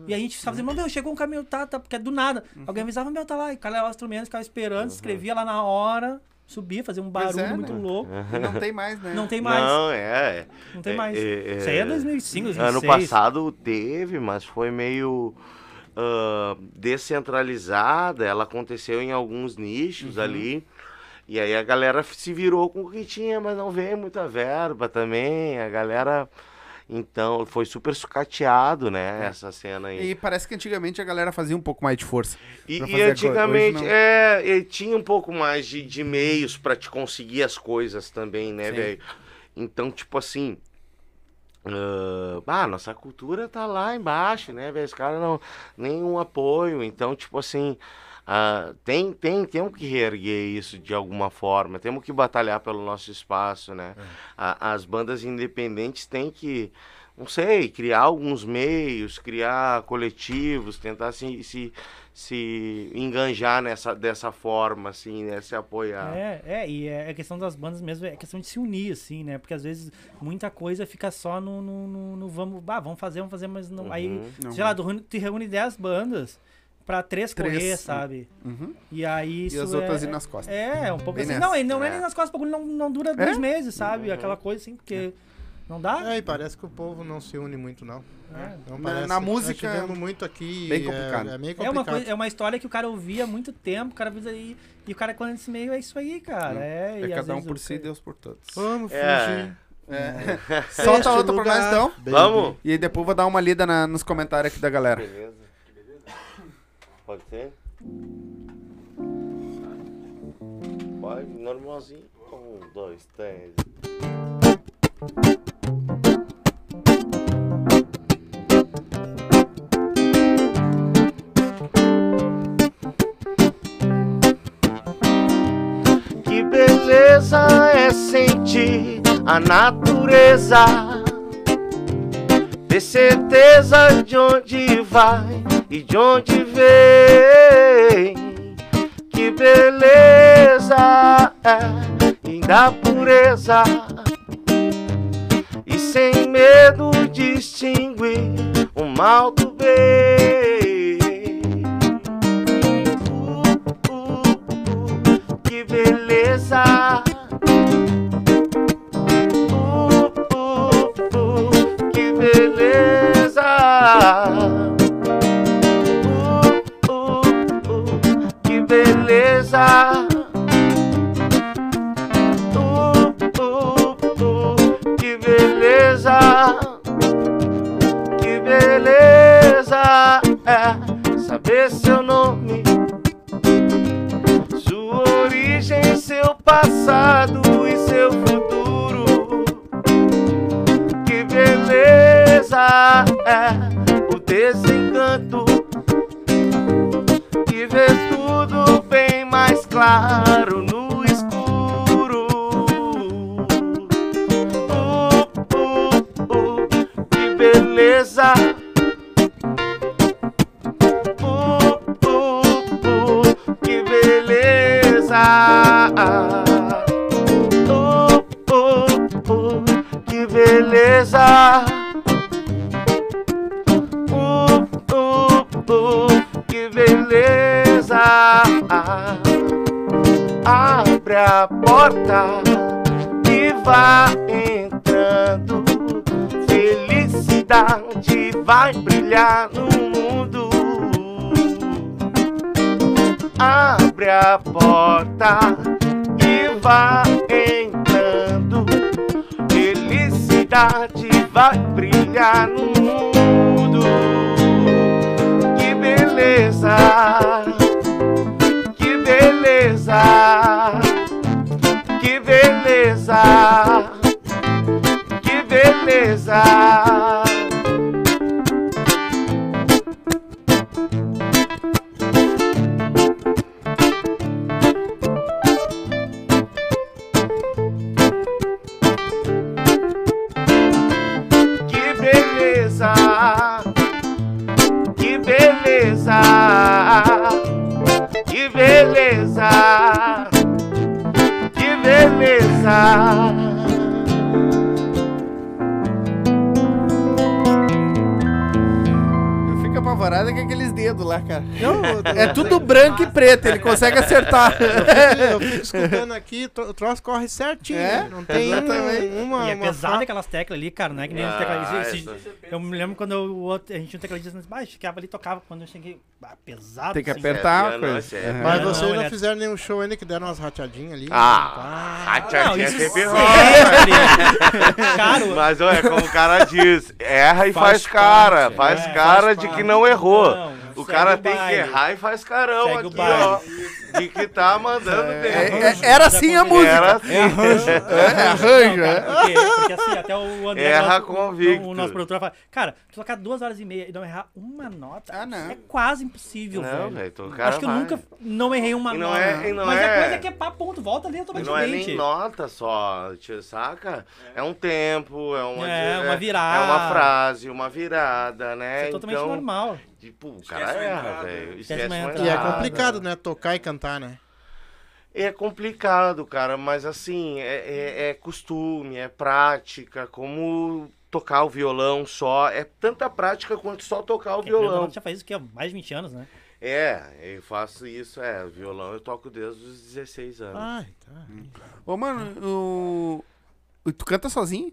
E a gente ficava dizendo, meu, chegou um caminhão, tá, tá, porque é do nada. Uhum. Alguém avisava, meu, tá lá. E o cara levava os instrumentos, ficava esperando, escrevia lá na hora, subia, fazia um barulho é, muito né? louco. Não tem mais, né? Não tem mais. Não, é. Não tem é, mais. é, Isso aí é é, 2005, 2006. Ano passado teve, mas foi meio ah, descentralizada. Ela aconteceu em alguns Uhum. nichos ali. E aí a galera se virou com o que tinha, mas não veio muita verba também. A galera. Então, foi super sucateado, né? Essa cena aí. E parece que antigamente a galera fazia um pouco mais de força. E, e antigamente, é, e tinha um pouco mais de, de meios pra te conseguir as coisas também, né, velho? Então, tipo assim. ah, ah, nossa cultura tá lá embaixo, né, velho? Os caras não. Nenhum apoio. Então, tipo assim. Ah, tem, tem, temos que reerguer isso de alguma forma. Temos que batalhar pelo nosso espaço, né? A- as bandas independentes têm que não sei, criar alguns meios, criar coletivos, tentar se, se, se enganjar nessa, dessa forma, assim, né? Se apoiar. É, é, e é a questão das bandas mesmo, é questão de se unir, assim, né? Porque às vezes muita coisa fica só no, no, no- no vamos, ah, vamos fazer, vamos fazer, mas não, aí, Uhum. Não sei lá, tu reúne- te reúne 10 bandas pra três, Três, correr, né? sabe? Uhum. E aí E isso as é, outras ir nas costas. É, um pouco Bem assim. nessa. Não, e não é. É. nem nas costas, o bagulho não, não dura É? dois meses, sabe? Aquela coisa assim, porque não dá. É, e parece que o povo não se une muito, não. É. Não Na- parece. na Nós música, tivemos muito aqui. bem é- complicado. É, meio É complicado. uma, coisa, é uma história que o cara ouvia há muito tempo, o cara avisa aí, e o cara quando nesse meio é isso aí, cara. É, É e às cada um vezes por si, Deus por todos. Vamos É. fugir. É. Solta outra pra nós então. baby. Vamos? E aí depois eu vou dar uma lida na- nos comentários aqui da galera. Beleza. Pode ser? Pode, normalzinho. Um, dois, três. Que beleza é sentir a natureza ter certeza de onde vai e de onde vem. Que beleza é e pureza e sem medo distinguir o mal do bem. Uh, uh, uh, que beleza! Ele consegue acertar. Eu fico escutando aqui, o troço corre certinho. É, né? Não tem exatamente. uma. E é uma fa- aquelas teclas ali, cara, não é que nem os Ah, esse- essa- Eu me lembro quando eu- o outro, a gente tinha um tecladista, mas, bah, ficava ali e tocava. Quando eu cheguei, bah, pesado. Tem que assim. apertar piano, coisa. é. Mas Não, vocês não é- fizeram nenhum show ainda que deram umas rateadinhas ali. Ah, a Não, tchatinha isso sempre rola. Caro, Mas olha, como o cara diz, erra e faz, Faz cara. parte, faz é, cara faz de que não errou. O segue cara o tem que errar e faz carão Segue o aqui, ó. De que tá mandando bem. É- é- era assim a música. Era assim. É, arranjo, Não, é. cara, porque, porque assim, até o André, Erra nosso, convicto. o nosso produtor, fala, cara, tu tocar duas horas e meia e não errar uma nota, Ah, não. é quase impossível, Não, velho. o cara Acho que eu vai. nunca não errei uma E não nota. é- e não Mas é- a coisa é que é pá, ponto, volta ali E não é automaticamente. nem nota só, saca? É um tempo, é uma, É, uma virada. É uma frase, uma virada, né? Isso é totalmente então, normal. Tipo, o cara erra, velho. Esquece uma entrada. E é entrada. complicado, né? Tocar e cantar, né? É complicado, cara, mas assim, é, é- é costume, é prática, como tocar o violão só. É tanta prática quanto só tocar o Porque, ou violão. não, já faz isso que há mais de 20 anos, né? É, eu faço isso, é, violão eu toco desde os 16 anos. Ai, tá. Ô, mano, o- Tu canta sozinho?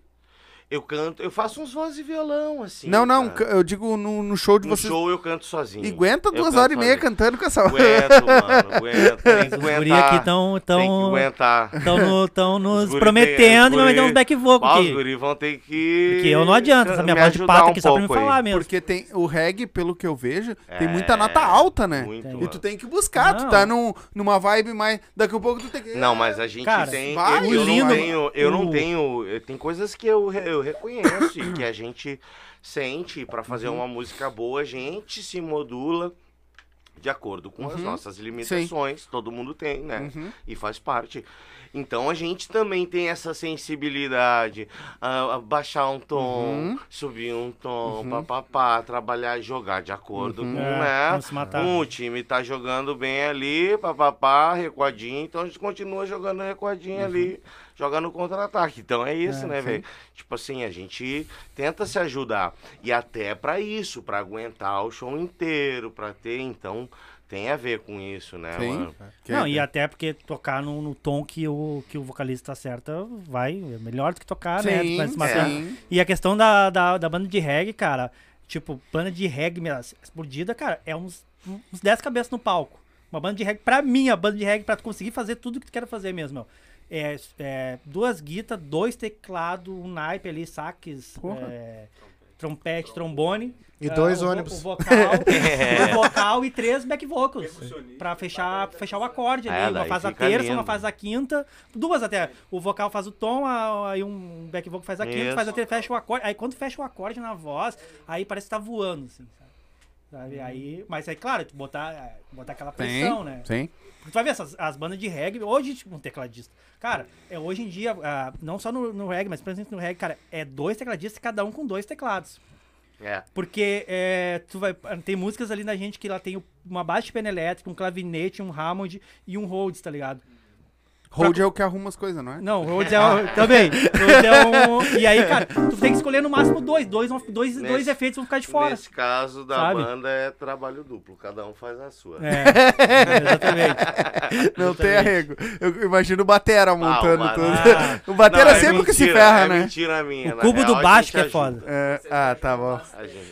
Eu canto, eu faço uns vozes e violão, assim. não, não, cara. ca- eu digo no, no show de No vocês. show eu canto sozinho. E aguenta Eu duas horas e meia cantando com essa. Aguento, mano, aguento. Tem que Os guri aguentar. aqui estão Tem que aguentar. tão, no, nos prometendo tem- e meter guri- uns back vocal Ah, Os aqui. guri vão ter que. Porque eu não adianta, essa minha voz de pato um aqui só pra me pouco aí. falar mesmo. Porque tem o reggae, pelo que eu vejo, tem É, muita nota alta, né? Muito, Tem. E mano. tu tem que buscar, tu Não. tá num, numa vibe mais. Daqui a pouco tu tem que. Não, mas a gente Cara, tem. vai, eu, lindo- não tenho. Eu não tenho. Tem coisas que eu reconheço e que a gente sente pra fazer Uhum. uma música boa, a gente se modula de acordo com as Uhum. nossas limitações. Todo mundo tem, né? Uhum. E faz parte. Então a gente também tem essa sensibilidade, a, a baixar um tom, Uhum. subir um tom, Uhum. papapá, trabalhar e jogar de acordo Uhum. com, É, né? Um, o time tá jogando bem ali, papapá, recuadinho, então a gente continua jogando recuadinho ali, jogando contra-ataque. Então é isso, É, né, velho? Tipo assim, a gente tenta se ajudar. E até pra isso, pra aguentar o show inteiro, pra ter, então tem a ver com isso, né, Sim. mano? Que- Não, e até porque tocar no, no tom que o, que o vocalista acerta vai, é melhor do que tocar, né? Sim, se matar. sim. E a questão da, da, da banda de reggae, cara, tipo, banda de reggae explodida, cara, é uns, uns 10 cabeças no palco. Uma banda de reggae, pra mim, a banda de reggae, pra tu conseguir fazer tudo que tu quer fazer mesmo, meu. É, é, duas guitas, dois teclados, um naipe ali, saques, é, trompete, trombone. E ah, dois o vo- ônibus. O vocal, o vocal e três back vocals. Pra fechar, fechar o acorde ali. É, uma faz a terça, lindo. uma faz a quinta. Duas até. O vocal faz o tom, aí um back vocal faz a quinta, Isso. faz a terça, fecha o acorde. Aí quando fecha o acorde na voz, aí parece que tá voando, assim, sabe? Sabe? Aí, mas aí, claro, tu botar, é, botar aquela pressão, Sim, né? sim. Tu vai ver essas, as bandas de reggae, hoje, tipo, um tecladista. Cara, é, hoje em dia, ah, não só no, no reggae, mas principalmente no reggae, cara, é dois tecladistas, cada um com dois teclados. É. Porque é, tu vai, tem músicas ali na gente que ela tem uma baixa de pena elétrica, um clavinete, um Hammond e um Rhodes, tá ligado? Hold é o que arruma as coisas, não é? Não, Rhodes é um, também. Rhodes é um, e aí, cara, tu tem que escolher no máximo dois. Dois, dois, dois Nesse- efeitos vão ficar de fora. Nesse caso da sabe? banda é trabalho duplo, cada um faz a sua. É, exatamente. Não tem arrego. Eu imagino o Batera montando Ba- tudo. Ah. O Batera Não, é sempre que se mentira, ferra, é né? mentira minha. O cubo real, do baixo que é foda. É, ah, tá bom.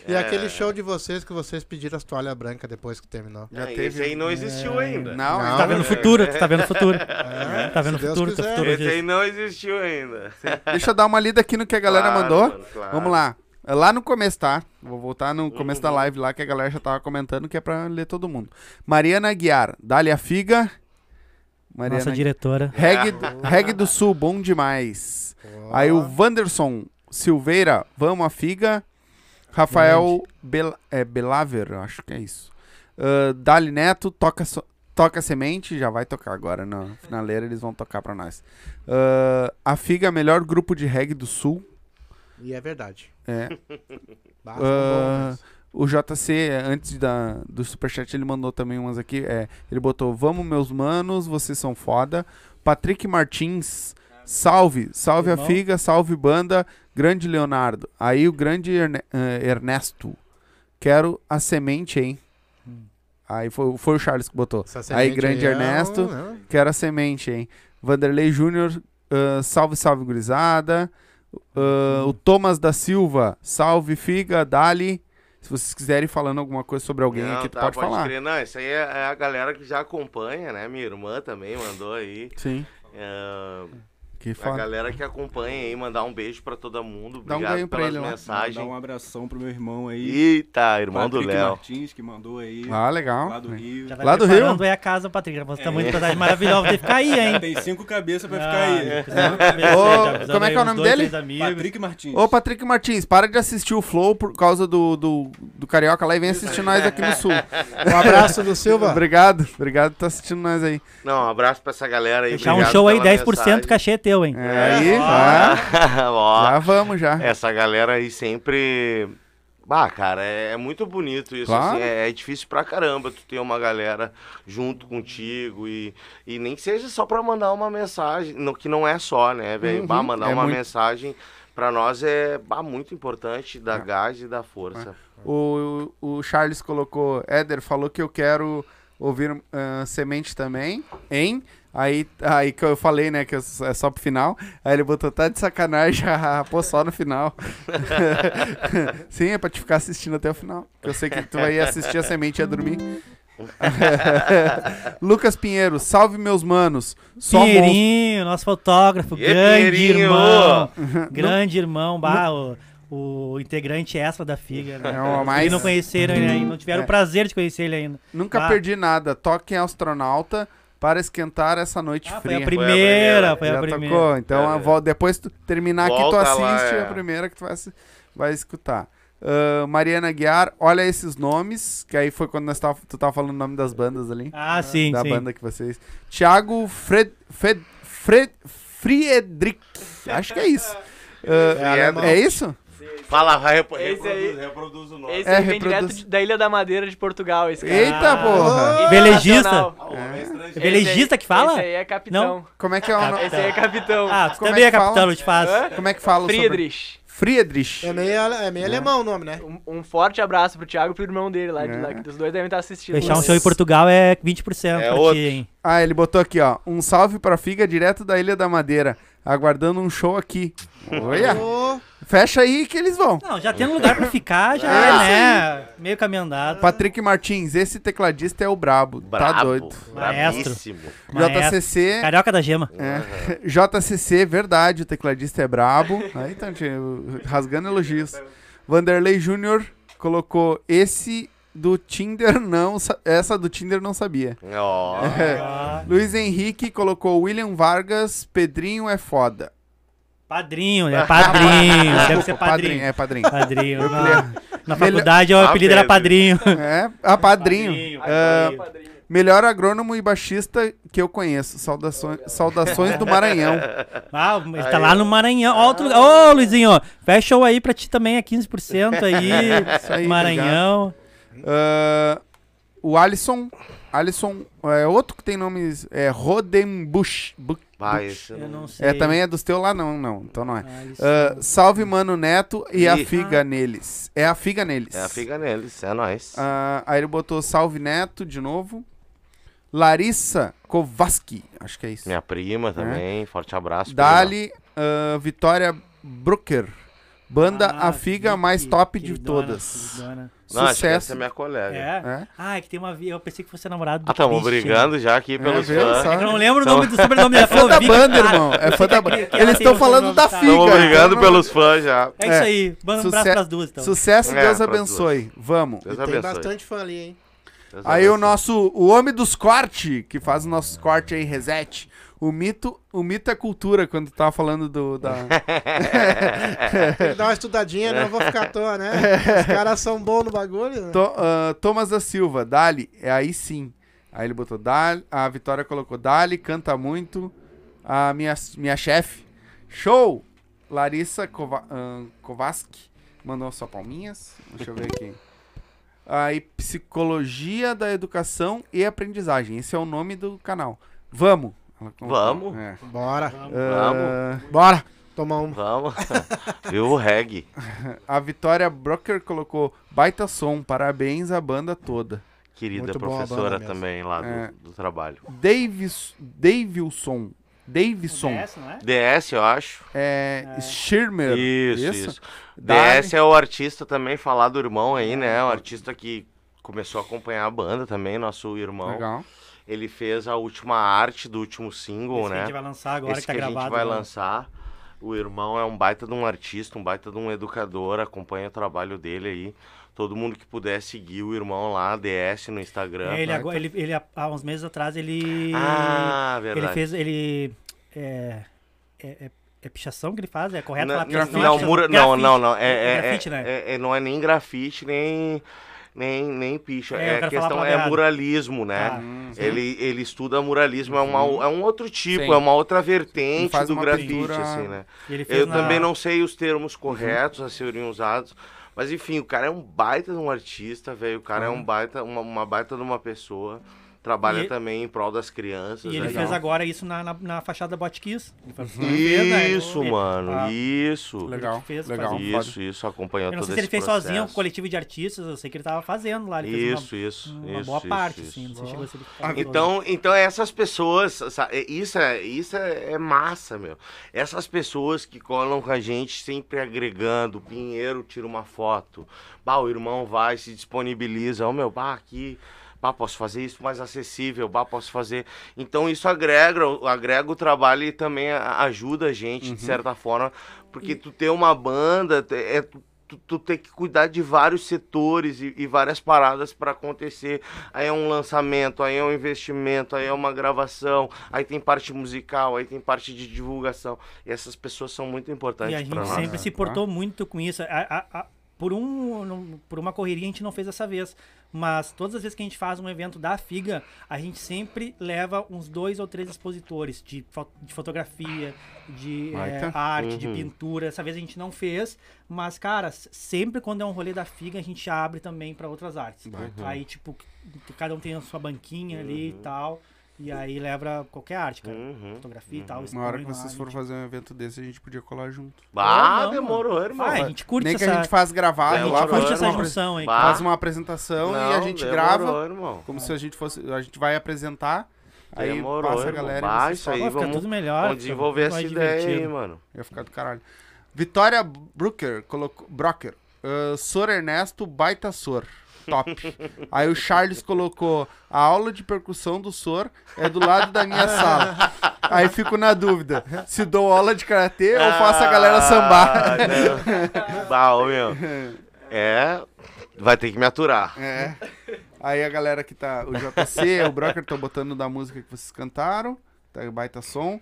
E é, aquele show de vocês que vocês pediram as toalhas brancas depois que terminou. Já é, teve- Esse aí não existiu ainda. Não, Não, Tu tá vendo o futuro, tu tá vendo o futuro. Tá vendo o futuro, tá futuro Esse aí não existiu ainda. Deixa eu dar uma lida aqui no que a galera Claro, mandou. mano, claro. Vamos lá. É Lá no começo, tá? Vou voltar no começo da live lá que a galera já tava comentando que é pra ler todo mundo. Mariana Aguiar, Dália Figa. Mariana Nossa diretora. Reg, Reg do Sul, bom demais. Aí o Wanderson Silveira, vamos a figa. Rafael Bel, é, Belaver, acho que é isso. Ah, Dali Neto, toca, so- toca semente, já vai tocar agora na finaleira, eles vão tocar pra nós. Ah, a figa, melhor grupo de reggae do Sul. E é verdade. É. Bons. o JC, antes da, do Superchat, ele mandou também umas aqui. É, ele botou: Vamos, meus manos, vocês são foda. Patrick Martins, salve, salve a Irmão. figa, salve banda, grande Leonardo. Aí o grande Erne- eh, Ernesto, quero a semente, hein? Aí foi, foi o Charles que botou. Aí, grande é um- Ernesto, né? quero a semente, hein? Vanderlei Júnior, ah, salve, salve, gurizada. Ah, o Thomas da Silva, salve, figa, Dali. Se vocês quiserem falando alguma coisa sobre alguém Não, aqui, tu tá, pode, falar. crer. Não, isso aí é, é a galera que já acompanha, né? Minha irmã também mandou aí. Sim, É, que a fala. galera que acompanha aí, mandar um beijo pra todo mundo. Dá um Obrigado ganho pra pelas ele. Dar um abração pro meu irmão aí. Eita, irmão do Patrick Léo. Martins, que mandou aí. Ah, legal. Lá do Rio. Já vai Lá do Rio? aí a casa, Patrick. Você tá muito verdade maravilhosa. Tem que ficar aí, hein? Tem cinco cabeças pra Ah, ficar aí. ver, Ô, como é que é o nome dois, dele? Patrick Martins. Ô, Patrick Martins, para de assistir o Flow por causa do, do, do Carioca lá e vem assistir nós aqui no Sul. Um abraço do Silva. obrigado, obrigado por tá assistindo nós aí. Não, um abraço pra essa galera aí. Fechar um obrigado show aí, pela 10% mensagem. cachê é teu, hein? É, aí, já, Ó, já vamos já. essa galera aí sempre. Bah, cara, é, é muito bonito isso. Claro. assim, é, é difícil pra caramba tu ter uma galera junto contigo e, e nem que seja só pra mandar uma mensagem, no, que não é só, né, velho? Uhum, Bah, mandar é uma muito- mensagem pra nós é bah, muito importante, dar gás e dar força. O, o Charles colocou, Éder falou que eu quero ouvir ah, semente também, hein? Aí, aí que eu falei, né, que é só pro final. Aí ele botou, tá de sacanagem, pô, só no final. Sim, é pra te ficar assistindo até o final. Que eu sei que tu vai assistir a semente e ia dormir. Lucas Pinheiro, salve meus manos. Só. Pinheirinho, nosso fotógrafo, E grande Pinheirinho! irmão. grande irmão, bah, o, o integrante extra da FIGA. Né? É o mais- Eles não conheceram ele ainda, não tiveram É. o prazer de conhecer ele ainda. Nunca Ah. perdi nada. Toquem astronauta para esquentar essa noite Ah, foi fria. a primeira, foi a Já primeira. tocou? Então, É. a vol- depois tu terminar aqui, tu Volta assiste lá, é. a primeira que tu vai, vai escutar. Ah, Mariana Guiar, olha esses nomes, que aí foi quando nós tava, tu tava falando o nome das bandas ali. Ah, sim, da sim. banda que vocês. Thiago Fred, Fred, Fred, Friedrich. Acho que é isso. Ah, É é isso? Fala, vai, repo- Esse aí- reproduz, reproduz o nome. Esse É, aí vem reproduz. direto de- da Ilha da Madeira de Portugal, esse cara. Eita, porra! Velegista? Internacional. É velegista que fala? Esse aí é capitão. Como é que é o nome? Esse aí é capitão. Ah, tu Como é também é, que fala? capitão, não te faz. Hã? Como é que fala o sobre- Friedrich. Friedrich. É meio, é meio alemão o nome, né? Um, um forte abraço pro Thiago e pro irmão dele lá, de É. lá, que os dois devem estar assistindo. Fechar um show em Portugal é 20% É pra ti, hein? Ah, ele botou aqui, ó. Um salve pra Figa direto da Ilha da Madeira. Aguardando um show aqui. Olha. Fecha aí que eles vão. Não, já tendo lugar pra ficar, já É é, né? Meio caminho andado. Patrick Martins, esse tecladista é o brabo. Tá Brabo, doido. Maestro. bravíssimo. Maestro. JCC. Carioca da Gema. É. JCC, verdade, o tecladista é brabo. Aí tá gente, rasgando elogios. Vanderlei Júnior colocou esse do Tinder não, sa- essa do Tinder não sabia. Ah, Luiz Henrique colocou William Vargas, Pedrinho é foda. padrinho, é padrinho. Deve ser padrinho. É padrinho. Padrinho. Na, na faculdade o Ah, apelido era padrinho. É, a padrinho. Padrinho, Ah, Padrinho. melhor agrônomo e baixista que eu conheço. Saudações, saudações do Maranhão. Ah, ele tá lá no Maranhão. Ó, outro. Ô, Luizinho, ó, fecha o aí pra ti também, é 15% aí. Isso aí, Maranhão. Ah, o Alisson. Alisson é outro que tem nomes. É Rodenbusch. Bu- Vai, esse Eu não- sei. É, também é dos teus lá? Não, não. Então não é. Ah, Ah, são- salve, Mano Neto e a Ih. figa neles. É a figa neles. É, fica neles, é nóis. Ah, aí ele botou Salve Neto de novo. Larissa Kovaski, acho que é isso. Minha prima também, forte abraço. Dali ah, Vitória Brooker. Banda Ah, A Figa Vicky, mais top de queridona, todas. queridona. Não, que Sucesso. é minha colega. É? É? Ah, é que tem uma. Eu pensei que fosse namorado do Ah, tamo Christian. brigando já aqui pelos viu fãs. É que eu não lembro o nome do sobrenome dela. Fã Falou da banda, cara. irmão. É fã da que- banda. que Eles estão falando da? Figa. Tamo brigando pelos fãs já. É isso É. aí. Manda um abraço pras duas, então. Sucesso, É, Deus pras abençoe. Vamos. Deus E tem abençoe. bastante fã ali, hein? Aí o nosso, o homem dos cortes, que faz os nossos cortes aí, reset. O mito, o mito é cultura, quando tava falando do, da... Dar uma estudadinha, não vou ficar à toa, né? Os caras são bons no bagulho. né? To- ah, Thomas da Silva, Dali, é aí sim. Aí ele botou Dali, a Vitória colocou Dali, canta muito. A minha, minha chefe, show! Larissa Kova, ah, Kovaski mandou só palminhas. Deixa eu ver aqui. Aí, Psicologia da Educação e Aprendizagem. Esse é o nome do canal. Vamos! Vamos. é. Bora. Ah, Bora. Tomar um. Vamos. Viu o reggae. a Vitória Broker colocou baita som, parabéns à banda toda. Querida Muito professora também lá do, É. do trabalho. Davis, Davilson, Davidson, DS, não é? DS, eu acho. é, É. Schirmer. Isso, isso. Dali. DS é o artista também, falar do irmão aí, né? O artista que começou a acompanhar a banda também, nosso irmão. Legal. Ele fez a última arte do último single, Esse que a né? gente vai lançar agora, Esse que tá que a gente vai né? lançar. O irmão é um baita de um artista, um baita de um educador, acompanha o trabalho dele aí. Todo mundo que puder seguir o irmão lá, DS no Instagram. É, ele, agora, ele, ele, há uns meses atrás, ele. Ah, verdade. ele fez. Ele. É, é, é, é pichação que ele faz? É correto não, pichação? não, não, Grafite. não, não. É, é, é, grafite, né? é- é- não é nem grafite, nem, nem, nem picha. É, É, questão, é muralismo, né? Ah, Hum, Ele, ele estuda muralismo, é, uma, é um outro tipo, Sim. é uma outra vertente do grafite, pintura- assim, né? Eu na- também não sei os termos corretos a serem usados, mas enfim, o cara é um baita de um artista, velho. O cara é um baita, uma, uma baita de uma pessoa. Trabalha E- também em prol das crianças. E ele né? fez agora isso na, na, na fachada da Botkiss. Faz- né? Isso, Ele- mano, ah, isso. Legal, fez, legal. fazia. Isso, isso, acompanhou Eu não todo sei se ele esse fez sozinho, com processo. o coletivo de artistas, eu sei que ele tava fazendo lá. Ele fez Isso, isso, uma, uma isso, boa isso, parte, isso. assim. Não sei se chegou a ser Então, então essas pessoas, sa- é- isso é, isso é, é massa, meu. Essas pessoas que colam com a gente sempre agregando, Pinheiro tira uma foto, bah, o irmão vai, se disponibiliza, ó meu, bah, aqui, bah, posso fazer isso mais acessível, bah, posso fazer. Então isso agrega, agrega o trabalho e também ajuda a gente, de certa forma, porque tu ter uma banda é tu, tu, tem que cuidar de vários setores e, e várias paradas para acontecer. Aí é um lançamento, aí é um investimento, aí é uma gravação, aí tem parte musical, aí tem parte de divulgação. E essas pessoas são muito E a importantes gente para nós. sempre se portou muito com isso. A- a- a- por, um, por uma correria a gente não fez dessa vez. Mas todas as vezes que a gente faz um evento da FIGA, a gente sempre leva uns dois ou três expositores de, fo- de fotografia, de eh, arte, de Uhum. pintura. Essa vez a gente não fez, mas, cara, sempre quando é um rolê da FIGA, a gente abre também para outras artes. Aí, tipo, que cada um tem a sua banquinha ali e tal. E aí leva qualquer arte, cara. Uhum. Fotografia e tal. Uma hora que vocês a forem gente- fazer um evento desse, a gente podia colar junto. Ah, demorou, irmão. Vai, a gente curte Nem que essa... a gente faz gravado É, demorou, faz curte essa junção aí. Faz uma apresentação e a Não, gente demorou, grava irmão. como se a gente fosse. A gente vai apresentar, aí Demorou, passa a irmão. galera Vai, e vocês isso aí, fica vamos- tudo melhor. Vamos desenvolver essa ideia aí, mano. Ia ficar do caralho. Vitória Brooker colocou. Brocker. Uh, Sor Ernesto, baita Sor. Top. Aí o Charles colocou: a aula de percussão do Sor é do lado da minha sala. Aí fico na dúvida: se dou aula de karatê ou faço a galera sambar. Ah, ô, meu. É. Vai ter que me aturar. É. Aí a galera que tá. O JC, o Broker estão botando da música que vocês cantaram. Tá baita som.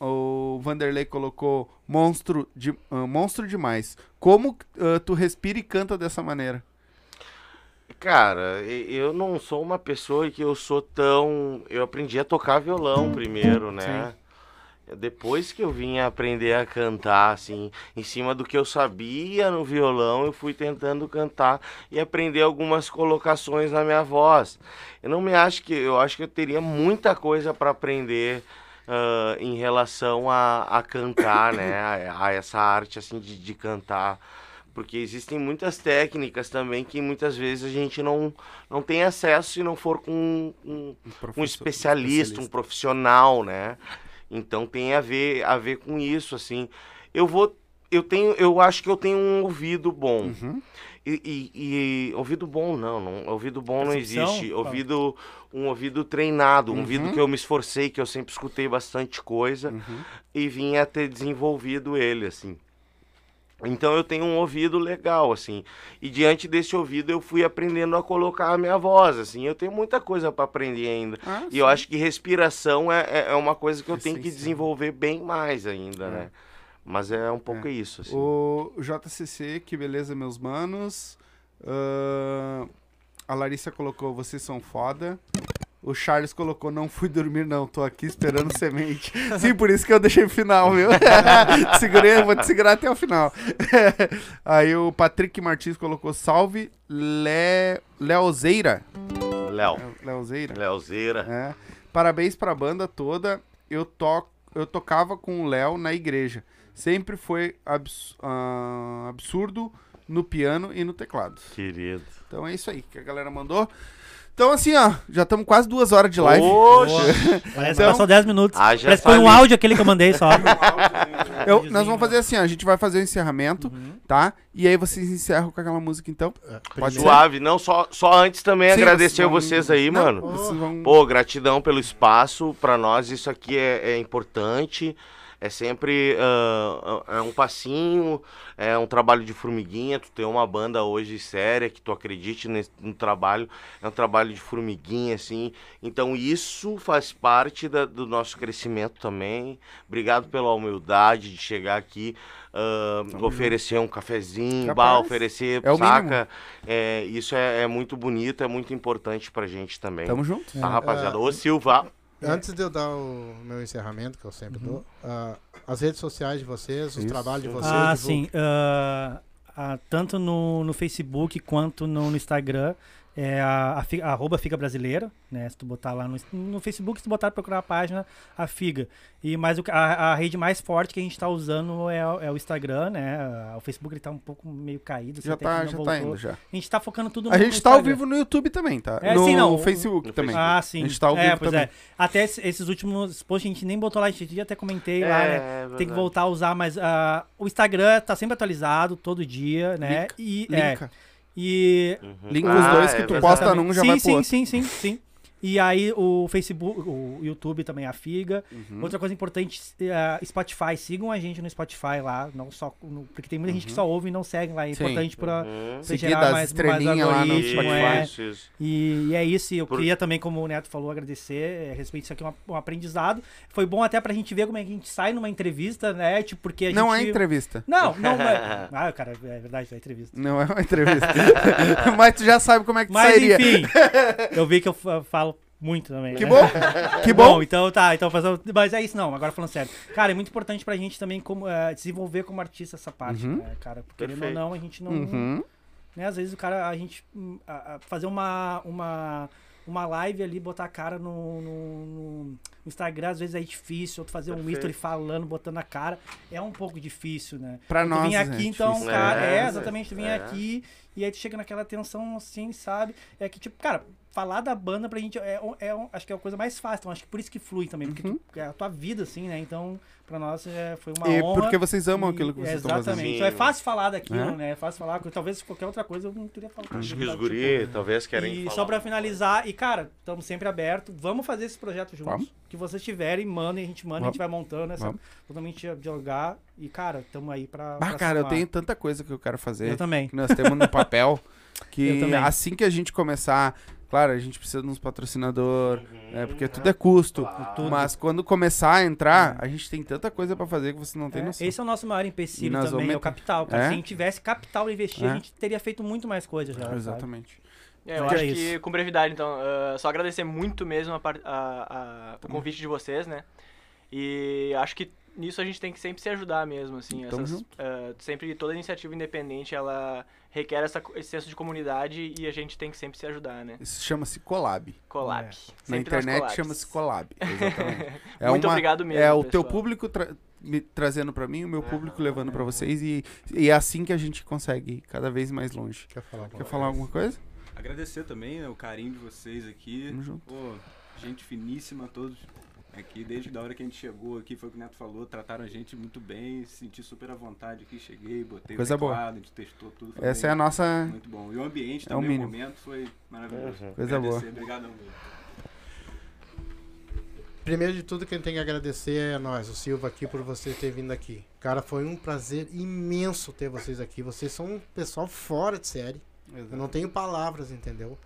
O Vanderlei colocou monstro, de, ah, monstro demais. Como ah, tu respira e canta dessa maneira? Cara, eu não sou uma pessoa que eu sou tão. Eu aprendi a tocar violão primeiro, né? Depois que eu vim aprender a cantar, assim, em cima do que eu sabia no violão, eu fui tentando cantar e aprender algumas colocações na minha voz. Eu não me acho que. Eu acho que eu teria muita coisa para aprender ah, em relação a, a cantar, né? A, a essa arte, assim, de, de cantar. Porque existem muitas técnicas também que muitas vezes a gente não, não tem acesso se não for com um, um professor- especialista, um profissional, né? Então tem a ver a ver com isso, assim. Eu vou, eu tenho, eu acho que eu tenho um ouvido bom. Uhum. E, e- e ouvido bom não, não, ouvido bom não Percepção? existe. Fala. Ouvido, um ouvido treinado, um Uhum. ouvido que eu me esforcei, que eu sempre escutei bastante coisa Uhum. e vinha a ter desenvolvido ele, assim. Então eu tenho um ouvido legal, assim. E diante desse ouvido eu fui aprendendo a colocar a minha voz, assim. Eu tenho muita coisa para aprender ainda. Ah, E eu acho que respiração é, é- é uma coisa que eu tenho que desenvolver bem mais ainda, né? Mas é um pouco isso, assim. O JCC, que beleza, meus manos. Ah, a Larissa colocou, vocês são foda. O Charles colocou, não fui dormir não, tô aqui esperando semente. Sim, por isso que eu deixei o final, viu? Segurei, vou te segurar até o final. Aí o Patrick Martins colocou, salve Le... Leozeira. Léo. Leozeira. Léozeira. É. Parabéns pra banda toda. Eu, to... eu tocava com o Léo na igreja. Sempre foi abs- ah, absurdo no piano e no teclado. Querido. Então é isso aí que a galera mandou. Então, assim, ó, já estamos quase duas horas de live. Oxe! Parece Então- que passou 10 minutos. Haja Parece que foi um saliva. áudio aquele que eu mandei só. Eu- nós vamos fazer assim, ó, a gente vai fazer o encerramento, Uhum. tá? E aí vocês encerram com aquela música, então. É, Pode ser? Suave. Não, só, só antes também Sim, agradecer vocês vão- vocês aí, Não, mano. vocês vão- Pô, gratidão pelo espaço. Pra nós isso aqui é, é importante. É sempre ah, é um passinho, é um trabalho de formiguinha. Tu ter uma banda hoje séria, que tu acredite nesse, no trabalho, é um trabalho de formiguinha, assim. Então isso faz parte da- do nosso crescimento também. Obrigado pela humildade de chegar aqui, ah, oferecer um cafezinho, Capaz. oferecer, É saca? É, isso é, é muito bonito, é muito importante pra gente também. Tamo junto. Tá, rapaziada? É. Ô, Silva. Antes de eu dar o meu encerramento, que eu sempre dou, ah, as redes sociais de vocês, os Isso. trabalhos de vocês. Ah, sim. ah, ah, tanto no, no Facebook quanto no, no Instagram. É a, a, fi- arroba Figa Brasileira, né? Se tu botar lá no, no Facebook, se tu botar procurar a página, a Figa. E mais a, a rede mais forte que a gente tá usando é, o- é o Instagram, né? O Facebook ele tá um pouco meio caído. assim, Já tá, não já tá voltou. indo já. A gente tá focando tudo A no gente tá ao vivo no YouTube também, tá? É, no sim, não, Facebook no também. Ah, sim. A gente tá ao é, vivo pois também. é. Até esses- últimos posts a gente nem botou lá, a gente até comentei lá, É, né? verdade. Tem que voltar a usar, mas ah, o Instagram tá sempre atualizado todo dia, né? Linka. E, é, Linka. E Uhum. Linka Ah, os dois que é tu verdade. posta num já sim, vai pro sim, outro. sim, sim, sim. E aí o Facebook, o YouTube também a Figa. Uhum. Outra coisa importante, eh, Spotify, sigam a gente no Spotify lá, não só no- porque tem muita gente que só ouve e não segue lá, é Uhum. Sim. importante pra Uhum. gerar das mais, mais estrelinhas lá no algoritmo, Spotify. é. E, e é isso, e eu Por- queria também, como o Neto falou, agradecer, é, respeito isso aqui, é um, um aprendizado. Foi bom até pra gente ver como é que a gente sai numa entrevista, né? Tipo, porque a Não é gente... entrevista. Não, não é. Ah, cara, é verdade, é entrevista. Não é uma entrevista. Mas tu já sabe como é que tu Mas sairia. enfim, eu vi que eu fa- falo muito também. Que né? bom. Que bom. então tá, então fazendo. Mas é isso não, agora falando sério. Cara, é muito importante pra gente também como, eh, desenvolver como artista essa parte, Uhum. né, cara? Porque querendo ou Perfeito. não, a gente não. Uhum. Né, às vezes o cara, a gente hum, a- a fazer uma, uma, uma live ali, botar a cara no, no, no Instagram, às vezes é difícil, ou tu fazer um Perfeito. history falando, botando a cara, é um pouco difícil, né? Pra tu nós, vir é aqui, então, difícil. cara, é, É, exatamente, tu vem é. aqui e aí tu chega naquela tensão assim, sabe? É que, tipo, cara, falar da banda pra gente é, é, é- acho que é a coisa mais fácil. Então, acho que por isso que flui também, porque tu- é a tua vida, assim, né? Então, pra nós é, foi uma E honra. porque vocês amam E- aquilo que vocês é, estão fazendo. Exatamente. Então, é fácil falar daquilo, É? né? É fácil falar, talvez qualquer outra coisa eu não teria falado. Acho que os guri talvez querem E falar. só pra finalizar, e cara, estamos sempre abertos. Vamos fazer esse projeto juntos. Vamos. Que vocês tiverem, mandem, a gente manda, a gente vai montando essa. Vamos. Totalmente dialogar. E, cara, estamos aí pra. Bah, pra cara, eu somar. tenho tanta coisa que eu quero fazer. Eu também. que nós temos no papel. Eu Que também. assim que a gente começar, claro, a gente precisa de uns patrocinador, né, porque tudo é custo. Tudo. Mas quando começar a entrar, a gente tem tanta coisa pra fazer que você não tem É, noção. esse é o nosso maior empecilho também, vamos é o capital. É? Se a gente tivesse capital investir, É. a gente teria feito muito mais coisas já. Exatamente. É, eu acho é que, isso. com brevidade, então, ah, só agradecer muito mesmo a a- a- o convite de vocês, né? E acho que nisso a gente tem que sempre se ajudar mesmo, assim. Essas, junto. ah, sempre toda iniciativa independente, ela requer essa, esse senso de comunidade e a gente tem que sempre se ajudar, né? Isso chama-se collab. Collab. Na Sempre nas internet chama-se collab. Exatamente. É Muito uma- obrigado mesmo, É o teu público tra- me trazendo pra mim, o meu público levando pra vocês e, e é assim que a gente consegue ir cada vez mais longe. Quer falar? Quer falar alguma coisa? Agradecer também né, o carinho de vocês aqui. Tamo junto. Pô, gente finíssima, todos aqui. Desde a hora que a gente chegou aqui, foi o que o Neto falou, trataram a gente muito bem, senti super à vontade aqui. Cheguei, botei Coisa o boa. teclado, a gente testou tudo. foi Essa é bem- a nossa. Muito bom. E o ambiente É o também, o, mínimo. momento foi maravilhoso. Uhum. Coisa boa. Agradecer, Obrigadão mesmo. Primeiro de tudo, quem tem que agradecer é nós, o Silva, aqui, por você ter vindo aqui. Cara, foi um prazer imenso ter vocês aqui. Vocês são um pessoal fora de série. Eu não tenho palavras, entendeu?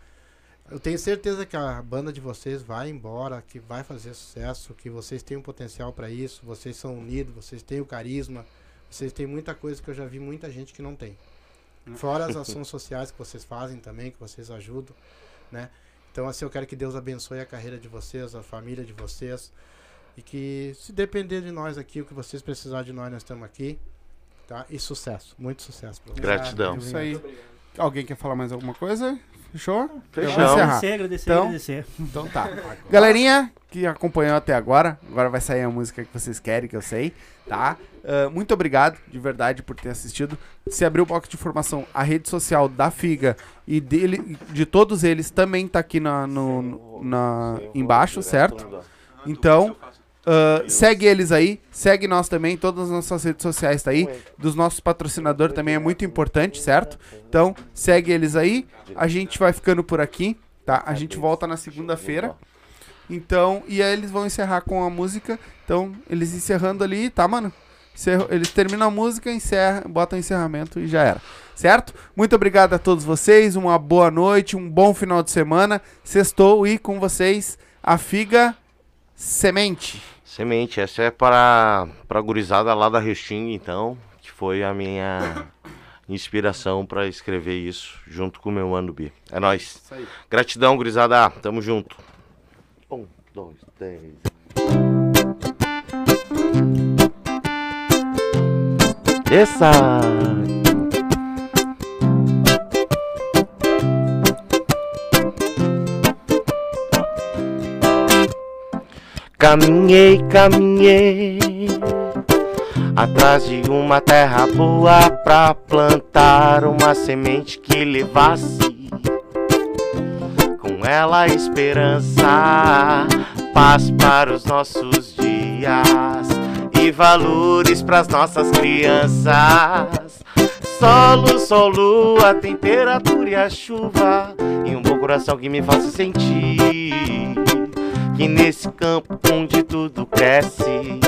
Eu tenho certeza que a banda de vocês vai embora, que vai fazer sucesso, que vocês têm um potencial para isso, vocês são unidos, vocês têm o carisma, vocês têm muita coisa que eu já vi muita gente que não tem. Fora as ações sociais que vocês fazem também, que vocês ajudam, né? Então assim, eu quero que Deus abençoe a carreira de vocês, a família de vocês e que se depender de nós aqui, o que vocês precisarem de nós, nós estamos aqui, tá? E sucesso, muito sucesso pra vocês. Gratidão. Isso aí. Alguém quer falar mais alguma coisa? Fechou? Vamos encerrar. Agradecer, agradecer, Então- agradecer. Então tá. Galerinha que acompanhou até agora, agora vai sair a música que vocês querem, que eu sei, tá? Ah, muito obrigado, de verdade, por ter assistido. Se abrir o box de informação, a rede social da Figa e dele, de todos eles também tá aqui na, no, no- na, embaixo, certo? Então, ah, segue eles aí, segue nós também, todas as nossas redes sociais tá aí, dos nossos patrocinadores também é muito importante, certo? Então, segue eles aí, a gente vai ficando por aqui, tá? A gente volta na segunda-feira. Então, e aí eles vão encerrar com a música. Então, eles encerrando ali, tá, mano? Eles terminam a música, encerra, botam o encerramento e já era. Certo? Muito obrigado a todos vocês. Uma boa noite, um bom final de semana. Sextou e com vocês a Figa Semente. Semente, essa é para a gurizada lá da Resting, então, que foi a minha inspiração para escrever isso, junto com o meu Anubi. É nóis. Aí. Gratidão, gurizada. Tamo junto. Um, dois, três. Essa. Caminhei, caminhei atrás de uma terra boa pra plantar uma semente que levasse com ela esperança, paz para os nossos dias e valores para as nossas crianças. Solo, sol, lua, temperatura e a chuva e um bom coração que me faça sentir que nesse campo onde tudo cresce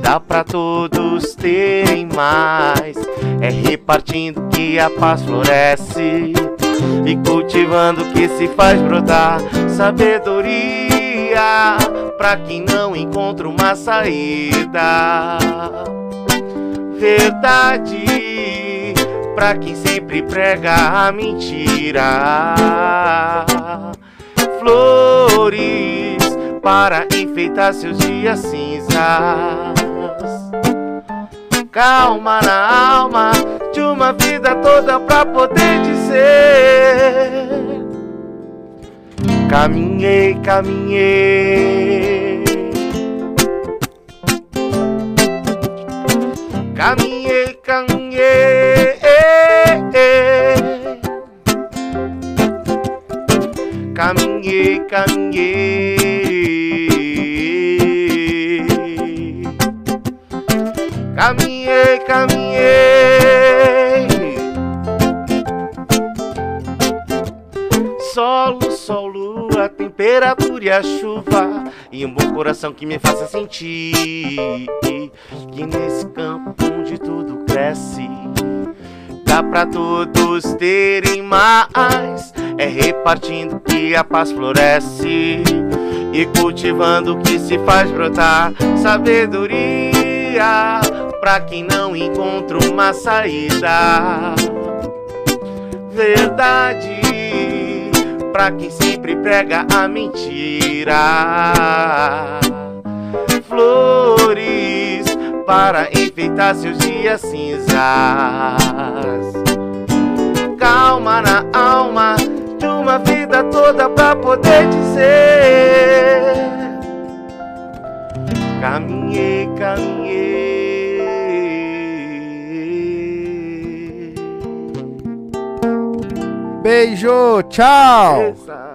dá pra todos terem mais. É repartindo que a paz floresce e cultivando que se faz brotar sabedoria pra quem não encontra uma saída. Verdade pra quem sempre prega a mentira. Flores para enfeitar seus dias cinzas. Calma na alma de uma vida toda pra poder dizer: Caminhei, caminhei. Caminhei, caminhei. caminhei, caminhei. Caminhei, caminhei. Solo, sol, lua, temperatura e a chuva. E um bom coração que me faça sentir que nesse campo onde tudo cresce. Dá pra todos terem mais. É repartindo que a paz floresce. E cultivando que se faz brotar sabedoria. Pra quem não encontra uma saída. Verdade. Pra quem sempre prega a mentira. Flores para enfeitar seus dias cinzas. Calma na alma de uma vida toda pra poder dizer: Caminhei, caminhei. Beijo, tchau! Exato.